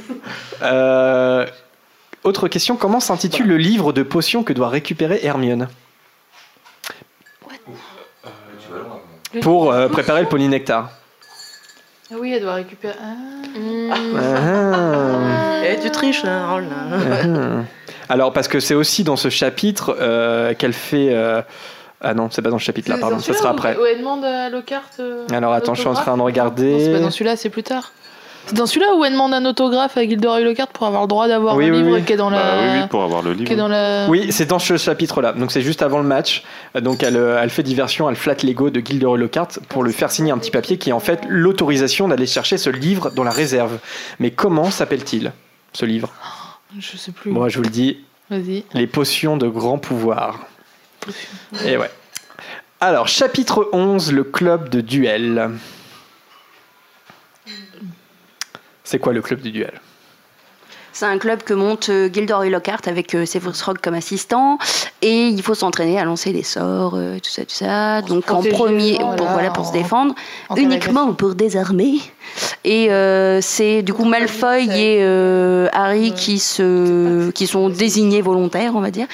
euh, autre question, comment s'intitule le livre de potions que doit récupérer Hermione? Pour euh, préparer le polynectar Ah oui, elle doit récupérer. Ah. Ah. Eh, tu triches là. oh là. Ah. Alors, parce que c'est aussi dans ce chapitre euh, qu'elle fait. euh, Ah non, c'est pas dans ce chapitre-là, pardon, ça sera après. Où elle demande à Lockhart. euh, Alors, attends, je suis en train de regarder. Non, c'est pas dans celui-là, c'est plus tard. C'est dans celui-là où elle demande un autographe à Gilderoy Lockhart pour avoir le droit d'avoir Oui, oui, livre oui. qui est dans la. Bah oui, oui, pour avoir le qui est livre. dans la. Oui, c'est dans ce chapitre-là. Donc c'est juste avant le match. Donc elle, euh, elle fait diversion, elle flatte l'ego de Gilderoy Lockhart pour lui faire signer un petit papier qui est en fait l'autorisation d'aller chercher ce livre dans la réserve. Mais comment s'appelle-t-il ce livre? Je sais plus. Moi, je vous le dis, Vas-y. les potions de grand pouvoir. Et ouais. Alors, chapitre 11, le club de duel. C'est quoi le club de duel? C'est un club que monte euh, Gilderoy Lockhart avec euh, Severus Rogue comme assistant et il faut s'entraîner à lancer des sorts, euh, tout ça, tout ça. Donc en premier, voilà. pour, voilà, pour se défendre, uniquement pour désarmer. Et euh, c'est du coup Malfoy et euh, Harry qui, se, qui sont désignés volontaires, on va dire.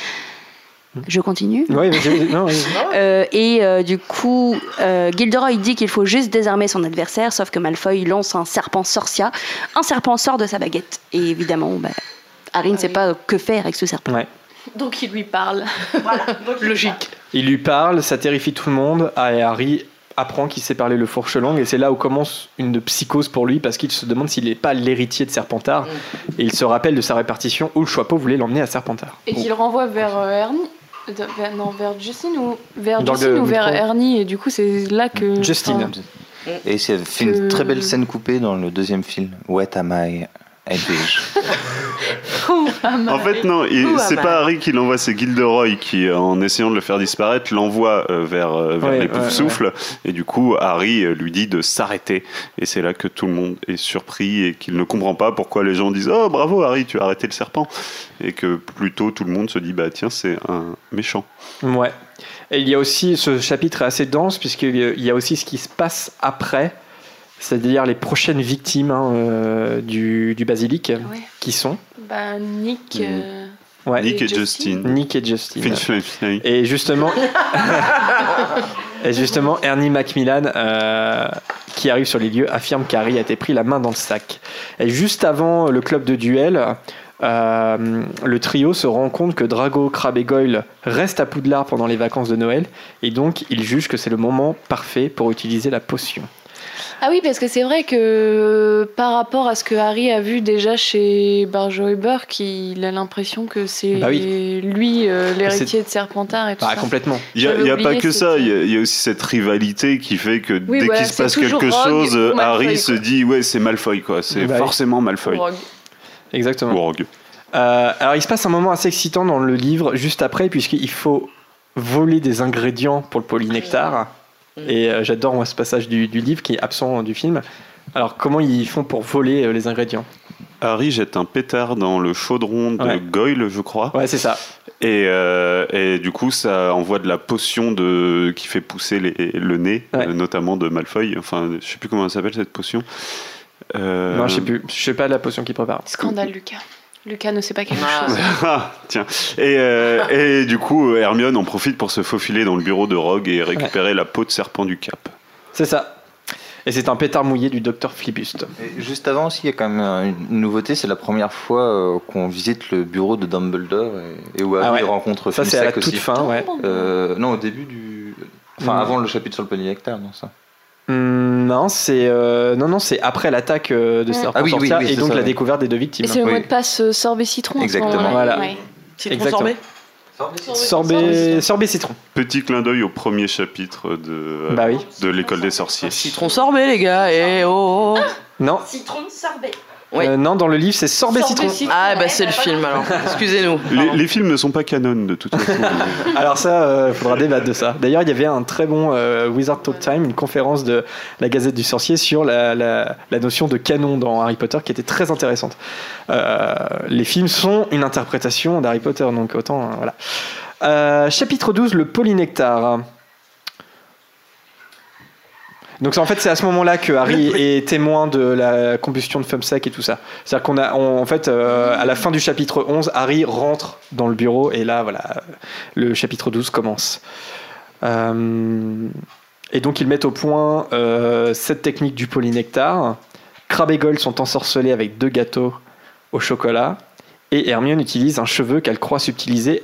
Je continue. Oui. Non, vas-y. Euh, et euh, du coup, euh, Gilderoy dit qu'il faut juste désarmer son adversaire, sauf que Malfoy lance un serpent sorcia. Un serpent sort de sa baguette. Et évidemment, bah, Harry ne sait pas que faire avec ce serpent. Ouais. Donc il lui parle. Logique. Il lui parle, ça terrifie tout le monde. Ah, et Harry apprend qu'il sait parler le fourche langue et c'est là où commence une psychose pour lui parce qu'il se demande s'il n'est pas l'héritier de Serpentard et il se rappelle de sa répartition où le Choixpeau voulait l'emmener à Serpentard. Et qu'il renvoie vers euh, Ernie. De- non, vers Justine ou vers Dans Justine le ou vers micro. Ernie et du coup c'est là que Justine. enfin, Et c'est fait une très belle scène coupée dans le deuxième film. What am I? En fait, non, c'est pas. Harry qui l'envoie, c'est Gilderoy qui, euh, en essayant de le faire disparaître, l'envoie euh, vers, euh, vers Ouais, les ouais, poufs-souffles. Et du coup, Harry lui dit de s'arrêter. Et c'est là que tout le monde est surpris et qu'il ne comprend pas pourquoi les gens disent Oh bravo Harry, tu as arrêté le serpent. Et que plutôt tout le monde se dit Bah tiens, c'est un méchant. Ouais. Et il y a aussi, ce chapitre est assez dense puisqu'il y a aussi ce qui se passe après, c'est-à-dire les prochaines victimes hein, euh, du, du basilic qui sont bah, Nick. Euh, ouais, Nick et Justine. Nick et. Finch Fleming. Et justement, et justement, Ernie Macmillan, euh, qui arrive sur les lieux, affirme qu'Harry a été pris la main dans le sac. Et juste avant le club de duel, euh, le trio se rend compte que Drago, Crabbe et Goyle restent à Poudlard pendant les vacances de Noël, et donc ils jugent que c'est le moment parfait pour utiliser la potion. Ah oui, parce que c'est vrai que par rapport à ce que Harry a vu déjà chez Barjo Burke, il a l'impression que c'est Bah oui. lui euh, l'héritier de Serpentard et tout Bah, ça. complètement. Il n'y a, pas que ça, il y, a- il y a aussi cette rivalité qui fait que Oui, dès voilà, qu'il se passe quelque Rogue chose, euh, Malfoy, Harry quoi. se dit Ouais, c'est Malfoy, quoi. C'est Bah oui. forcément Malfoy. Rogue. Exactement. Ou Rogue. Euh, alors il se passe un moment assez excitant dans le livre juste après puisqu'il faut voler des ingrédients pour le polynectar et euh, j'adore moi ce passage du, du livre qui est absent du film. Alors comment ils font pour voler euh, les ingrédients? Harry jette un pétard dans le chaudron de Ouais. Goyle, je crois. Ouais c'est ça. Et, euh, et du coup, ça envoie de la potion de, qui fait pousser les- le nez, Ouais. euh, notamment de Malfoy. Enfin, je sais plus comment elle s'appelle cette potion. Euh, Non je sais plus, je sais pas la potion qu'il prépare. Scandale, Lucas. Lucas ne sait pas quelque Ah. chose. Ah, tiens. Et, euh, et du coup, Hermione en profite pour se faufiler dans le bureau de Rogue et récupérer la peau de serpent du cap. C'est ça. Et c'est un pétard mouillé du docteur Flibuste. Et juste avant aussi, il y a quand même euh, une nouveauté, c'est la première fois euh, qu'on visite le bureau de Dumbledore et, et où Harry Ah ouais. rencontre Ça c'est à la toute aussi. fin ouais. Euh, non, au début du... Enfin, Mm. avant le chapitre sur le polynectar, non ça. Hum, non, c'est euh, non, non, c'est après l'attaque euh, de Ouais. serpent Ah oui, oui, sorcière oui, et donc ça, la oui. découverte des deux victimes. Et c'est le Oui. mot de passe euh, sorbet citron. Exactement. Voilà. Ouais. Citron Exactement. sorbet Sorbet, sorbet citron. Petit clin d'œil au premier chapitre de, Bah oui. de l'école des sorciers. Citron sorbet, les gars. Et oh, oh. Non, Citron sorbet. Oui. euh, non, dans le livre c'est sorbet, Sorbet citron. Ah, bah c'est le film alors. Excusez-nous. Les, films ne sont pas canon de toute façon. Alors ça, il faudra débattre de ça. D'ailleurs, il y avait un très bon euh, Wizard Talk Time, une conférence de la Gazette du Sorcier sur la, la- la notion de canon dans Harry Potter qui était très intéressante. Euh, les films sont une interprétation d'Harry Potter, donc autant euh, voilà. Euh, chapitre 12, le polynectar. Donc en fait c'est à ce moment-là que Harry est témoin de la combustion de Fumsac et tout ça. C'est-à-dire qu'on a on- en fait euh, à la fin du chapitre 11, Harry rentre dans le bureau et là voilà le chapitre 12 commence. Euh, et donc ils mettent au point euh, cette technique du polynectar. Crabbe et Goyle sont ensorcelés avec deux gâteaux au chocolat et Hermione utilise un cheveu qu'elle croit subtiliser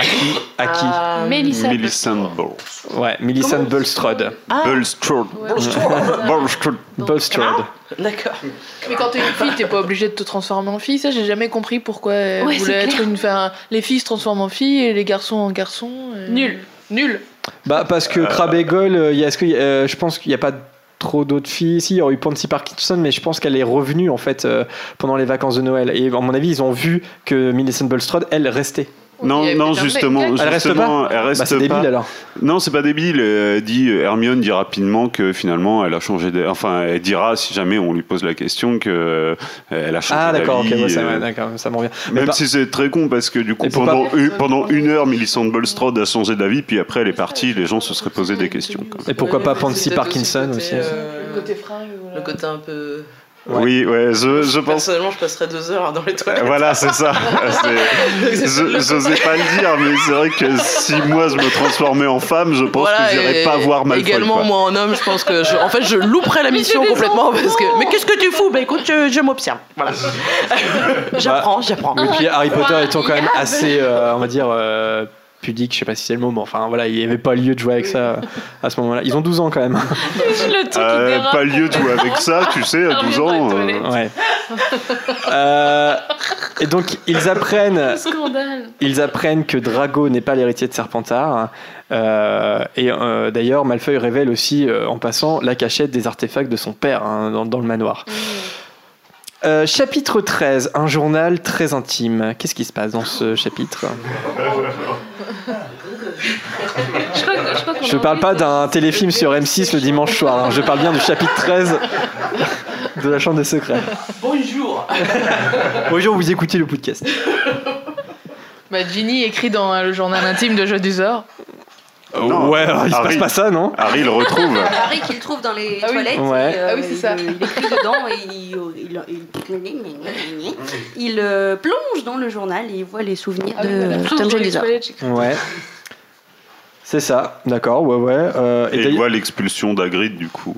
à qui, à qui Ah, Mélissa. Millicent Ball. Ouais, Millicent Bulstrode. Ah, Bulstrode. Bulstrode. Bulstrode. d'accord. Mais quand t'es une fille, t'es pas obligée de te transformer en fille. Ça, j'ai jamais compris pourquoi elle Ouais, voulait être clair. une. Enfin, les filles se transforment en filles et les garçons en garçons. et- Nul. Nul. Bah parce que Crabbe et Goyle, euh, il y a- est-ce que euh, je pense qu'il n'y a pas trop d'autres filles. Si, il y aurait eu Pansy Parkinson, mais je pense qu'elle est revenue en fait euh, pendant les vacances de Noël. Et à mon avis, ils ont vu que Millicent Bulstrode, elle restait. Non, non, justement, elle reste justement, elle reste Bah, c'est pas. débile alors. Non, c'est pas débile. Elle dit, Hermione dit rapidement que finalement, elle a changé. d'avis. Enfin, elle dira si jamais on lui pose la question que euh, elle a changé Ah d'accord, ok, ouais, ça, euh, ça me revient. Même par- si c'est très con parce que du coup pendant une, pendant une heure Millicent Bulstrode a changé d'avis puis après elle est partie les gens se seraient posé des questions. Et pourquoi pas Pansy Parkinson aussi côté, euh, Le côté fringue. voilà. Le côté un peu. Ouais. Oui ouais je, je pense Personnellement, je passerais deux heures dans les toilettes. voilà c'est ça. Je- J'osais pas le dire mais c'est vrai que si moi je me transformais en femme je pense Voilà, que j'irais pas voir Malfoy. Également, quoi. moi en homme, je pense que je, en fait, je louperais la mission complètement parce que. Mais qu'est-ce que tu fous? Bah écoute, je, je m'observe. Voilà. j'apprends, j'apprends. Et puis Harry Potter étant quand même assez, euh, on va dire, euh, pudique, je sais pas si c'est le mot, mais enfin voilà, il n'y avait pas lieu de jouer avec ça à ce moment-là. Ils ont 12 ans quand même. le truc Euh, pas lieu de jouer avec ça tu sais à 12 ans. euh, Ouais. Euh, et donc ils apprennent, Scandale. ils apprennent que Drago n'est pas l'héritier de Serpentard. Euh, et euh, d'ailleurs, Malfoy révèle aussi, euh, en passant, la cachette des artefacts de son père hein, dans, dans le manoir. Euh, chapitre 13, un journal très intime. Qu'est-ce qui se passe dans ce chapitre? Je crois que- je crois qu'on Je a parle pas d'un téléfilm sur M6 le dimanche soir. hein. Je parle bien du chapitre 13 de la Chambre des Secrets. Bonjour. Bonjour, vous écoutez le podcast. Bah, Ginny écrit dans euh, le journal intime de Jeu d'Usor. Non, ouais, alors, il se Harry. passe pas ça, non Harry le retrouve. Harry qui le trouve dans les Ah oui. toilettes. Ouais. et, euh, Ah oui, c'est ça. Il, il écrit dedans et il, il, il- il, euh, plonge dans le journal et il voit les souvenirs Ah de. Tom j'écris. Ouais. C'est ça, d'accord, ouais, ouais. Euh, Et il voit l'expulsion d'Hagrid du coup.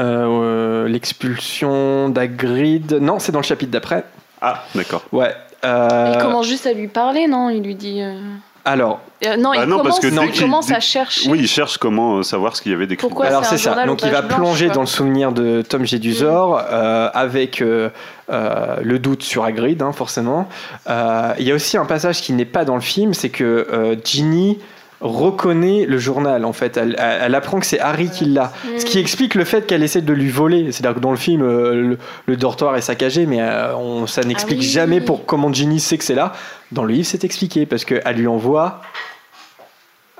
euh, euh, l'expulsion d'Agrid. Non, c'est dans le chapitre d'après. Ah d'accord. Ouais. euh, Il commence juste à lui parler, non Il lui dit. Alors, euh, non, Bah il non, parce commence, que il commence à chercher. Oui, il cherche comment euh, savoir ce qu'il y avait d'écrit. Pourquoi alors c'est ça. Donc il va plonger dans le souvenir de Tom Jedusor euh, avec euh, euh, le doute sur Hagrid, hein, forcément. Euh, Il y a aussi un passage qui n'est pas dans le film, c'est que euh, Ginny reconnaît le journal en fait. Elle, elle- elle apprend que c'est Harry qui l'a. Ce qui explique le fait qu'elle essaie de lui voler. C'est à dire que dans le film euh, le, le dortoir est saccagé mais euh, on, ça n'explique oui. jamais pour comment Ginny sait que c'est là. Dans le livre c'est expliqué parce qu'elle lui envoie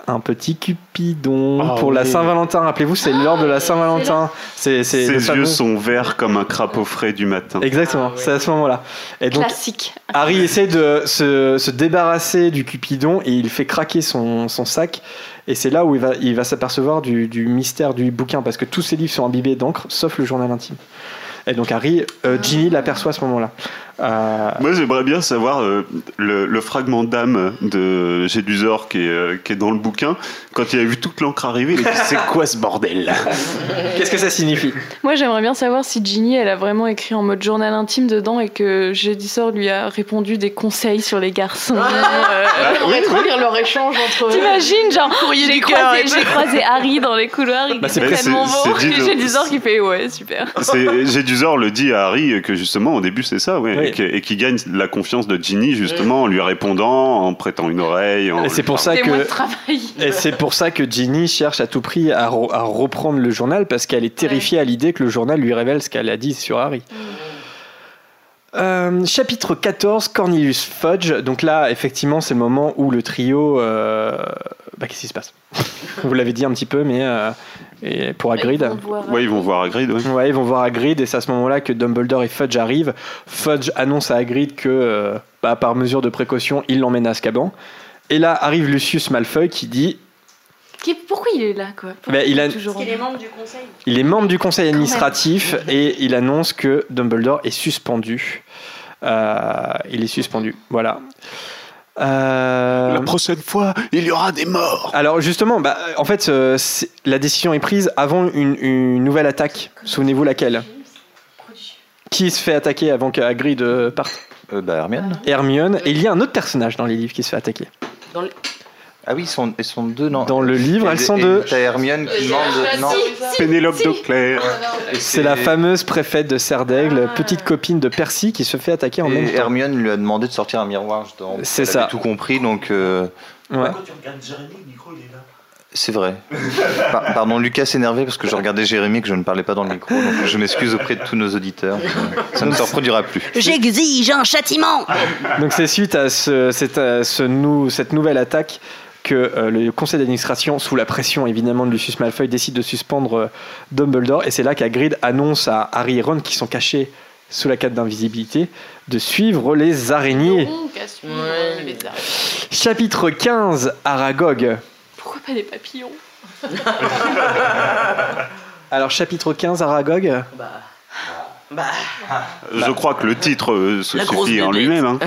un petit cupidon Ah pour la. Saint-Valentin rappelez-vous c'est l'heure de la Saint-Valentin c'est c'est Ses yeux fameux- sont verts comme un crapaud frais du matin. exactement c'est à ce moment-là et donc Classique. Harry essaie de se, se débarrasser du Cupidon et il fait craquer son, son sac. Et c'est là où il va, il va s'apercevoir du, du mystère du bouquin parce que tous ses livres sont imbibés d'encre sauf le journal intime. Et donc Harry, euh, Ginny l'aperçoit à ce moment-là. Euh, Moi, j'aimerais bien savoir euh, le, le fragment d'âme de Gédusor qui est, euh, qui est dans le bouquin. Quand il a vu toute l'encre arriver, il a dit C'est quoi ce bordel Qu'est-ce que ça signifie? Moi, j'aimerais bien savoir si Ginny, elle a vraiment écrit en mode journal intime dedans et que Jedisor lui a répondu des conseils sur les garçons. Euh, On va trop lire leur échange entre. T'imagines, genre, j'ai croisé, j'ai croisé Harry dans les couloirs, il Bah, c'est est tellement beau. Et Jedisor qui fait ouais, super. Gédusor le dit à Harry que justement au début c'est ça, ouais, Oui. Et qui gagne la confiance de Ginny justement en lui répondant, en prêtant une oreille. en Et c'est pour ça que travail. et c'est pour ça que Ginny cherche à tout prix à, re- à reprendre le journal parce qu'elle est terrifiée à l'idée que le journal lui révèle ce qu'elle a dit sur Harry. Euh, chapitre 14, Cornelius Fudge. Donc là, effectivement, c'est le moment où le trio. euh, Bah, qu'est-ce qui se passe? Vous l'avez dit un petit peu, mais euh, et pour Hagrid. Ils vont voir Ouais, ils vont voir Hagrid. Ouais. Ouais, ils vont voir Hagrid et c'est à ce moment-là que Dumbledore et Fudge arrivent. Fudge annonce à Hagrid que, euh, bah, par mesure de précaution, il l'emmène à Azkaban. Et là arrive Lucius Malfoy qui dit Pourquoi il est là, quoi? Bah, il a- est toujours Parce qu'il est membre du conseil. il est membre du conseil administratif et il annonce que Dumbledore est suspendu. Euh, il est suspendu, voilà. Euh, La prochaine fois, il y aura des morts. Alors justement, bah, en fait, euh, la décision est prise avant une, une nouvelle attaque. Souvenez-vous laquelle? Qui se fait attaquer avant que Hagrid parte? Euh, bah, Hermione. Hermione. Et il y a un autre personnage dans les livres qui se fait attaquer. Dans les- Ah oui, ils sont, ils sont deux, non Dans le livre, Et- elles sont et deux. T'as Hermione qui demande. Non. Pénélope de Claire. Et C'est la fameuse préfète de Serdaigle, petite copine de Percy, qui se fait attaquer en Et même temps. Hermione lui a demandé de sortir un miroir. C'est ça. avait tout compris, donc euh, Ouais. Quand tu regardes Jérémy, le micro il est là. c'est vrai. Par- pardon, Lucas s'énervait parce que je regardais Jérémy que je ne parlais pas dans le micro, donc je m'excuse auprès de tous nos auditeurs. Ça ne se reproduira plus. J'exige un châtiment Donc c'est suite à, ce, cette, à ce nou- cette nouvelle attaque que euh, le conseil d'administration, sous la pression évidemment de Lucius Malfoy, décide de suspendre euh, Dumbledore. Et c'est là qu'Hagrid annonce à Harry et Ron, qui sont cachés sous la cape d'invisibilité, de suivre les araignées. Donc, à suivre, Ouais. les araignées. Chapitre 15, Aragog. Pourquoi pas des papillons? Alors chapitre 15, Aragog. Bah. Bah. Je crois que le titre euh, se suffit en lui-même. hein.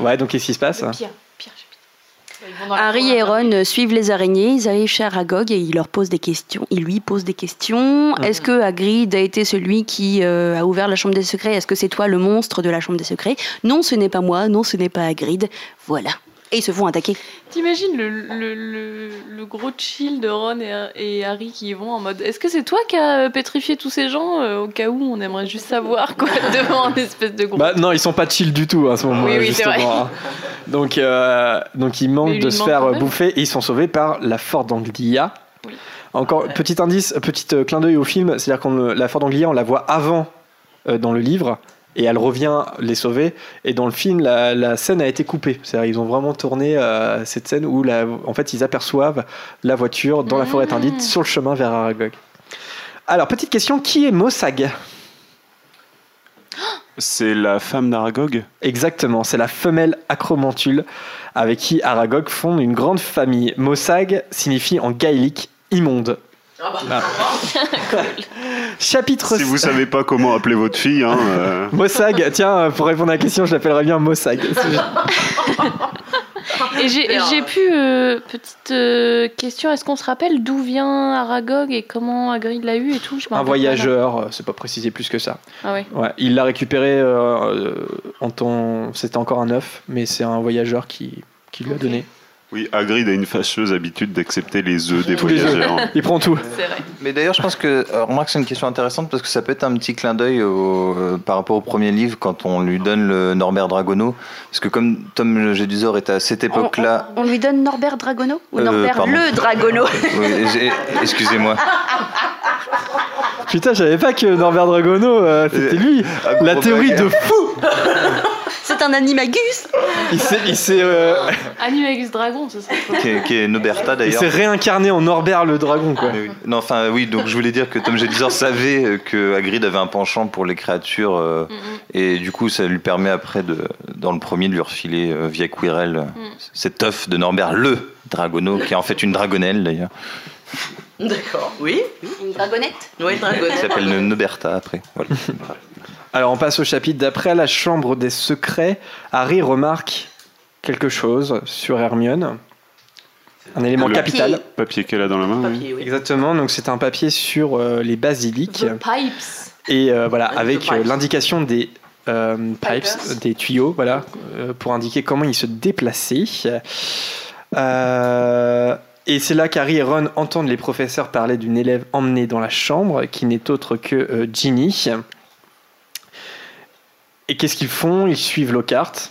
Ouais, donc qu'est-ce qui se passe? Pire chapitre. Ils vont dans la Harry et Ron euh, suivent les araignées, ils arrivent chez Aragog et ils leur posent des questions. Ils lui posent des questions. Est-ce que Hagrid a été celui qui euh, a ouvert la chambre des secrets? Est-ce que c'est toi le monstre de la chambre des secrets? Non, ce n'est pas moi. Non, ce n'est pas Hagrid. Voilà. Et ils se font attaquer. T'imagines le, le, le, le gros chill de Ron et, et Harry qui y vont en mode Est-ce que c'est toi qui as pétrifié tous ces gens euh, Au cas où, on aimerait juste savoir quoi devant un espèce de gros. Bah non, ils sont pas chill du tout à ce moment-là, Oui, oui, c'est justement. hein. Donc, euh, donc ils manquent de se manque faire euh, bouffer et ils sont sauvés par la Ford Anglia. Oui. Encore petit indice, petit euh, clin d'œil au film, c'est-à-dire que la Ford Anglia, on la voit avant euh, dans le livre et elle revient les sauver. Et dans le film, la, la scène a été coupée. C'est-à-dire ils ont vraiment tourné euh, cette scène où la, en fait ils aperçoivent la voiture dans la forêt interdite sur le chemin vers Aragog. Alors petite question, qui est Mossag C'est la femme d'Aragog Exactement, c'est la femelle acromantule avec qui Aragog fonde une grande famille. Mossag signifie en gaélique immonde. Ah. Chapitre Si vous savez pas comment appeler votre fille, hein, euh, Mossag, tiens, pour répondre à la question, je l'appellerais bien Mossag. Et j'ai pu, euh, petite euh, question, est-ce qu'on se rappelle d'où vient Aragog et comment Hagrid l'a eu et tout? Je Un voyageur, c'est pas précisé plus que ça. Ah ouais. Ouais, il l'a récupéré euh, en. C'était encore un œuf, mais c'est un voyageur qui, qui lui a donné. Oui, Hagrid a une fâcheuse habitude d'accepter les œufs des Tous les œufs. voyageurs. Il prend tout. C'est vrai. Mais d'ailleurs, je pense que, euh, remarque, c'est une question intéressante parce que ça peut être un petit clin d'œil au- euh, par rapport au premier livre quand on lui donne le Norbert Dragono. Parce que comme Tom Jedusor est à cette époque-là. On lui donne Norbert Dragono Ou Euh, Norbert pardon. le Dragono Oui, Excusez-moi. Putain, je savais pas que Norbert Dragono, euh, c'était lui. La théorie de fou C'est un animagus Il s'est- il s'est euh, Animagus Dragon, ce serait quoi Qui est, qui est Noberta il d'ailleurs. s'est réincarné en Norbert le dragon, quoi. Oui. Non, enfin oui, donc je voulais dire que Tom Jedusor savait euh, que Hagrid avait un penchant pour les créatures euh, et du coup ça lui permet après de, dans le premier de lui refiler euh, via Quirrell euh, cet œuf de Norbert le Dragono qui est en fait une dragonelle d'ailleurs. D'accord, oui. Une dragonnette Oui, Qui dragonnet. s'appelle Noberta après. Voilà. Alors on passe au chapitre d'après, la chambre des secrets. Harry remarque quelque chose sur Hermione. Un élément Le capital. Papier qu'elle a dans la main. Papier, oui. Exactement, donc c'est un papier sur euh, les basiliques. The Pipes. Et euh, voilà, The avec euh, l'indication des euh, pipes, Pipers. des tuyaux, voilà, euh, pour indiquer comment ils se déplaçaient. Euh, et c'est là qu'Harry et Ron entendent les professeurs parler d'une élève emmenée dans la chambre, qui n'est autre que euh, Ginny. Et qu'est-ce qu'ils font? Ils suivent Lockhart.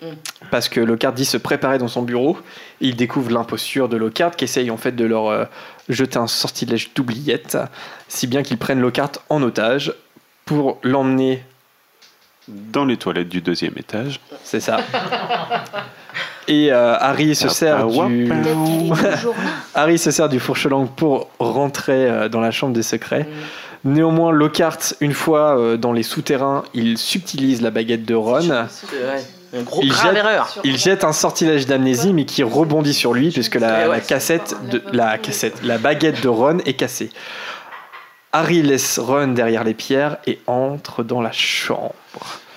Mm. Parce que Lockhart dit se préparer dans son bureau. Ils découvrent l'imposture de Lockhart qui essaye en fait de leur euh, jeter un sortilège d'oubliette, si bien qu'ils prennent Lockhart en otage pour l'emmener, Dans les toilettes du deuxième étage. c'est ça. Et euh, Harry se sert du. Harry se sert du fourche-langue pour rentrer euh, dans la chambre des secrets. Néanmoins, Lockhart, une fois euh, dans les souterrains, il subtilise la baguette de Ron. Un gros Il grave jette- erreur. Il jette un sortilège d'amnésie, mais qui rebondit sur lui, puisque la, Ouais, ouais. la cassette, de, la cassette, la baguette de Ron est cassée. Harry laisse Ron derrière les pierres et entre dans la chambre.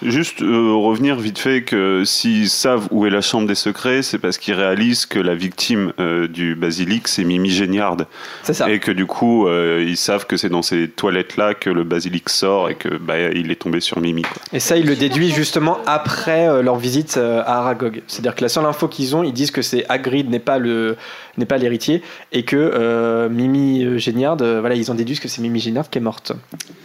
Juste euh, revenir vite fait que s'ils savent où est la chambre des secrets, c'est parce qu'ils réalisent que la victime euh, du basilic, c'est Mimi Géniard. C'est ça. Et que du coup, euh, ils savent que c'est dans ces toilettes-là que le basilic sort et que bah, il est tombé sur Mimi. Quoi. Et ça, il le déduit justement après euh, leur visite euh, à Aragog. C'est-à-dire que la seule info qu'ils ont, ils disent que c'est Hagrid n'est pas le n'est pas l'héritier et que euh, Mimi Géniard, euh, voilà, ils ont déduit que c'est Mimi Géniard qui est morte.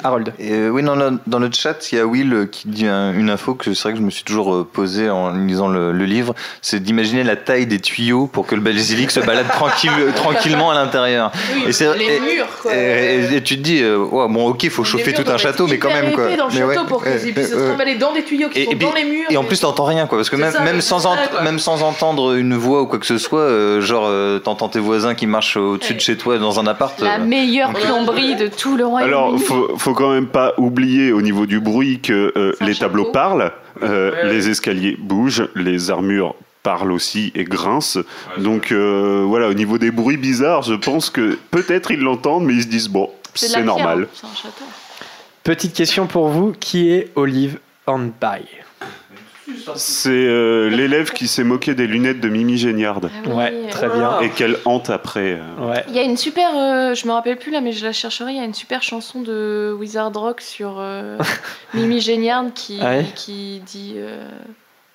Harold. Et, euh, oui, dans le, dans le chat, il y a Will qui dit un- une info que c'est vrai que je me suis toujours euh, posé en lisant le, le livre, c'est d'imaginer la taille des tuyaux pour que le basilic se balade tranquille, tranquillement à l'intérieur. Oui, Et c'est- les et- murs, quoi. Et, et- et tu te dis, euh, ouais, bon, ok, il faut chauffer tout un château, mais quand même quoi. dans le Mais château ouais, pour qu'ils puissent se trimballer dans des tuyaux qui Et, sont et puis- dans les murs. et en plus, t'entends rien, quoi, parce que même, ça, même, c'est sans ça, ent- quoi. même sans entendre une voix ou quoi que ce soit, euh, genre, euh, t'entends tes voisins qui marchent au-dessus de chez toi dans un appart. La euh, meilleure plomberie de tout le royaume. Alors, faut, faut quand même pas oublier au niveau du bruit que euh, les tableaux parlent, euh, les escaliers bougent, les armures parlent aussi et grincent. Donc euh, voilà, au niveau des bruits bizarres, je pense que peut-être ils l'entendent, mais ils se disent bon, c'est normal. Château. Petite question pour vous, qui est Olive Hornby C'est euh, l'élève qui s'est moqué des lunettes de Mimi Géniard Ah oui. Ouais, très bien. et qu'elle hante après. euh. Ouais. Il y a une super, euh, je me rappelle plus là, mais je la chercherai. Il y a une super chanson de Wizard Rock sur euh, Mimi Géniard qui, Ah ouais qui dit euh,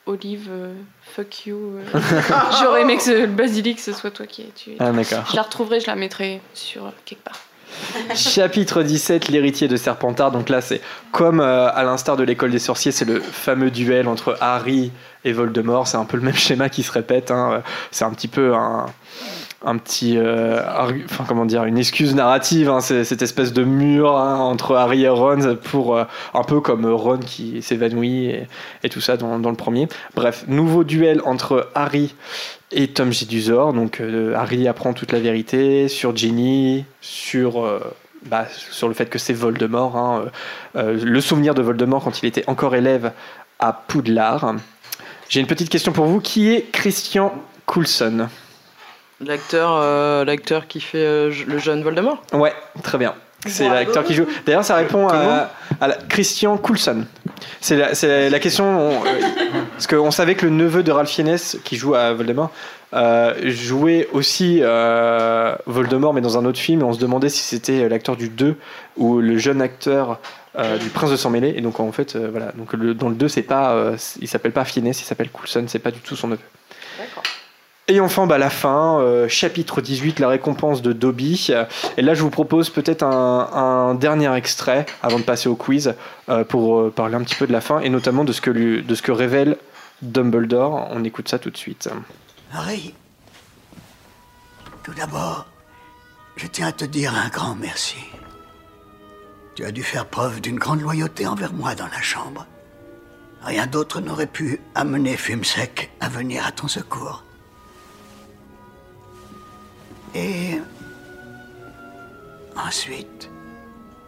Olive, euh, fuck you. euh. J'aurais aimé que ce- le basilic ce soit toi qui aies tué. Ah, d'accord. Je la retrouverai, je la mettrai sur euh, quelque part. Chapitre 17, l'héritier de Serpentard. Donc là, c'est comme euh, à l'instar de l'école des sorciers, c'est le fameux duel entre Harry et Voldemort. C'est un peu le même schéma qui se répète. hein. C'est un petit peu un, petit, euh, comment dire, une excuse narrative. hein. Cette espèce de mur hein, entre Harry et Ron pour euh, un peu comme Ron qui s'évanouit et, et tout ça dans, dans le premier. Bref, nouveau duel entre Harry et Tom Jedusor. Donc euh, Harry apprend toute la vérité sur Ginny, sur euh, bah, sur le fait que c'est Voldemort, hein, euh, euh, le souvenir de Voldemort quand il était encore élève à Poudlard. J'ai une petite question pour vous. Qui est Christian Coulson? L'acteur, euh, l'acteur qui fait euh, le jeune Voldemort? Ouais, très bien. C'est l'acteur qui joue. D'ailleurs, ça répond à, à la- Christian Coulson. C'est la, question. on- euh, parce qu'on savait que le neveu de Ralph Fiennes, qui joue à Voldemort, euh, jouait aussi euh, Voldemort, mais dans un autre film. Et on se demandait si c'était l'acteur du 2 ou le jeune acteur du Prince de Sang Mêlé. Et donc, en fait, voilà. Donc, le- dans le 2, c'est pas, il s'appelle pas Fiennes, il s'appelle Coulson. C'est pas du tout son neveu. Et enfin, bah, la fin, euh, chapitre 18, la récompense de Dobby. Et là, je vous propose peut-être un, dernier extrait avant de passer au quiz euh, pour euh, parler un petit peu de la fin et notamment de ce que, de ce que révèle Dumbledore. On écoute ça tout de suite. Harry, tout d'abord, je tiens à te dire un grand merci. Tu as dû faire preuve d'une grande loyauté envers moi dans la chambre. Rien d'autre n'aurait pu amener Fumsec à venir à ton secours. Et ensuite,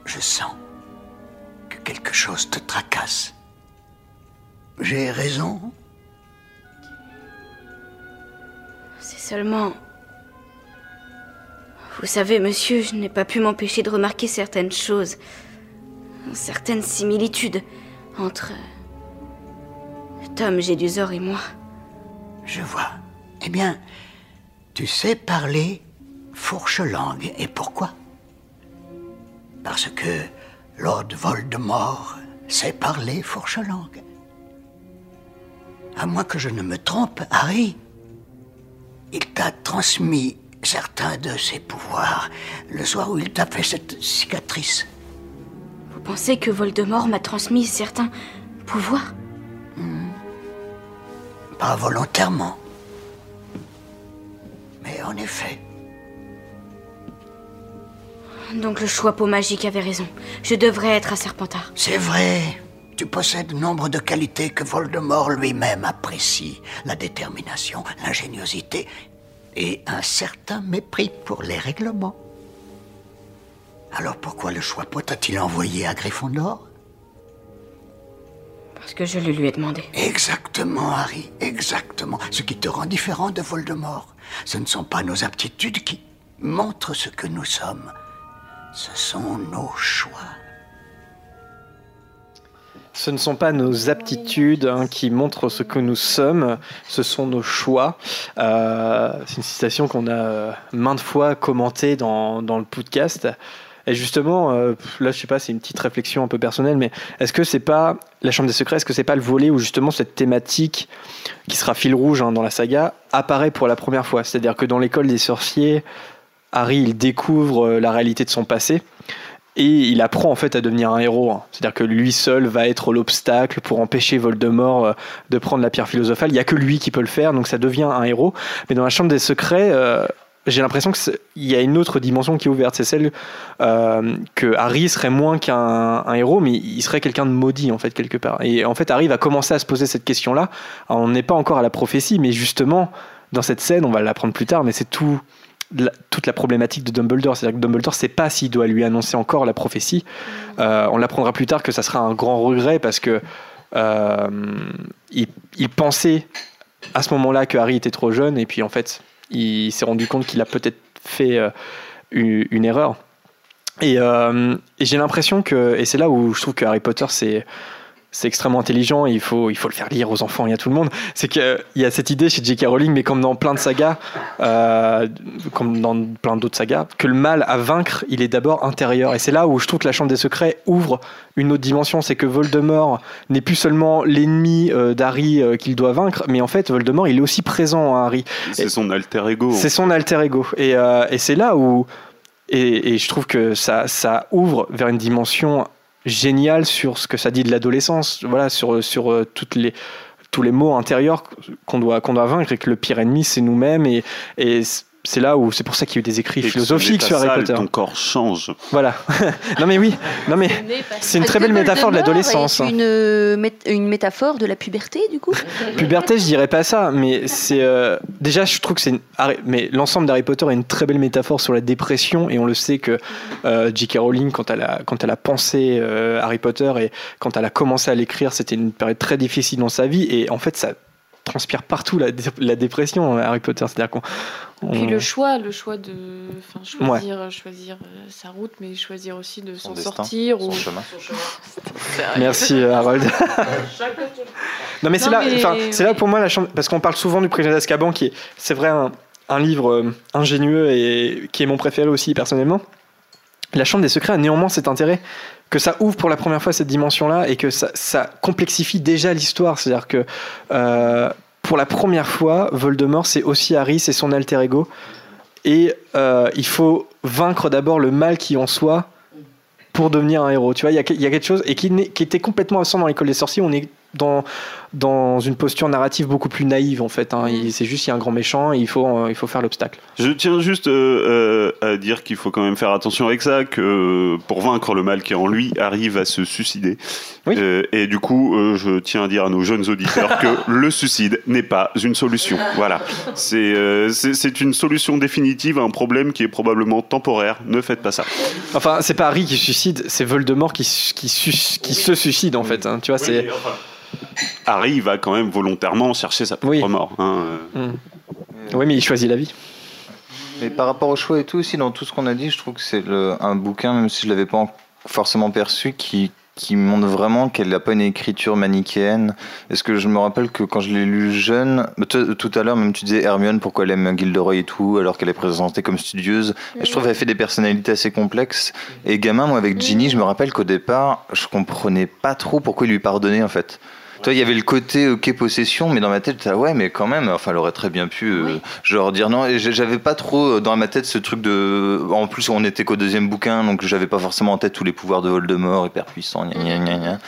je sens que quelque chose te tracasse. J'ai raison? C'est seulement... Vous savez, monsieur, je n'ai pas pu m'empêcher de remarquer certaines choses, certaines similitudes entre Tom Jedusor et moi. Je vois. Eh bien, tu sais parler fourche-langue. Et pourquoi? Parce que Lord Voldemort sait parler fourche-langue. À moins que je ne me trompe, Harry, il t'a transmis certains de ses pouvoirs le soir où il t'a fait cette cicatrice. Vous pensez que Voldemort m'a transmis certains pouvoirs? Pas volontairement. Mais en effet, Donc le choix peau magique avait raison. Je devrais être à Serpentard. c'est vrai. Tu possèdes nombre de qualités que Voldemort lui-même apprécie. La détermination, l'ingéniosité et un certain mépris pour les règlements. Alors pourquoi le choix t'a-t-il envoyé à Gryffondor? Parce que je le lui ai demandé. Exactement, Harry, exactement. Ce qui te rend différent de Voldemort, ce ne sont pas nos aptitudes qui montrent ce que nous sommes. Ce sont nos choix. Ce ne sont pas nos aptitudes hein, qui montrent ce que nous sommes, ce sont nos choix. Euh, c'est une citation qu'on a euh, maintes fois commentée dans, dans le podcast. Et justement, euh, là, je sais pas, c'est une petite réflexion un peu personnelle, mais est-ce que c'est pas la Chambre des Secrets, est-ce que c'est pas le volet où justement cette thématique qui sera fil rouge hein, dans la saga apparaît pour la première fois? C'est-à-dire que dans l'école des sorciers, Harry il découvre euh, la réalité de son passé et il apprend en fait à devenir un héros. hein. C'est-à-dire que lui seul va être l'obstacle pour empêcher Voldemort euh, de prendre la pierre philosophale. Il y a que lui qui peut le faire, donc ça devient un héros. Mais dans la Chambre des Secrets, euh, j'ai l'impression qu'il y a une autre dimension qui est ouverte. C'est celle que Harry serait moins qu'un un héros, mais il serait quelqu'un de maudit en fait quelque part. Et en fait, Harry va commencer à se poser cette question-là. On n'est pas encore à la prophétie, mais justement dans cette scène, on va l'apprendre plus tard, mais c'est tout la- toute la problématique de Dumbledore. C'est-à-dire que Dumbledore ne sait pas s'il doit lui annoncer encore la prophétie. Euh, on l'apprendra plus tard que ça sera un grand regret parce que euh, il, il pensait à ce moment-là que Harry était trop jeune et puis en fait il s'est rendu compte qu'il a peut-être fait euh, une, une erreur. Et, et j'ai l'impression que, et c'est là où je trouve que Harry Potter c'est c'est extrêmement intelligent et il faut, il faut le faire lire aux enfants et à tout le monde. C'est qu'il y a cette idée chez J.K. Rowling, mais comme dans plein de sagas, euh, comme dans plein d'autres sagas, que le mal à vaincre, il est d'abord intérieur. Et c'est là où je trouve que la Chambre des Secrets ouvre une autre dimension. C'est que Voldemort n'est plus seulement l'ennemi euh, d'Harry euh, qu'il doit vaincre, mais en fait, Voldemort, il est aussi présent à Harry. C'est son alter ego. C'est son alter ego. Et, et c'est là où. Et, et je trouve que ça, ça ouvre vers une dimension géniale sur ce que ça dit de l'adolescence, voilà, sur, sur euh, les, tous les mots intérieurs qu'on doit, qu'on doit vaincre et que le pire ennemi, c'est nous-mêmes. Et, et c'est là où c'est pour ça qu'il y a eu des écrits Et philosophiques sur Harry Potter. Ton corps change. Voilà. non mais oui, non mais c'est une très belle métaphore de l'adolescence. hein. Une, euh, une métaphore de la puberté, du coup? Puberté, je dirais pas ça, mais c'est euh, déjà je trouve que c'est une- mais l'ensemble d'Harry Potter est une très belle métaphore sur la dépression et on le sait que euh, J.K. Rowling quand elle a quand elle a pensé euh, Harry Potter et quand elle a commencé à l'écrire, c'était une période très difficile dans sa vie et en fait ça transpire partout la, la dépression Harry Potter, c'est-à-dire qu'on Puis le choix, le choix de enfin, Ouais. choisir, choisir euh, sa route, mais choisir aussi de s'en sortir. son ou... chemin. Merci euh, Harold. Non mais c'est là, mais- c'est là pour moi la chambre, parce qu'on parle souvent du prisonnier d'Azkaban qui est, c'est vrai un, un livre euh, ingénieux et qui est mon préféré aussi personnellement. La chambre des secrets a néanmoins cet intérêt que ça ouvre pour la première fois cette dimension-là et que ça, complexifie déjà l'histoire. C'est-à-dire que euh, pour la première fois, Voldemort c'est aussi Harry, c'est son alter ego et euh, il faut vaincre d'abord le mal qui en soi pour devenir un héros. Tu vois, il y a, quelque chose et qui, qui était complètement absent dans l'école des sorciers. On est dans, dans une posture narrative beaucoup plus naïve en fait. hein. Il- C'est juste il y a un grand méchant et il faut, euh, il faut faire l'obstacle. Je tiens juste euh, euh, à dire qu'il faut quand même faire attention avec ça, que euh, pour vaincre le mal qui est en lui, Harry va se suicider. Euh, et du coup, euh, je tiens à dire à nos jeunes auditeurs que le suicide n'est pas une solution. Voilà. C'est euh, c'est une solution définitive à un problème qui est probablement temporaire. Ne faites pas ça. Enfin, c'est pas Harry qui suicide, c'est Voldemort qui, qui se suicide en fait. hein. Tu vois, c'est. Harry va quand même volontairement chercher sa propre mort. hein, euh. Mm. Oui, mais il choisit la vie. Mais par rapport au choix et tout aussi, dans tout ce qu'on a dit, je trouve que c'est un bouquin, même si je l'avais pas en- forcément perçu, qui qui montre vraiment qu'elle n'a pas une écriture manichéenne. Est-ce que je me rappelle que quand je l'ai lu jeune, bah, tout à l'heure même tu disais Hermione pourquoi elle aime Gilderoy et tout, alors qu'elle est présentée comme studieuse. Et je trouve qu'elle fait des personnalités assez complexes. Et gamin, moi avec Ginny, je me rappelle qu'au départ, je comprenais pas trop pourquoi il lui pardonnait en fait. Toi, il y avait le côté ok possession, mais dans ma tête, ah ouais, mais quand même, enfin, elle aurait très bien pu, euh, genre dire non. Et j'avais pas trop euh, dans ma tête ce truc de. En plus, on était qu'au deuxième bouquin, donc j'avais pas forcément en tête tous les pouvoirs de Voldemort, hyper puissants, gna gna gna gna.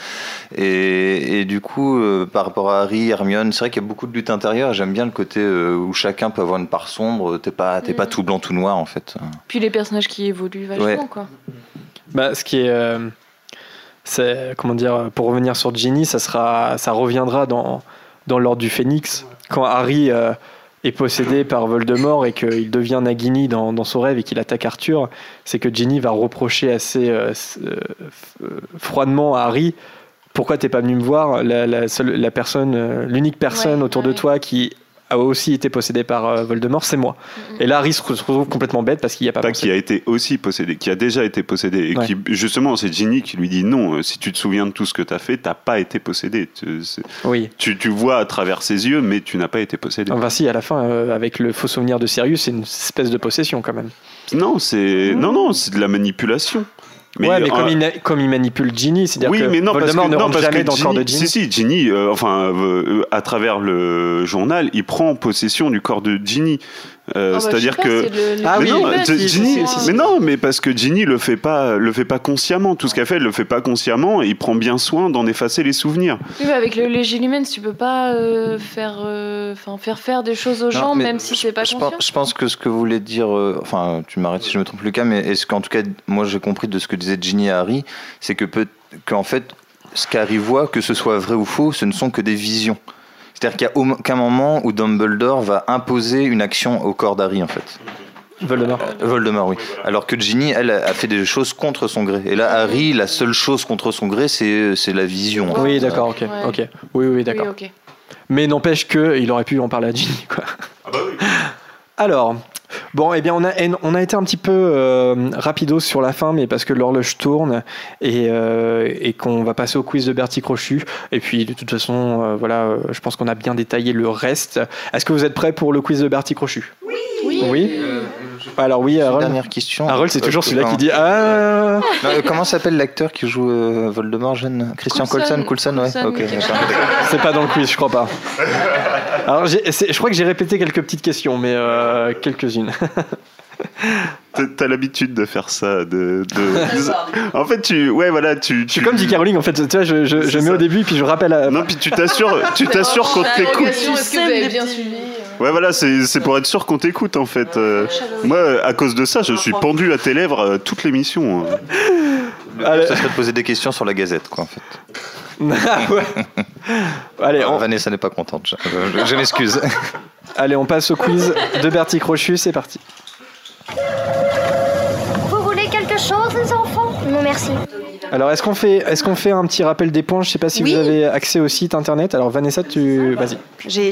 Et, et du coup, euh, par rapport à Harry, Hermione, c'est vrai qu'il y a beaucoup de lutte intérieure. J'aime bien le côté euh, où chacun peut avoir une part sombre. T'es pas, t'es pas Mm. tout blanc, tout noir en fait. Puis les personnages qui évoluent vachement, Ouais. quoi. Bah, ce qui est. c'est, comment dire, pour revenir sur Ginny, ça, sera, ça reviendra dans, dans l'ordre du Phénix. Quand Harry euh, est possédé par Voldemort et qu'il devient Nagini dans, dans son rêve et qu'il attaque Arthur, c'est que Ginny va reprocher assez euh, euh, froidement à Harry pourquoi t'es pas venu me voir? La, la, seule- la personne, l'unique personne autour de toi qui a aussi été possédée par euh, Voldemort, c'est moi. Et là, Harry se retrouve complètement bête parce qu'il n'y a pas, Pas qui a été aussi possédé, qui a déjà été possédé. Et Ouais. qui, justement, c'est Ginny qui lui dit non, euh, si tu te souviens de tout ce que tu as fait, t'as pas été possédé. Tu, Oui. tu, tu vois à travers ses yeux, mais tu n'as pas été possédé. Enfin, si, à la fin, euh, avec le faux souvenir de Sirius, c'est une espèce de possession quand même. Non, c'est non, non, c'est de la manipulation. Ouais, mais euh, comme, il, comme il manipule Ginny, c'est-à-dire oui, que mais non, parce Voldemort que, ne non, parce jamais que dans le corps de Ginny. Si, si, Ginny, euh, enfin, euh, à travers le journal, il prend possession du corps de Ginny. Euh, Ah bah, C'est-à-dire que. le- mais oui, non, mais Ginny, non, parce que Ginny le fait pas, le fait pas consciemment. Tout ce qu'elle fait, elle le fait pas consciemment. Et il prend bien soin d'en effacer les souvenirs. Oui, mais avec le Legilumens, tu peux pas euh, faire, euh, enfin, faire faire des choses aux gens, même si c'est pas je conscient. pense, je pense que ce que vous voulez dire, euh, enfin, tu m'arrêtes si je me trompe, Lucas, mais est-ce qu'en tout cas, moi j'ai compris de ce que disait Ginny à Harry, c'est que peut, qu'en fait, ce qu'Harry voit, que ce soit vrai ou faux, ce ne sont que des visions. C'est-à-dire qu'il n'y a aucun moment où Dumbledore va imposer une action au corps d'Harry, en fait. Voldemort. Euh, Voldemort, oui. Alors que Ginny, elle, a fait des choses contre son gré. Et là, Harry, la seule chose contre son gré, c'est c'est la vision. Oui, d'accord, ok, ok. Oui, oui, d'accord. Oui. Mais n'empêche qu'il aurait pu en parler à Ginny, quoi. Ah bah Alors, bon, eh bien, on a, on a été un petit peu euh, rapidos sur la fin, mais parce que l'horloge tourne et, euh, et qu'on va passer au quiz de Bertie Crochu. Et puis, de toute façon, euh, voilà, je pense qu'on a bien détaillé le reste. Est-ce que vous êtes prêts pour le quiz de Bertie Crochu? Oui. Oui? Alors oui, Harold. Dernière question. Harold, c'est Euh, toujours celui-là non. qui dit ah. Non, euh, comment s'appelle l'acteur qui joue euh, Voldemort jeune Christian Coulson. Coulson Coulson, ouais. Coulson, d'accord. C'est pas dans le quiz, je crois pas. Alors, je crois que j'ai répété quelques petites questions, mais euh, quelques-unes. T'as- l'habitude de faire ça, de, de- En fait, tu, ouais, voilà, tu. Je suis comme J.K. Rowling, en fait. Tu vois, je, je, je mets au début, puis je rappelle. À... Non, puis tu t'assures, tu t'assures qu'on t'écoute. Est-ce que vous avez bien suivi Ouais, voilà, c'est c'est pour être sûr qu'on t'écoute en fait. Euh, moi, à cause de ça, je suis pendu à tes lèvres euh, toute l'émission. hein. Ça serait de poser des questions sur la Gazette, quoi, en fait. Ah ouais. Allez, on... Vanessa n'est pas contente. Je, je- je m'excuse. Allez, on passe au quiz de Bertie Crochu, c'est parti. Vous voulez quelque chose, les enfants Non, merci. Alors, est-ce qu'on fait, est qu'on fait un petit rappel des points? Je sais pas si Oui. vous avez accès au site internet. Alors, Vanessa, tu. Vas-y.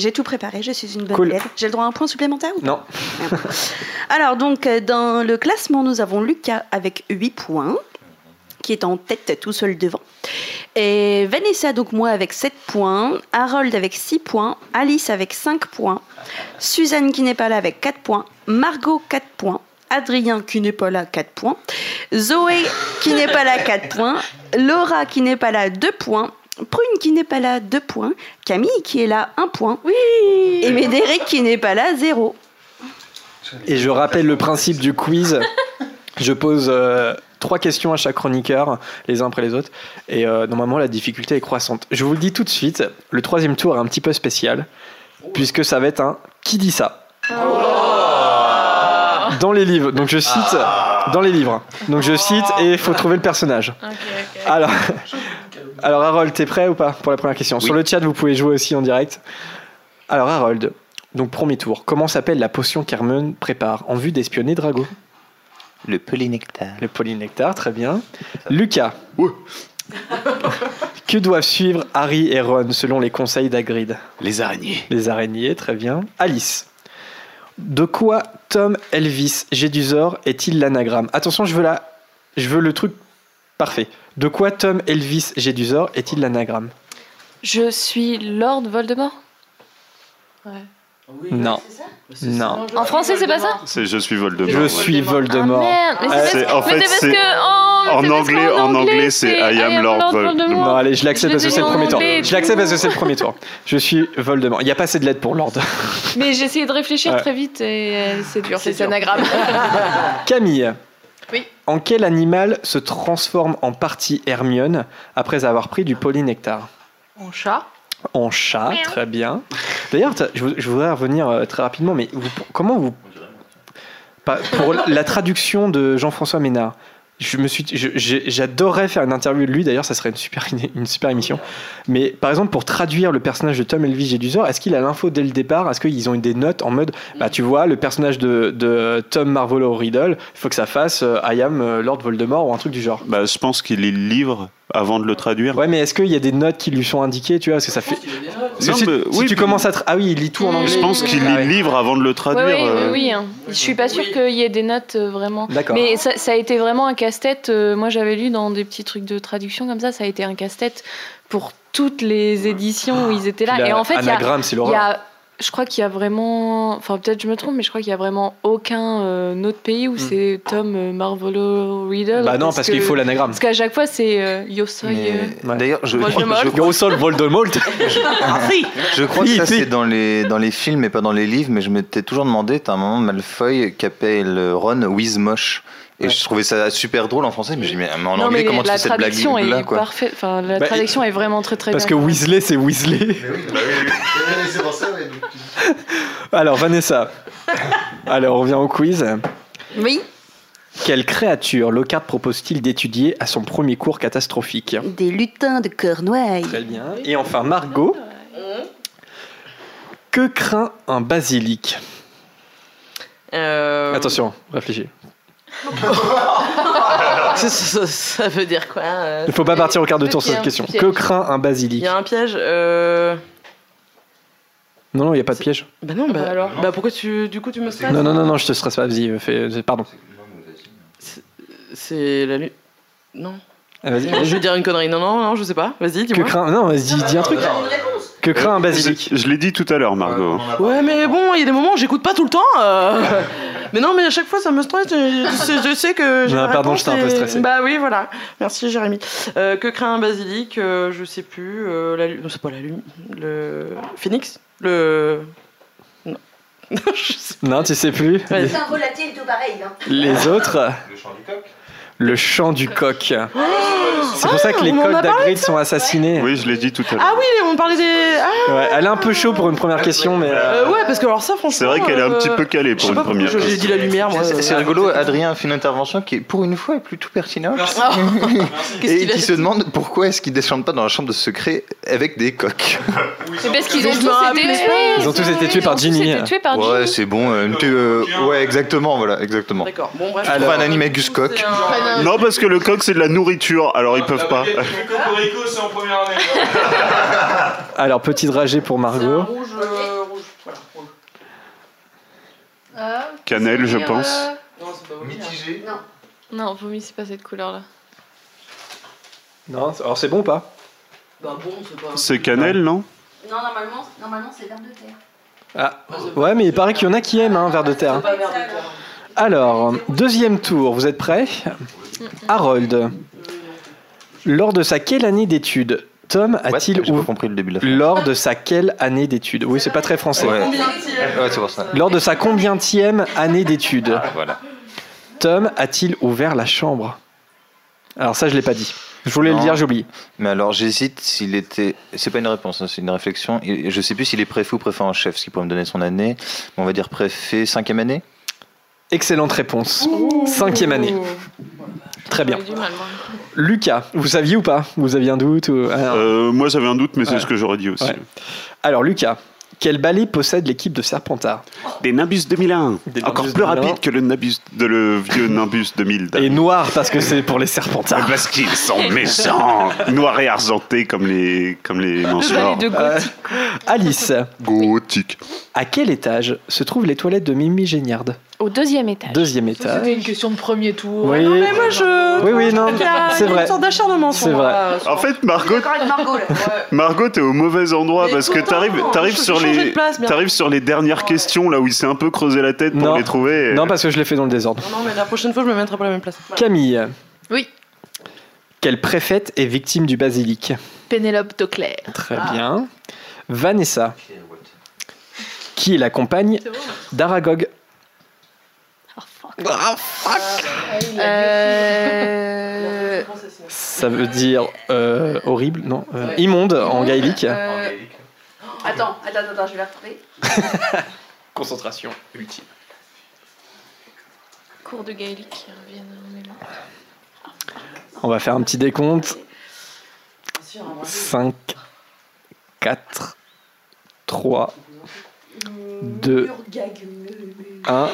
J'ai tout préparé, je suis une bonne Cool. élève. J'ai le droit à un point supplémentaire ou pas? Non. Alors, donc, dans le classement, nous avons Lucas avec 8 points, qui est en tête tout seul devant. Et Vanessa, donc moi, avec 7 points. Harold avec 6 points. Alice avec 5 points. Suzanne, qui n'est pas là, avec 4 points. Margot, 4 points. Adrien, qui n'est pas là, 4 points. Zoé, qui n'est pas là, 4 points. Laura, qui n'est pas là, 2 points. Prune, qui n'est pas là, 2 points. Camille, qui est là, 1 point. Oui Et Médéric, qui n'est pas là, 0. Et je rappelle le principe du quiz. Je pose euh, trois questions à chaque chroniqueur, les uns après les autres. Et euh, normalement, la difficulté est croissante. Je vous le dis tout de suite, le troisième tour est un petit peu spécial, puisque ça va être un qui dit ça? Dans les livres. Donc je cite dans les livres. Donc je cite et il faut trouver le personnage. Alors, alors Harold, t'es prêt ou pas pour la première question? Sur le chat, vous pouvez jouer aussi en direct. Alors Harold, donc premier tour. Comment s'appelle la potion qu'Hermione prépare en vue d'espionner Drago? Le polynectar. Le polynectar, très bien. Lucas. que doivent suivre Harry et Ron selon les conseils d'Hagrid? Les araignées. Les araignées, très bien. Alice. De quoi Tom Elvis Gédusor est-il l'anagramme? Attention, je veux la, je veux le truc parfait. De quoi Tom Elvis Gédusor est-il l'anagramme? Je suis Lord Voldemort? Ouais. Non. Non. En français, c'est pas ça C'est Je suis Voldemort. Je suis Voldemort. Ah, merde, mais c'est C'est- parce- en fait, c'est anglais- en anglais, c'est I am Lord Voldemort. Non, allez, je l'accepte parce que c'est le premier tour. Je l'accepte parce que c'est le premier tour. Je suis Voldemort. Il n'y a pas assez de lettres pour Lord. Mais j'ai essayé de réfléchir Ouais. très vite et euh, c'est dur, C'est c'est anagramme. Camille. Oui. En quel animal se transforme en partie Hermione après avoir pris du polynectar? En chat. En chat, très bien. D'ailleurs, je, vou- je voudrais revenir euh, très rapidement, mais vous- comment vous. Pas- Pour la traduction de Jean-François Ménard, je me suis, j'adorerais faire une interview de lui. D'ailleurs, ça serait une super, une super émission. Mais par exemple, pour traduire le personnage de Tom Elvis Gédusor, est-ce qu'il a l'info dès le départ? Est-ce qu'ils ont eu des notes en mode, bah tu vois, le personnage de, de Tom Marvolo Riddle, il faut que ça fasse euh, I am euh, Lord Voldemort ou un truc du genre? Bah, je pense qu'il lit le livre avant de le traduire. Ouais, mais est-ce qu'il y a des notes qui lui sont indiquées, tu vois Parce que ça fait. Non, si, mais si oui, tu puis- commences à. tra- Ah oui, il lit tout en anglais. Je pense qu'il lit le livre avant de le Oui, traduire. oui, oui, euh. oui, hein. Je suis pas sûre qu'il y ait des notes euh, vraiment. D'accord. Mais ça, ça a été vraiment un casse-tête. euh, moi, j'avais lu dans des petits trucs de traduction comme ça, ça a été un casse-tête pour toutes les éditions où ils étaient là. Et en fait, il y a- Je crois qu'il y a vraiment, enfin peut-être je me trompe, mais je crois qu'il y a vraiment aucun euh, autre pays où c'est Tom euh, Marvolo Riddle. Hmm. Bah non, parce que- qu'il faut l'anagramme. Parce qu'à chaque fois c'est euh, Yo soy. Mais- euh, D'ailleurs, je, Voldemort. je, Gros sol Voldemort. je crois que Oui, ça c'est dans les, dans les films et pas dans les livres, mais je m'étais toujours demandé, t'as un moment Malfoy qui appelle Ron Wizmosh. Et je trouvais ça super drôle en français, mais j'ai dit, mais en non, anglais, mais comment tu la fais cette blague là quoi. Enfin, la Bah, traduction est vraiment très très Parce que bien. Weasley, c'est Weasley. C'est pour ça, ouais, donc- Alors, Vanessa. Alors, on revient au quiz. Oui, Quelle créature Lockhart propose-t-il d'étudier à son premier cours catastrophique des lutins de Cornouailles. Très bien. Et enfin, Margot. Que craint un basilic Euh, Attention, réfléchis. Ça, ça- ça veut dire quoi euh, Il ne faut pas partir au quart de tour sur cette question. Que craint un Il basilic y a un piège. Euh... Non, non, il n'y a pas de piège. Bah non, bah, alors. Bah pourquoi tu, du coup tu me stresses Non, non, non, non, je te stresse pas. Vas-y, euh, fais- pardon. C'est la lu- Non. Ah, vas-y, je vas-y. vais dire une connerie. Non, non, non, je sais pas. Vas-y, Que dis-moi. craint Non, vas-y, dis un truc. Que craint un basilic Je, je l'ai dit tout à l'heure, Margot. Ouais, mais bon, il y a des moments où j'écoute pas tout le temps. euh. mais non, mais à chaque fois ça me stresse. Je sais, je sais que. j'ai Non, pardon, t'ai un peu stressé. Bah oui, voilà. Merci, Jérémy. Euh, que craint un basilic euh, Je sais plus. euh, la Non, c'est pas la lune. Le. Phoenix Le. Non. je sais Non, tu sais plus. C'est un volatile tout pareil. Hein. Les autres Le chant du coq. C'est pour ça que les on en a coqs d'Agrid sont assassinés. Oui, je l'ai dit tout à l'heure. Ah oui, on parlait des. Ah Ouais, elle est un peu chaud pour une première question, mais. euh, euh, ouais, parce que alors ça, franchement. C'est vrai qu'elle est un euh, petit peu calée je sais pour pas une pourquoi première je- J'ai dit la lumière, moi. C'est c'est euh, rigolo, Adrien fait une intervention qui, pour une fois, est plutôt pertinente. Qu'est-ce Et qu'il a qui se demande pourquoi est-ce qu'ils descendent pas dans la chambre de secret avec des coqs. C'est parce qu'ils ont Je tous été tués. pas. Ils ont tous été tués Ils par ont tous Ginny. été tués par Ginny. Ouais, c'est bon. euh, une thé- euh, ouais, exactement, voilà, exactement. D'accord, bon, bref. Je trouve un animagus coq. C'est un- Non, parce que le coq, c'est de la nourriture, alors ils peuvent pas. C'est en première année. Alors, petit dragé pour Margot. rouge, euh, rouge. Voilà, rouge. Ah, Cannelle, je dire, pense. euh, Non, c'est pas rouge. Mitigé. Non, vomi, c'est pas cette couleur-là. Non, alors c'est bon ou pas? Bah bon, c'est pas. C'est cannelle, non? Non, normalement, normalement c'est vers de terre. Ah, ouais, mais il paraît qu'il y en a qui aiment un verre de terre. C'est pas vert de terre. Alors, deuxième tour, vous êtes prêts? Harold. Lors de sa quelle année d'études Tom a-t-il ou... compris le début de la phrase. Lors de sa quelle année d'études? Oui, c'est pas très français. Ouais, ouais c'est pour ça. Lors de sa combientième année d'études Voilà. Tom a-t-il ouvert la chambre? Alors ça, je l'ai pas dit. Je voulais le dire, j'ai oublié. Mais alors, j'hésite s'il était. C'est pas une réponse, hein, c'est une réflexion. Je sais plus s'il est préfet ou préfet en chef, ce qui pourrait me donner son année. On va dire préfet, cinquième année? Excellente réponse. Cinquième année. Très bien. Lucas, vous saviez ou pas? Vous aviez un doute ou... Ah. Euh, moi, j'avais un doute, mais c'est ce que j'aurais dit aussi. Ouais. Alors, Lucas, quel balai possède l'équipe de Serpentard? Des Nimbus 2001. Des Encore Nimbus plus 2001. rapide que le, Nabus, de le vieux Nimbus 2000. Et noir parce que c'est pour les Serpentards. Parce qu'ils sont méchants. Noir et argenté comme les, comme les de Euh. Alice, Gothique. à quel étage se trouvent les toilettes de Mimi Géniard? Au deuxième étage. Deuxième étage. C'était une question de premier tour. Oui. Non, mais moi, je. Oui, oui, non, c'est une vrai. sorte d'acharnement C'est vrai. là, En fait, Margot, Margot. Margot, t'es au mauvais endroit Mais parce que t'arrives, t'arrives sur les, t'arrives sur les dernières questions là où il s'est un peu creusé la tête pour Non. les trouver. et- Non, parce que je l'ai fait dans le désordre. Non, mais la prochaine fois, je me mettrai pas à la même place. Camille. Oui. Quelle préfète est victime du basilic? Pénélope Toclair. Très bien. Vanessa. Qui est la compagne d'Aragog Ah, fuck. Euh... Ça veut dire euh, horrible, non euh, Immonde en gaélique. euh, Attends, attends, attends, je vais la retrouver. Concentration ultime. Cours de gaélique qui reviennent en mélange. On va faire un petit décompte. 5, 4, 3, 2, 1.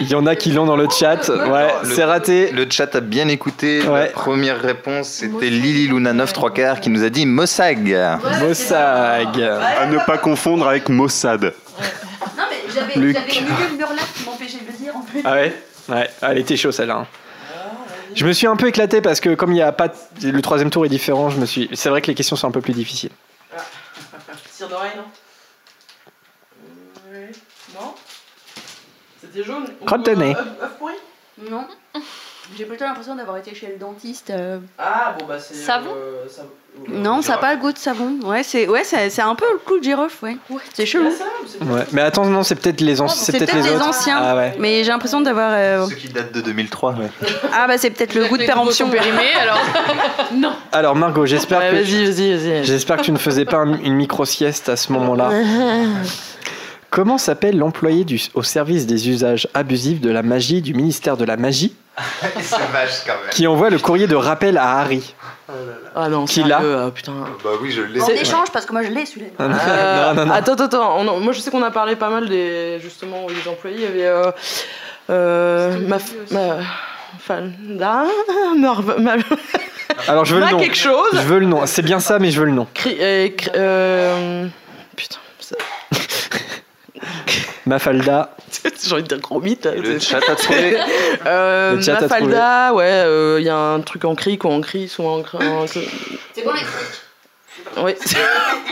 Il y en a qui l'ont dans le chat. Ouais, Le- c'est raté. Le chat a bien écouté. La première réponse, c'était Lily Luna 9 3 quarts qui nous a dit Mossag. Mossag. À ne pas confondre avec Mossad. Non, mais j'avais le milieu de mur là qui m'empêchait de le dire en fait. Ah ouais? Ouais, elle était chaud celle-là. hein. Je me suis un peu éclaté parce que comme il y a pas le troisième tour est différent, je me suis. C'est vrai que les questions sont un peu plus difficiles. Cire d'oreille, non Oui. Non C'était jaune Crotte de nez. euh, œuf- œuf pourri? Non. J'ai plutôt l'impression d'avoir été chez le dentiste. euh. Ah, bon, bah c'est. Savon? euh, savon. Non, ça n'a pas le goût de savon. Ouais, c'est ouais, c'est c'est un peu le coup de girofle, ouais. C'est chelou. Ouais. Mais attends, non, c'est peut-être les, anci- C'est peut-être les, autres. anciens. Ah ouais. Mais j'ai l'impression d'avoir. euh, Ceux qui datent de 2003. Ouais. Ah bah c'est peut-être le goût de péremption. sont périmés, alors. non. Alors Margot, j'espère Ouais, que vas-y, vas-y, vas-y. j'espère que tu ne faisais pas un- une micro sieste à ce moment-là. Comment s'appelle l'employé du- au service des usages abusifs de la magie du ministère de la magie C'est vache quand même. qui envoie le courrier de rappel à Harry Ah non, Qui l'a euh, putain. Bah oui, je l'ai. En échange, parce que moi je l'ai celui-là. Euh, Non, non, non. Attends, attends, attends. On- moi, je sais qu'on a parlé pas mal des justement des employés. Il y avait euh, euh, ma, ma Marv- ma, Alors je veux Ma le nom. quelque chose. Je veux le nom. C'est bien ça, mais je veux le nom. Cri- euh, cri- euh, putain, Mafalda. j'ai envie de dire gros mythe. là. Le C'est- chat a trouvé. Euh, Le chat a Mafalda, ouais, euh, il y a un truc en cric ou en cri, ou en cri. en- C'est bon les trucs. Oui.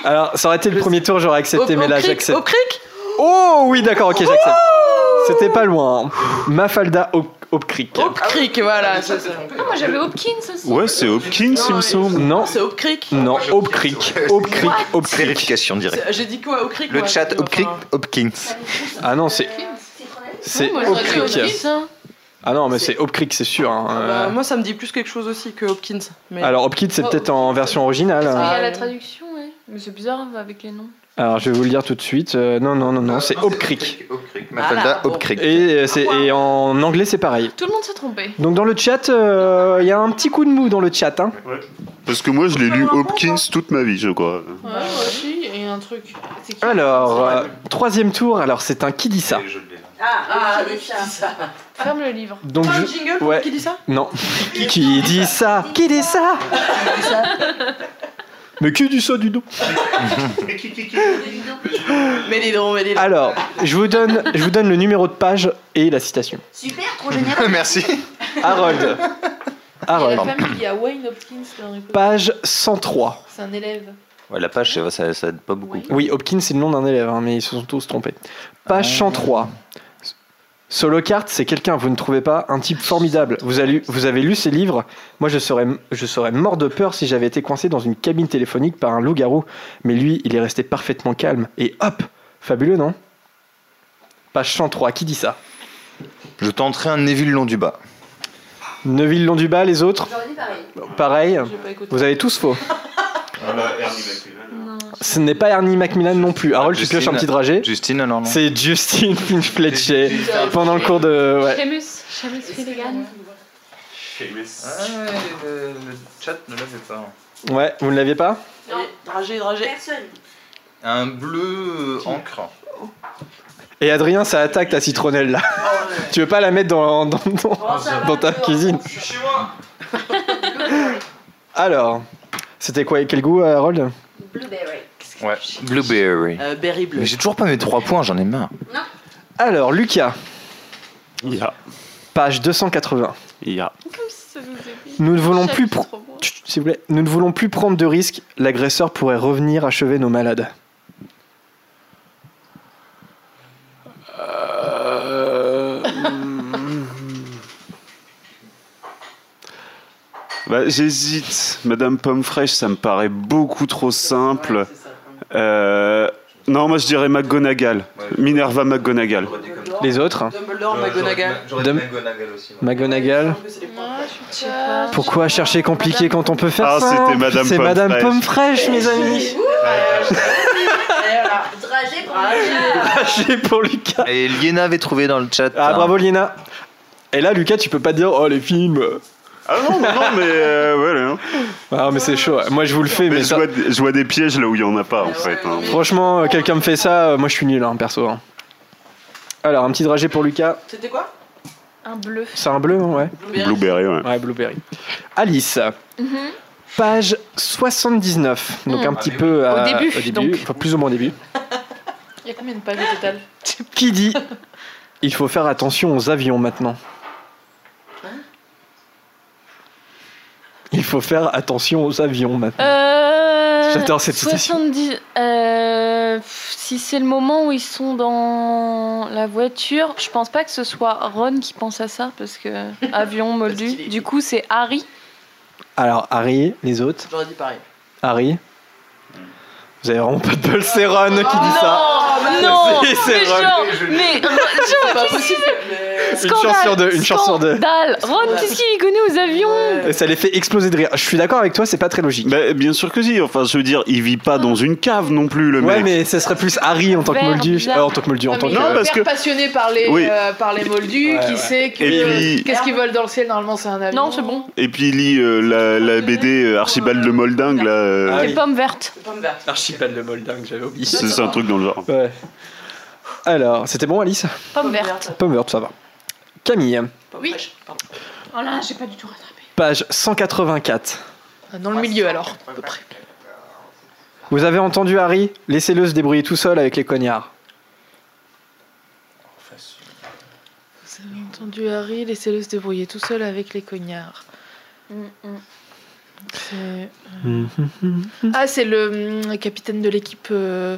Alors ça aurait été le premier tour, j'aurais accepté, Au- mais au là j'accepte. Au cric Oh oui, d'accord, ok, j'accepte. C'était pas loin. Mafalda Hop- Hopcrick. Au cric, voilà. c'est ça. Non, moi j'avais Hopkins aussi. Ouais, c'est Hopkins, il me semble. Non, C'est cric. non, Hopcrick. Hopcrick, Hopcrick. Vérification directe. J'ai dit quoi cric Le chat enfin, Hopkrick Hopkins. Ah non, c'est c'est. Hopkins, hein. Ah non, mais c'est Hopcrick, c'est sûr. hein. Bah, moi, ça me dit plus quelque chose aussi que Hopkins. Mais... Alors Hopkins, c'est peut-être en version originale. Parce qu'il y hein. a la traduction, ouais. Mais c'est bizarre avec les noms. Alors je vais vous le dire tout de suite. Euh, non, non, non, non, c'est Hopcrick. Mafalda bon. Hopkrick. Et, euh, c'est- et en anglais, c'est pareil. Tout le monde s'est trompé. Donc dans le chat, euh, il y a un petit coup de mou dans le chat. Hein. Parce que moi, je l'ai lu Hopkins toute ma vie, je crois. Ouais, moi aussi, et un truc. C'est qui Alors, euh, troisième tour, alors c'est un qui dit ça Ah, le qui dit ça Ferme le livre. Donc Pas je- jingle pour ouais. qui dit ça? Non. qui dit ça? Qui dit ça? Mais qui dit ça du dos Mais les dons, mais les dons. Alors, je vous donne, je vous donne le numéro de page et la citation. Super, trop génial. Merci. Harold. Il y a Harold. la y a Wayne Hopkins dans Harry Potter. Page 103. C'est un élève. Ouais, la page, ça, ça, ça aide pas beaucoup. Oui, Hopkins, c'est le nom d'un élève, hein, mais ils se sont tous trompés. Page 103. Solocart, c'est quelqu'un, vous ne trouvez pas, un type formidable. Vous avez, lu- vous avez lu ses livres Moi, je serais, je serais mort de peur si j'avais été coincé dans une cabine téléphonique par un loup-garou. Mais lui, il est resté parfaitement calme. Et hop Fabuleux, non? Page 103, qui dit ça? Je tenterai un Neville long du bas. Du bas, les autres? Pareil. Pareil. Vous avez tous faux. Ah bah, Ernie McMillan. Ce n'est pas Ernie Macmillan non plus. Harold, tu pioches un petit dragé. Justine, non, non. C'est Justine Finch-Fletcher pendant le cours de. Ouais. Seamus. Seamus Finnegan. Ah, le, le chat ne l'avait pas. Ouais, vous ne l'aviez pas? Allez, Dragé, dragé. Personne. Un bleu euh, encre. Et Adrien, ça attaque ta citronnelle là. tu veux pas la mettre dans, dans, dans- dans ta cuisine Je suis chez moi. Alors, c'était quoi Quel goût, euh, Harold? Blueberry. Ouais. Blueberry. Euh, berry bleu. Mais j'ai toujours pas mes trois points, j'en ai marre. Alors, Lucas. Ya. Page 280. Ya. Nous ne voulons plus pr- Chut, s'il vous plaît. Nous ne voulons plus prendre de risques. L'agresseur pourrait revenir achever nos malades. Euh, Bah, J'hésite. Madame Pomme Fraîche, ça me paraît beaucoup trop simple. Euh, non, moi je dirais McGonagall. Minerva McGonagall. Les autres Dumbledore, McGonagall. Dum- McGonagall. Pourquoi chercher compliqué quand on peut faire Ah, ça c'était Madame C'est Pomme Madame Fraîche. Pomme Fraîche, mes amis. Dragé pour Lucas. Et Liena avait trouvé dans le chat. Ah, hein. bravo Liena. Et là, Lucas, tu peux pas dire oh les films. Ah non, non, non, mais euh, voilà. hein. Ah, mais c'est chaud. Moi, je vous le fais, mais, Mais je ça- vois, je vois des pièges là où il y en a pas en fait. hein. franchement, euh, quelqu'un me fait ça, euh, moi je suis nul, hein, perso. hein. Alors, un petit dragé pour Lucas. C'était quoi? Un bleu. C'est un bleu, ouais. Blueberry, ouais. Ouais, Blueberry. Alice, page 79. Donc Mm. un petit peu à- Au début, donc. enfin, plus ou moins au début. Il y a combien de pages au total? Qui dit il faut faire attention aux avions maintenant? Il faut faire attention aux avions maintenant. Euh, J'adore cette citation. 70. euh, si c'est le moment où ils sont dans la voiture, je pense pas que ce soit Ron qui pense à ça parce que avion moldu. Du coup, c'est Harry. Alors, Harry, les autres J'aurais dit pareil. Harry Vous avez vraiment pas de bol, c'est Ron qui dit ça. Non, Si, c'est mais genre, mais C'est pas possible. Une chance sur deux, une chance sur deux. Scandale. Ron, qu'est-ce qu'il connaît aux avions Et ça les fait exploser de rire. Je suis d'accord avec toi, c'est pas très logique. Bien sûr que si. Enfin, je veux dire, il vit pas dans une cave non plus, le Ouais, mec. mais ça serait plus Harry en tant que moldu. euh, en tant que moldu, en tant que. Non, parce que- passionné par les, Oui. euh, par les moldus, Ouais, qui ouais. sait que Et puis- qu'est-ce qu'ils volent dans le ciel normalement c'est un avion. Non, c'est bon. Et puis il lit euh, la, la BD euh, Archibald le Moldingue, là. euh, Ah Les oui. pommes vertes. Verte. Archipel de Moldingue, j'avais oublié. c'est c'est un truc dans le genre. Ouais. Alors, c'était bon, Alice? Pommes vertes. Pomme verte, ça va. Camille, Oui. Oh là, j'ai pas du tout rattrapé. page 184. Dans le milieu alors, à peu près. Vous avez entendu Harry Laissez-le se débrouiller tout seul avec les cognards. Vous avez entendu Harry, laissez-le se débrouiller tout seul avec les cognards. C'est- Ah, c'est le hum, capitaine de l'équipe euh,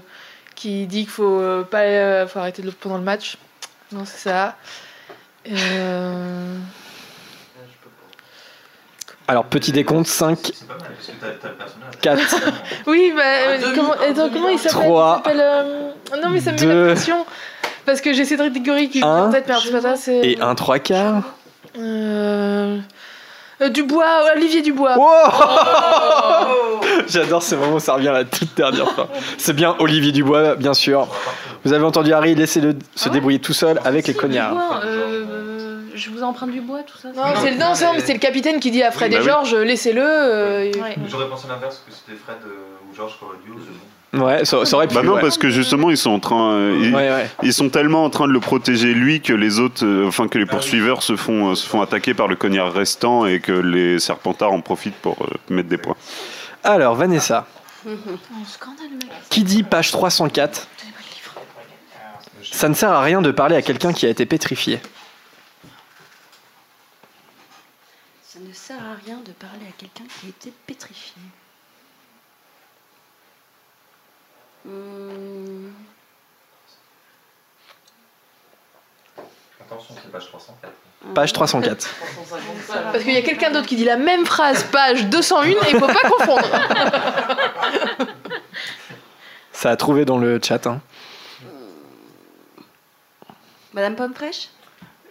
qui dit qu'il faut euh, pas euh, faut arrêter de pendant le match. Non, c'est ça. Euh, Alors, petit décompte 5, C'est pas mal, parce que t'as t'as le personnage. 4, Oui, bah, euh, demi- comment, attends, comment il s'appelle Trois, Il s'appelle, euh, Non, mais ça me met deux, la pression. Parce que j'ai Cédric Diggory qui un, tête, mais alors c'est pas ça, c'est. et un 3 quarts. Euh, euh, Dubois, Olivier Dubois. Wow J'adore ce moment ça revient à la toute dernière fois. C'est bien Olivier Dubois, bien sûr. Vous avez entendu Harry Laissez-le se débrouiller tout seul avec les cognards. Dubois, euh, je vous emprunte du bois, tout ça. Non, c'est le, non, c'est- non, mais c'est le capitaine qui dit à Fred Oui, et bah oui. Georges, laissez-le. euh, et- Ouais. J'aurais pensé l'inverse, que c'était Fred euh, ou Georges qui aurait dû. bon. Ouais, ça, ça aurait pu. Bah non, ouais. parce que justement, ils sont en train. euh, ils, Ouais, ouais. ils sont tellement en train de le protéger lui que les autres, euh, enfin que les poursuiveurs se font euh, se font attaquer par le cognard restant et que les serpentards en profitent pour euh, mettre des points. Alors, Vanessa, Oh, mec. qui dit page 304 Ça ne sert à rien de parler à quelqu'un qui a été pétrifié. Ça ne sert à rien de parler à quelqu'un qui a été pétrifié. Hmm, Attention, c'est page 304. Page 304. Parce qu'il y a quelqu'un d'autre qui dit la même phrase, page 201, et il faut pas confondre. Ça a trouvé dans le chat. hein. Madame Pomme Fraîche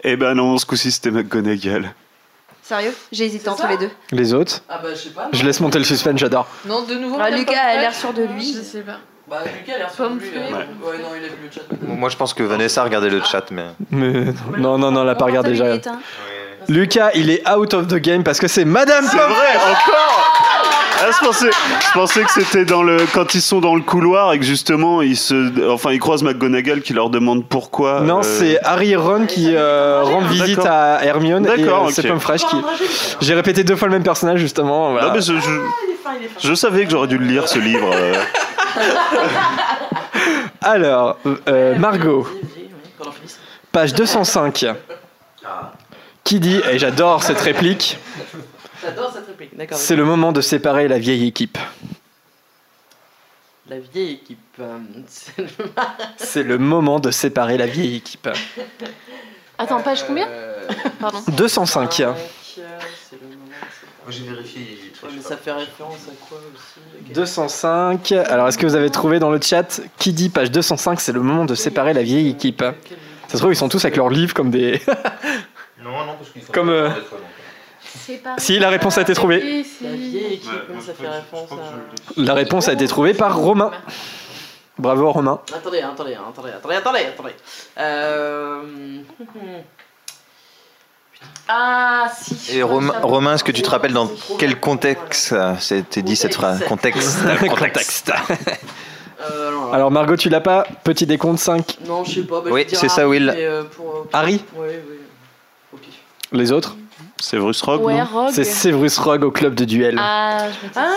Eh ben non, ce coup-ci c'était McGonagall. Sérieux? J'ai hésité entre les deux. Les autres? Ah bah je sais pas. Je laisse monter le suspense, j'adore. Non, de nouveau. Ah, Lucas a l'air sûr de lui. Je sais pas. Bah Lucas a l'air sur Pomme lui. euh, Ouais. Ouais, non, il a vu le chat. Moi, je pense que Vanessa a regardé le chat, mais. Mais non, non, non, on l'a pas regardé déjà. éteint. Lucas, il est out of the game parce que c'est Madame C'est Pomme vrai, encore ah, je, pensais, je pensais que c'était dans le quand ils sont dans le couloir et que justement ils se, enfin ils croisent McGonagall qui leur demande pourquoi. Non, euh, c'est Harry et Ron qui euh, rendent visite à Hermione et D'accord, euh, ok. c'est Pomme Fraîche qui. J'ai répété deux fois le même personnage justement. voilà. Non mais je, je, je savais que j'aurais dû le lire ce livre. euh. Alors, euh, Margot, page 205. Qui dit, et J'adore cette réplique, d'accord. c'est le moment de séparer la vieille équipe. La vieille équipe. euh, c'est le- C'est le moment de séparer la vieille équipe. Attends, page combien Euh, Pardon. 205. c'est le moment, c'est- Moi j'ai vérifié. Ouais, mais ça fait référence à quoi aussi 205. Alors, est-ce que vous avez trouvé dans le chat qui dit page 205 C'est le moment de séparer la vieille équipe? Ça se trouve, ils sont tous avec leurs livres comme des. Non, non, parce qu'il faut. Comme, euh, Si, la réponse a été trouvée. La vieille équipe, comment ça fait référence à. La réponse a été trouvée par Romain. Bravo, Romain. Attendez, attendez, attendez, attendez, attendez, attendez. Euh... Ah, si. Et Romain, Romain, est-ce que tu te rappelles dans quel contexte euh, été dit cette phrase Contexte. Contexte. Euh, alors- Alors, Margot, tu l'as pas Petit décompte 5. Non, je sais pas. bah, Oui, c'est ça, Harry, Will. euh, pour- Harry Oui, oui. Au pif. Les autres Severus Rogue, Ouais, Rogue. C'est Severus Rogue au club de duel. Ah, je me dis.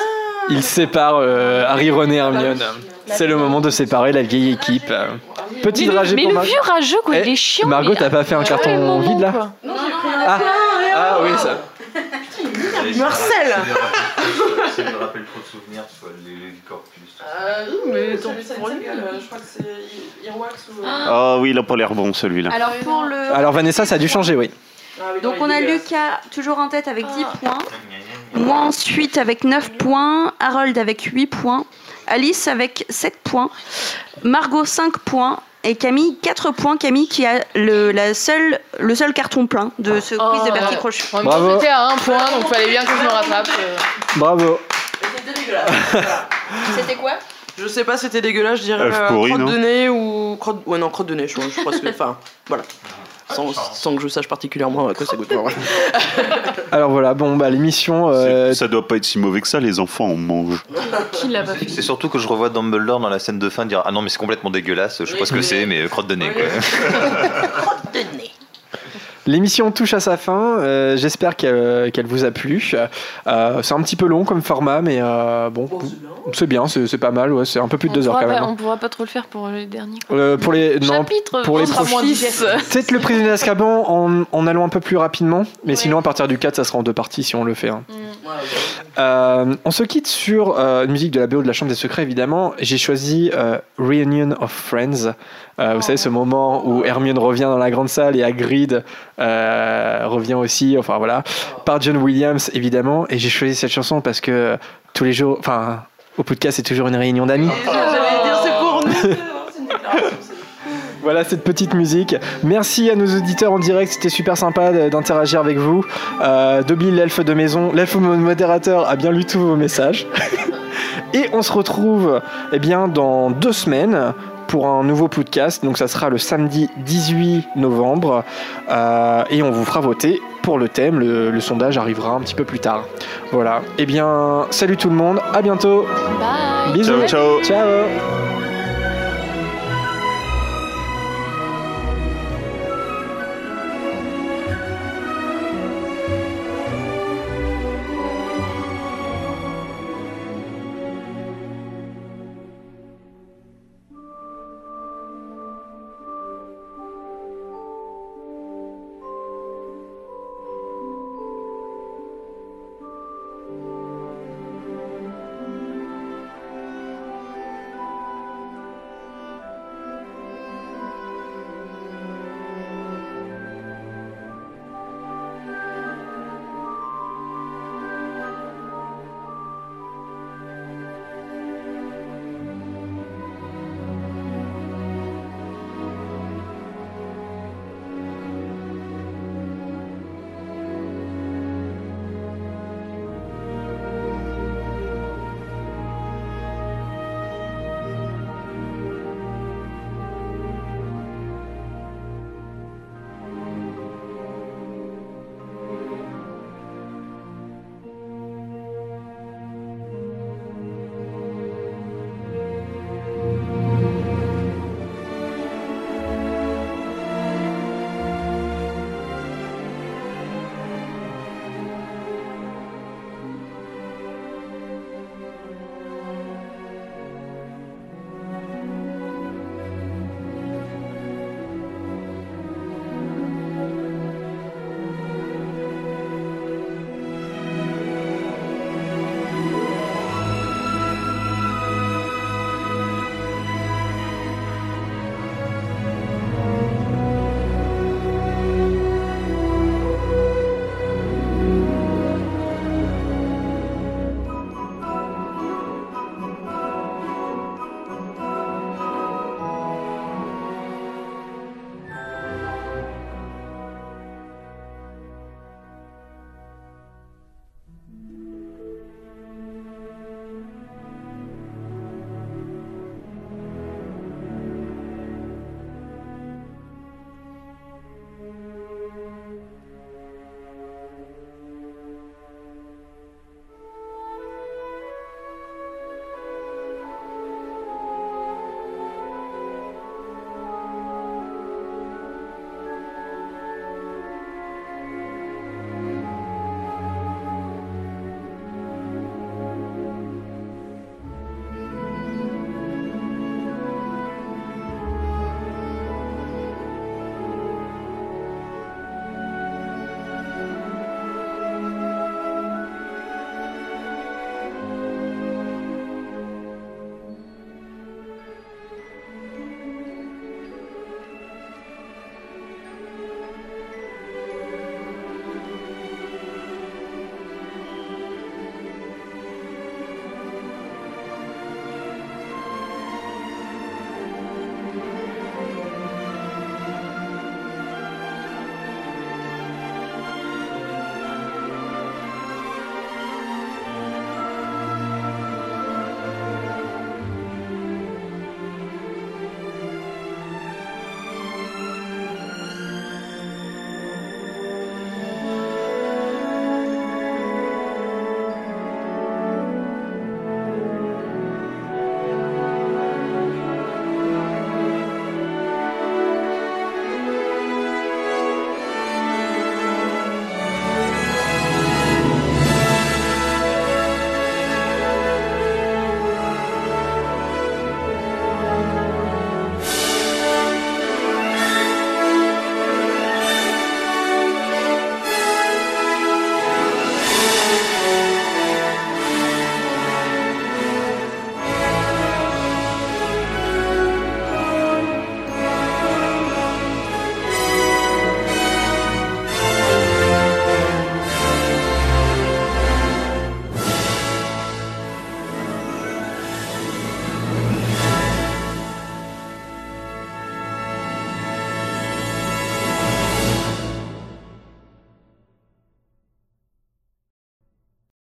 Il sépare euh, Harry, Ron et Hermione. C'est le moment de séparer la vieille équipe. Petit mais le, dragé mais pour le Margot. vieux rageux, quoi, il Eh, est chiant. Margot, mais- t'as pas fait un carton Tellement, vide là quoi. Non, j'ai pris un Ah. Ah oui, ça. Marcel Ça me rappelle trop de souvenirs, tu vois, les, corpus. Euh, mais tant pis pour lui, euh, je crois que c'est Earwax ou. Ah oui, il a pas l'air bon celui-là. Alors pour le. Alors Vanessa, ça a dû changer, oui. Donc on a Lucas toujours en tête avec 10 points. Moi ensuite avec 9 points. Harold avec 8 points. Alice avec 7 points. Margot 5 points. Et Camille 4 points. Camille qui a le, la seule, le seul carton plein de ce quiz de Bertie Crochet. En même temps, Bravo. j'étais à un point, donc fallait bien que je me rattrape. euh. Bravo. C'était dégueulasse. C'était quoi? Je sais pas, c'était dégueulasse, je dirais Œuf euh, pourri, crotte non de nez ou crotte. Ouais, non, crotte de nez, je, je pense que. Enfin, voilà. Sans, sans que je sache particulièrement à quoi ça goûte. Alors voilà, bon, bah l'émission. euh, Ça doit pas être si mauvais que ça, les enfants en mangent. Qui l'a pas fait C'est surtout que je revois Dumbledore dans la scène de fin dire Ah non, mais c'est complètement dégueulasse, je sais pas ce que c'est, mais euh, crotte de nez. Quoi. L'émission touche à sa fin. euh, J'espère qu'elle qu'elle vous a plu. Euh, c'est un petit peu long comme format, mais euh, bon, c'est bien, c'est pas mal. Ouais, c'est un peu plus de on deux heures quand pas, même. On pourra pas trop le faire pour les derniers. Euh, pour les non, Chapitre, pour les peut-être le prisonnier d'Azkaban en, en allant un peu plus rapidement, mais sinon à partir du 4 ça sera en deux parties si on le fait. hein. Euh, on se quitte sur euh, une musique de la BO de la Chambre des Secrets évidemment. J'ai choisi euh, Reunion of Friends. Euh, vous savez ce moment où Hermione revient dans la grande salle et Hagrid euh, revient aussi. Enfin voilà, par John Williams évidemment. Et j'ai choisi cette chanson parce que tous les jours, enfin au podcast c'est toujours une réunion d'amis. J'allais dire, c'est pour nous. Voilà cette petite musique. Merci à nos auditeurs en direct, c'était super sympa d'interagir avec vous. Euh, Dobby, l'elfe de maison, l'elfe modérateur a bien lu tous vos messages. Et on se retrouve eh bien, dans deux semaines pour un nouveau podcast. Donc ça sera le samedi 18 novembre. Euh, et on vous fera voter pour le thème. Le, le sondage arrivera un petit peu plus tard. Voilà. Eh bien, salut tout le monde. À bientôt. Bye. Bisous. Ciao, ciao. Ciao.